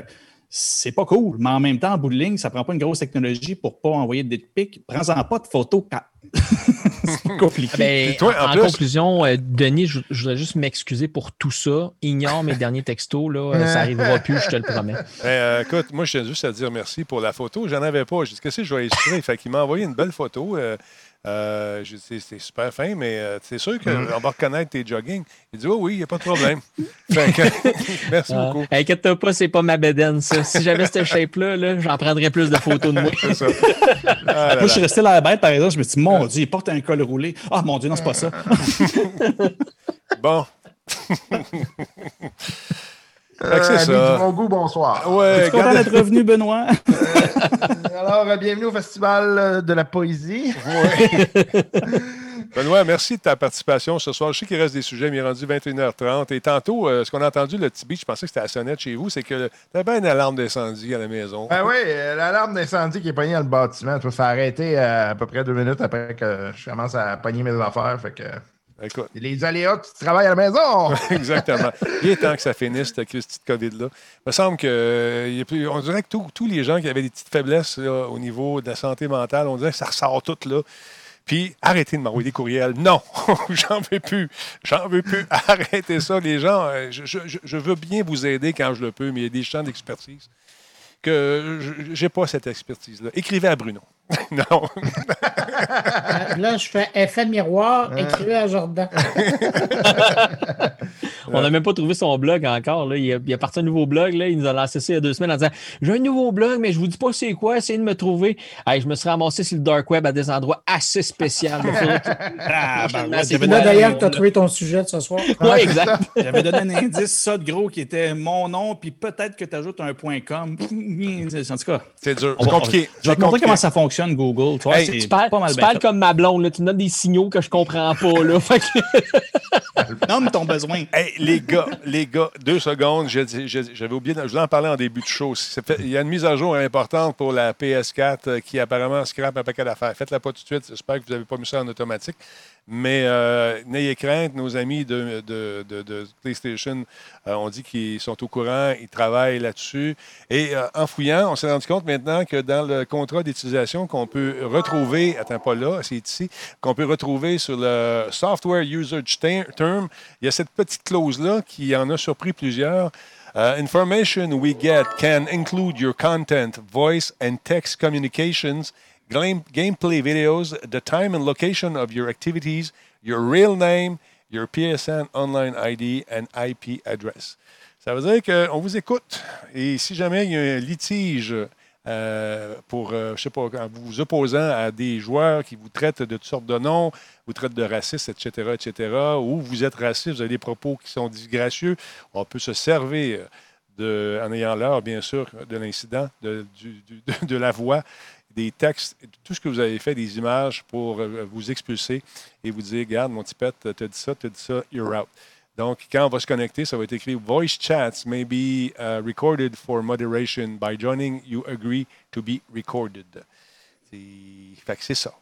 C'est pas cool, mais en même temps, en bout de ligne, ça prend pas une grosse technologie pour pas envoyer de dick pics. Prends-en pas de photos. C'est compliqué. Ben, Et toi, en en, plus- conclusion, euh, Denis, je, je voudrais juste m'excuser pour tout ça. Ignore mes derniers textos, là, euh, ça n'arrivera plus, je te le promets. (laughs) Ben, euh, écoute, moi, je tiens juste à dire merci pour la photo. J'en avais pas. J'ai dit, qu'est-ce que je vais illustrer? Fait qu'il m'a envoyé une belle photo. Euh, euh, j'ai dit, c'est super fin, mais euh, c'est sûr qu'on Mm. va reconnaître tes jogging. Il dit, oh oui, il n'y a pas de problème. (laughs) que, (laughs) merci Ah, beaucoup. Inquiète-toi pas, c'est pas ma bedaine, ça. Si j'avais cette shape-là, là, j'en prendrais plus de photos de moi. (laughs) C'est ça. Ah là Moi, je suis resté la bête, par exemple. Je me suis dit, mon Dieu, il porte un col roulé. Ah, mon Dieu, non, c'est pas ça. Bon. Euh, ça. amis du bon goût, bonsoir. Ouais, Je suis content d'être revenu, Benoît. Alors, euh, bienvenue au Festival euh, de la poésie. (laughs) Benoît, merci de ta participation ce soir. Je sais qu'il reste des sujets, mais il est rendu 21h30. Et tantôt, euh, ce qu'on a entendu, le petit beat, je pensais que c'était à la sonnette chez vous, c'est que tu avais une alarme d'incendie à la maison. Ben oui, euh, l'alarme d'incendie qui est pognée dans le bâtiment. Ça a arrêté euh, à peu près deux minutes après que je commence à pogner mes affaires. Fait que Écoute, les aléas du travail à la maison. (laughs) exactement. Il est temps que ça finisse, cette Christie de COVID-là. Il me semble que euh, il y a plus- on dirait que tous- les gens qui avaient des petites faiblesses là, au niveau de la santé mentale, on dirait que ça ressort tout là. Puis arrêtez de m'envoyer des courriels. Non, (laughs) j'en veux plus. J'en veux plus. (laughs) Arrêtez ça, les gens. euh, Je, je- je- je veux bien vous aider quand je le peux, mais il y a des champs d'expertise que je n'ai pas cette expertise-là. Écrivez à Bruno. (laughs) non. Euh, Là, je fais effet miroir, écrivez à Jordan. (laughs) On n'a même pas trouvé son blog encore. Là. Il, a, il a parti un nouveau blog. Là. Il nous a lancé ça il y a deux semaines en disant J'ai un nouveau blog, mais je vous dis pas c'est quoi, essayez de me trouver. Hey, je me suis ramassé sur le dark web à des endroits assez spéciaux. (laughs) Ah, ben, ouais, Là, donné- d'ailleurs, tu as trouvé ton sujet de ce soir. Ouais, exact. J'avais donné un indice, ça de gros, qui était mon nom, puis peut-être que tu ajoutes un point .com. En tout cas, C'est dur. C'est compliqué. Je vais te montrer comment ça fonctionne, Google. Tu Hey, parles, pas mal tu bien parles fait. comme ma blonde. Là. Tu me donnes des signaux que je comprends pas. Là. (laughs) Que- (laughs) Nomme ton besoin. Hey, les gars, les gars, deux secondes. J'avais oublié, de- je voulais en parler en début de show. Il y a une mise à jour importante pour la PS4 euh, qui apparemment scrape un paquet d'affaires. Faites-la pas tout de suite. J'espère que vous n'avez pas mis ça en automatique. Mais euh, n'ayez crainte, nos amis de, PlayStation euh, ont dit qu'ils sont au courant, ils travaillent là-dessus. Et euh, en fouillant, on s'est rendu compte maintenant que dans le contrat d'utilisation qu'on peut retrouver, attends pas là, c'est ici, qu'on peut retrouver sur le Software Usage Ter- Term, il y a cette petite clause-là qui en a surpris plusieurs. Uh, information we get can include your content, voice and text communications, gameplay videos, the time and location of your activities, your real name, your PSN online ID and IP address. Ça veut dire qu'on vous écoute. Et si jamais il y a un litige euh, pour, euh, je sais pas, en vous opposant à des joueurs qui vous traitent de toutes sortes de noms, vous traitent de racistes, etc., etc., ou vous êtes raciste, vous avez des propos qui sont disgracieux, on peut se servir de, en ayant l'heure, bien sûr, de l'incident, de, (laughs) de la voix, des textes, tout ce que vous avez fait, des images pour euh, vous expulser et vous dire, regarde, mon petit pet, t'as dit ça, t'as dit ça, you're out. Donc, quand on va se connecter, ça va être écrit Voice chats may be uh, recorded for moderation. By joining, you agree to be recorded. C'est fait que c'est ça.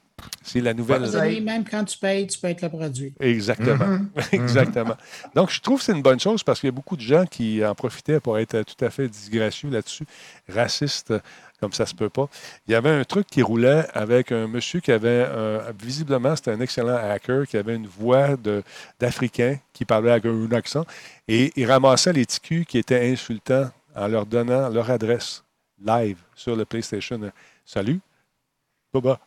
C'est la nouvelle. Même quand tu payes, tu peux être le produit. Exactement. (laughs) Exactement. Donc, je trouve que c'est une bonne chose parce qu'il y a beaucoup de gens qui en profitaient pour être tout à fait disgracieux là-dessus, racistes, comme ça se peut pas. Il y avait un truc qui roulait avec un monsieur qui avait, un- visiblement, c'était un excellent hacker, qui avait une voix d'Africain qui parlait avec un accent et il ramassait les TQ qui étaient insultants en leur donnant leur adresse live sur le PlayStation. Salut.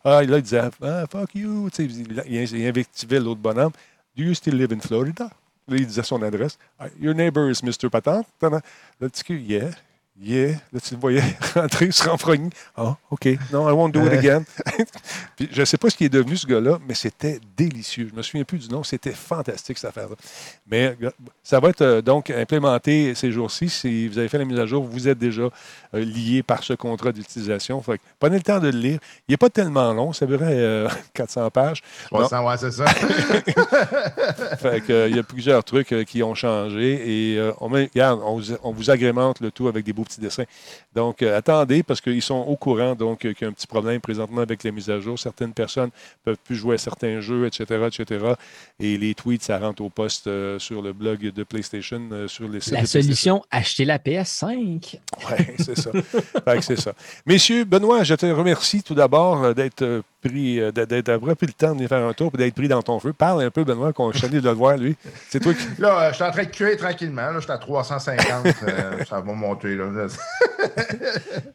Ah, là, il disait ah, fuck you. Il, invectivait l'autre bonhomme. Do you still live in Florida? Là, il disait son adresse. Ah, Your neighbor is Mr. Patente. Là, le petit cul, yeah. Yeah. Là, tu le voyais (laughs) rentrer, se renfrogner. Ah, OK. Non, I won't do it again. (laughs) Puis, je ne sais pas ce qui est devenu, ce gars-là, mais c'était délicieux. Je ne me souviens plus du nom. C'était fantastique, cette affaire-là. Mais euh, ça va être euh, donc implémenté ces jours-ci. Si vous avez fait la mise à jour, vous êtes déjà euh, lié par ce contrat d'utilisation. Prenez le temps de le lire. Il n'est pas tellement long. Ça durait euh, (laughs) 400 pages. 300, ouais, c'est ça. Fait que, euh, il y a plusieurs trucs euh, qui ont changé et euh, on, met- regarde, on, vous- on vous agrémente le tout avec des beaux petits dessins. Donc, euh, attendez parce qu'ils sont au courant donc euh, qu'il y a un petit problème présentement avec les mises à jour. Certaines personnes peuvent plus jouer à certains jeux, etc., etc. Et les tweets, ça rentre au poste euh, sur le blog de PlayStation, euh, sur les sites La solution, acheter la PS5. Oui, c'est ça. C'est ça. Messieurs, Benoît, je te remercie tout d'abord d'être pris, euh, d'être pris le temps de venir faire un tour et d'être pris dans ton feu. Parle un peu, Benoît, qu'on je de le voir, lui. C'est toi qui. (laughs) Là, euh, je suis en train de cuire tranquillement. Là, je suis à 350. euh, (laughs) ça va monter. Là. (laughs)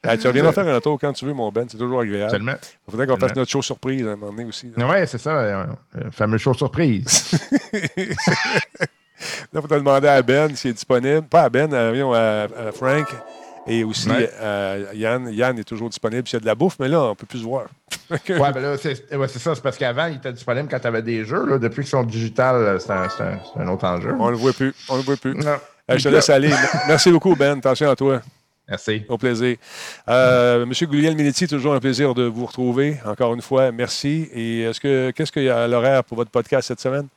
Ah, tu reviendras faire un tour quand tu veux, mon Ben. C'est toujours agréable. Tellement. Il faudrait qu'on fasse notre show surprise à un moment donné aussi. Oui, c'est ça. euh, fameux show surprise. Là, il faudrait demander à Ben s'il est disponible. Pas à Ben, à, voyons, à- à Frank. Et aussi Ouais. à Yann. Yann est toujours disponible s'il y a de la bouffe, mais là, on ne peut plus se voir. Ouais, ben là, c'est ouais, c'est ça. C'est parce qu'avant, il était disponible quand tu avais des jeux. Là. Depuis qu'ils sont digital, euh, c'est un, c'est un- autre enjeu. On ne le voit plus. On le voit plus. Non. Euh, je te laisse aller. Merci beaucoup, Ben. Attention à toi. Merci. Au plaisir. Euh, Monsieur Gouliel Minetti, toujours un plaisir de vous retrouver. Encore une fois, merci. Et est-ce que qu'est-ce qu'il y a à l'horaire pour votre podcast cette semaine?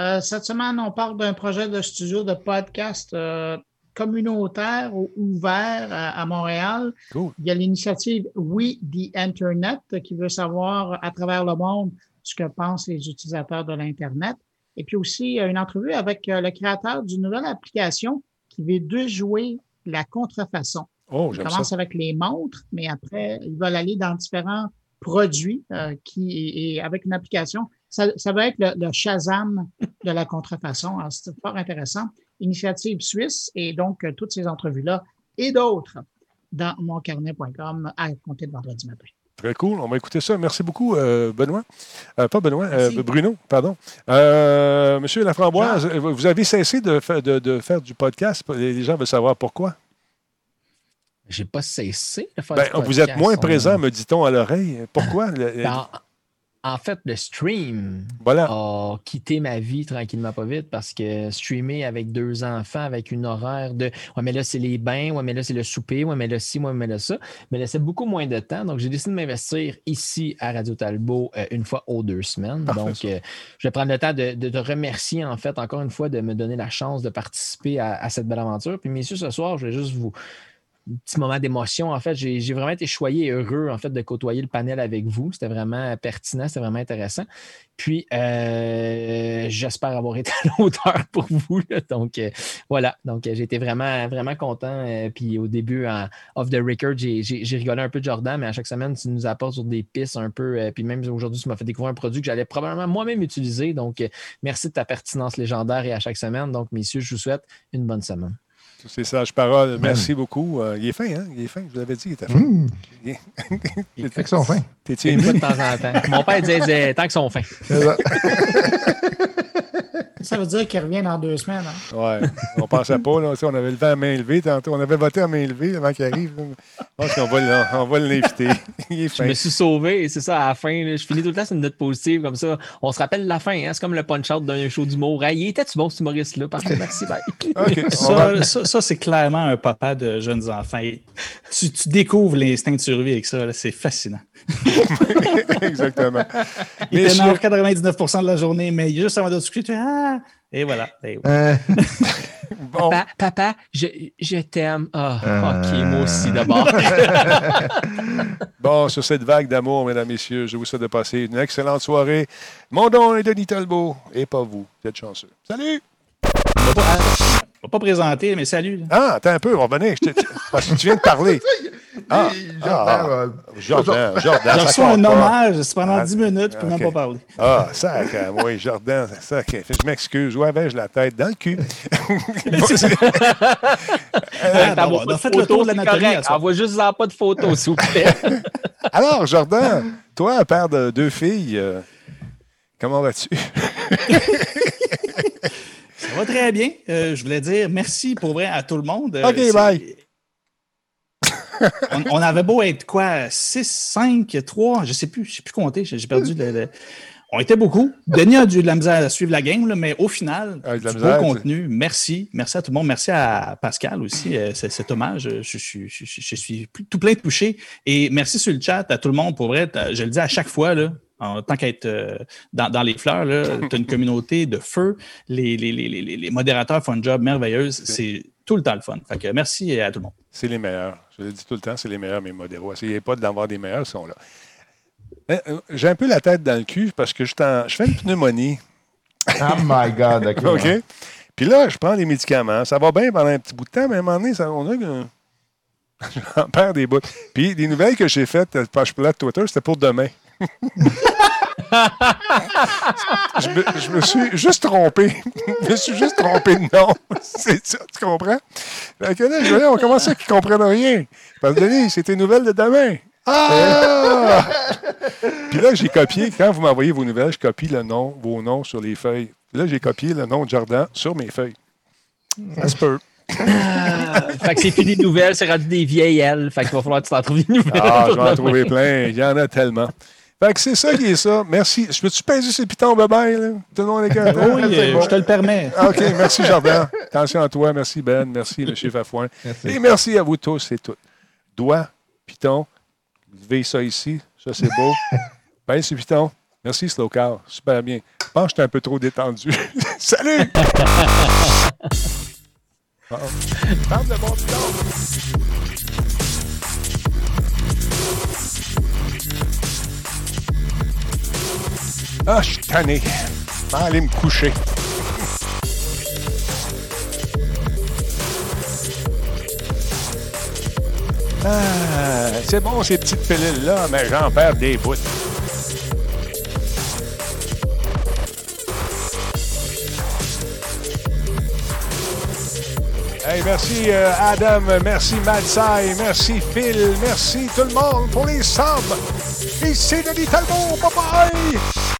Euh, cette semaine, on parle d'un projet de studio de podcast euh, communautaire ou ouvert à, à Montréal. Cool. Il y a l'initiative We the Internet qui veut savoir à travers le monde ce que pensent les utilisateurs de l'Internet. Et puis aussi une entrevue avec euh, le créateur d'une nouvelle application qui veut déjouer la contrefaçon. Oh, j'aime commencent ça. avec les montres, mais après, ils veulent aller dans différents produits euh, qui, et avec une application. Ça, ça va être le, le Shazam de la contrefaçon. Alors, C'est fort intéressant. Initiative suisse et donc euh, toutes ces entrevues-là et d'autres dans moncarnet.com à compter de vendredi matin. Très cool. On va écouter ça. Merci beaucoup, euh, Benoît. Euh, pas Benoît, euh, Bruno, pardon. Euh, Monsieur Laframboise, vous avez cessé de, fa- de- de faire du podcast. Les gens veulent savoir pourquoi? J'ai pas cessé de faire Ben, du vous podcast. êtes moins On- présent, me dit-on à l'oreille. Pourquoi? (laughs) Le- Ben, en, fait, le stream Voilà. a quitté ma vie tranquillement pas vite parce que streamer avec deux enfants, avec une horaire de Ouais, mais là, c'est les bains, ouais, mais là, c'est le souper, ouais, mais là, ci, ouais, mais là, ça, me laissait beaucoup moins de temps. Donc, j'ai décidé de m'investir ici à Radio Talbot euh, une fois aux deux semaines. Parfait, Donc, euh, je vais prendre le temps de, de te remercier, en fait, encore une fois, de me donner la chance de participer à, à cette belle aventure. Puis, messieurs, ce soir, je vais juste vous petit moment d'émotion. En fait, j'ai vraiment été choyé et heureux en fait, de côtoyer le panel avec vous. C'était vraiment pertinent, c'était vraiment intéressant. Puis, euh, j'espère avoir été à (laughs) la hauteur pour vous. Donc, euh, voilà. Donc, j'ai été vraiment, vraiment content. Euh, puis, au début, en off the record, j'ai rigolé un peu de Jordan, mais à chaque semaine, tu nous apportes sur des pistes un peu. puis, même aujourd'hui, tu m'as fait découvrir un produit que j'allais probablement moi-même utiliser. Donc, merci de ta pertinence légendaire et à chaque semaine. Donc, messieurs, je vous souhaite une bonne semaine. Toutes ces sages paroles. Merci beaucoup. Euh, il est fin, hein? Il est fin, je vous l'avais dit, il était fin. Mmh. Il est- (laughs) Fait qu'ils sont fins. T'es-tu ému? de temps en temps. Mon père disait, disait, tant qu'ils sont fins. (laughs) Ça veut dire qu'il revient dans deux semaines. hein. Ouais, on pensait pas. Là, on avait levé à main levée tantôt. On avait voté à main levée avant qu'il arrive. Je pense qu'on va, le- on va l'inviter. (laughs) Je me suis sauvé c'est ça à la fin. là, je finis tout le temps sur une note positive comme ça. On se rappelle la fin. Hein, c'est comme le punch-out d'un show d'humour. Hey, il était-tu bon, cet humoriste-là? Merci. Bye. (laughs) OK, (laughs) on va- Ça, ça, c'est clairement un papa de jeunes enfants. Tu, tu découvres l'instinct de survie avec ça. C'est fascinant. (laughs) Exactement. Il Messieurs- t'énerve 99% de la journée, mais juste avant de se coucher, tu fais Ah! Et voilà. Et voilà. Euh, (laughs) Bon, Papa, papa, je, je t'aime. Ah, Euh. ok, moi aussi d'abord. (laughs) bon, sur cette vague d'amour, mesdames, messieurs, je vous souhaite de passer une excellente soirée. Mon nom est Denis Talbot, et pas vous. Vous êtes chanceux. Salut! On va pas, pas présenter, mais salut. Ah, attends un peu, on va revenir. Je te- Parce que tu viens de parler. Ah, Jordan, ah, euh, Jordan, Jordan. J'ai reçu un pas. hommage c'est pendant Ah, 10 minutes, je peux ok. même pas parler. Ah, ça, oui, Jordan, ça, je m'excuse. Où avais-je la tête? Dans le cul. (laughs) Ah, T'envoies bon, pas on a de fait le tour photos, de c'est l'anatomie. correct. à soir. Envoie juste en pas de photos, s'il vous plaît. (laughs) Alors, Jordan, toi, père de deux filles, euh, comment vas-tu? (laughs) Ça va très bien. Euh, je voulais dire merci pour vrai à tout le monde. Euh, OK, bye. On, on avait beau être quoi, 6, 5, 3, je sais plus, je sais plus compter, j'ai perdu le, le- On était beaucoup. Denis a dû de la misère à suivre la game, là, mais au final, Ah, du beau contenu. Merci. Merci à tout le monde. Merci à Pascal aussi. euh, c'est- cet hommage, je, je suis- je- je- je suis plus- tout plein de touché. Et merci sur le chat à tout le monde. Pour vrai, je le dis à chaque fois, là, en tant qu'être euh, dans, dans les fleurs, tu as une communauté de feu. Les, les, les, les, les modérateurs font un job merveilleux. C'est tout le temps le fun. Fait que merci à tout le monde. C'est les meilleurs. Je le dis tout le temps, c'est les meilleurs, mes modéraux. Essayez pas d'en avoir des meilleurs, ils sont là. Euh, euh, J'ai un peu la tête dans le cul parce que je, suis je fais une pneumonie. Oh my God, OK. (laughs) OK? Puis là, je prends des médicaments. Ça va bien pendant un petit bout de temps, mais à un moment donné, ça, on a que. (laughs) J'en perds des bouts. Puis les nouvelles que j'ai faites, euh, page plate Twitter, c'était pour demain. (laughs) (laughs) je, me, je me suis juste trompé. (laughs) je me suis juste trompé de nom. (laughs) C'est ça, tu comprends? Fait que là, je voyais, on commençait qu'ils ne comprennent rien. Parce que Denis, c'était une nouvelle de demain. Ah! Puis là, j'ai copié, quand vous m'envoyez vos nouvelles, je copie le nom, vos noms sur les feuilles. Puis là, j'ai copié le nom de Jordan sur mes feuilles. Ça se peut. fait que c'est plus des nouvelles, c'est rendu des vieilles ailes. Fait qu'il va falloir que tu t'en trouves des nouvelles. Ah, je vais en trouver plein. Il y en a tellement. Fait que c'est ça qui est ça. Merci. Je peux-tu peser ces pitons bye là? Tout le monde est content? Oui, euh, bon. je te le permets. OK, merci Jordan. Attention à toi. Merci Ben. Merci M. (laughs) Fafouin. Merci. Et merci à vous tous et toutes. Doigt, piton, levez ça ici. Ça, c'est beau. (laughs) Ben, c'est piton. Merci Slow Car. Super bien. Je pense que j'étais un peu trop détendu. (laughs) Salut! Ah, Parle de bon piton. Ah, je suis tanné. Je vais aller me coucher. Ah, c'est bon ces petites pilules-là, mais j'en perds des bouts. Hey, merci euh, Adam, merci Madsai, merci Phil, merci tout le monde pour les subs. C'est Denis Talbot. Bye bye!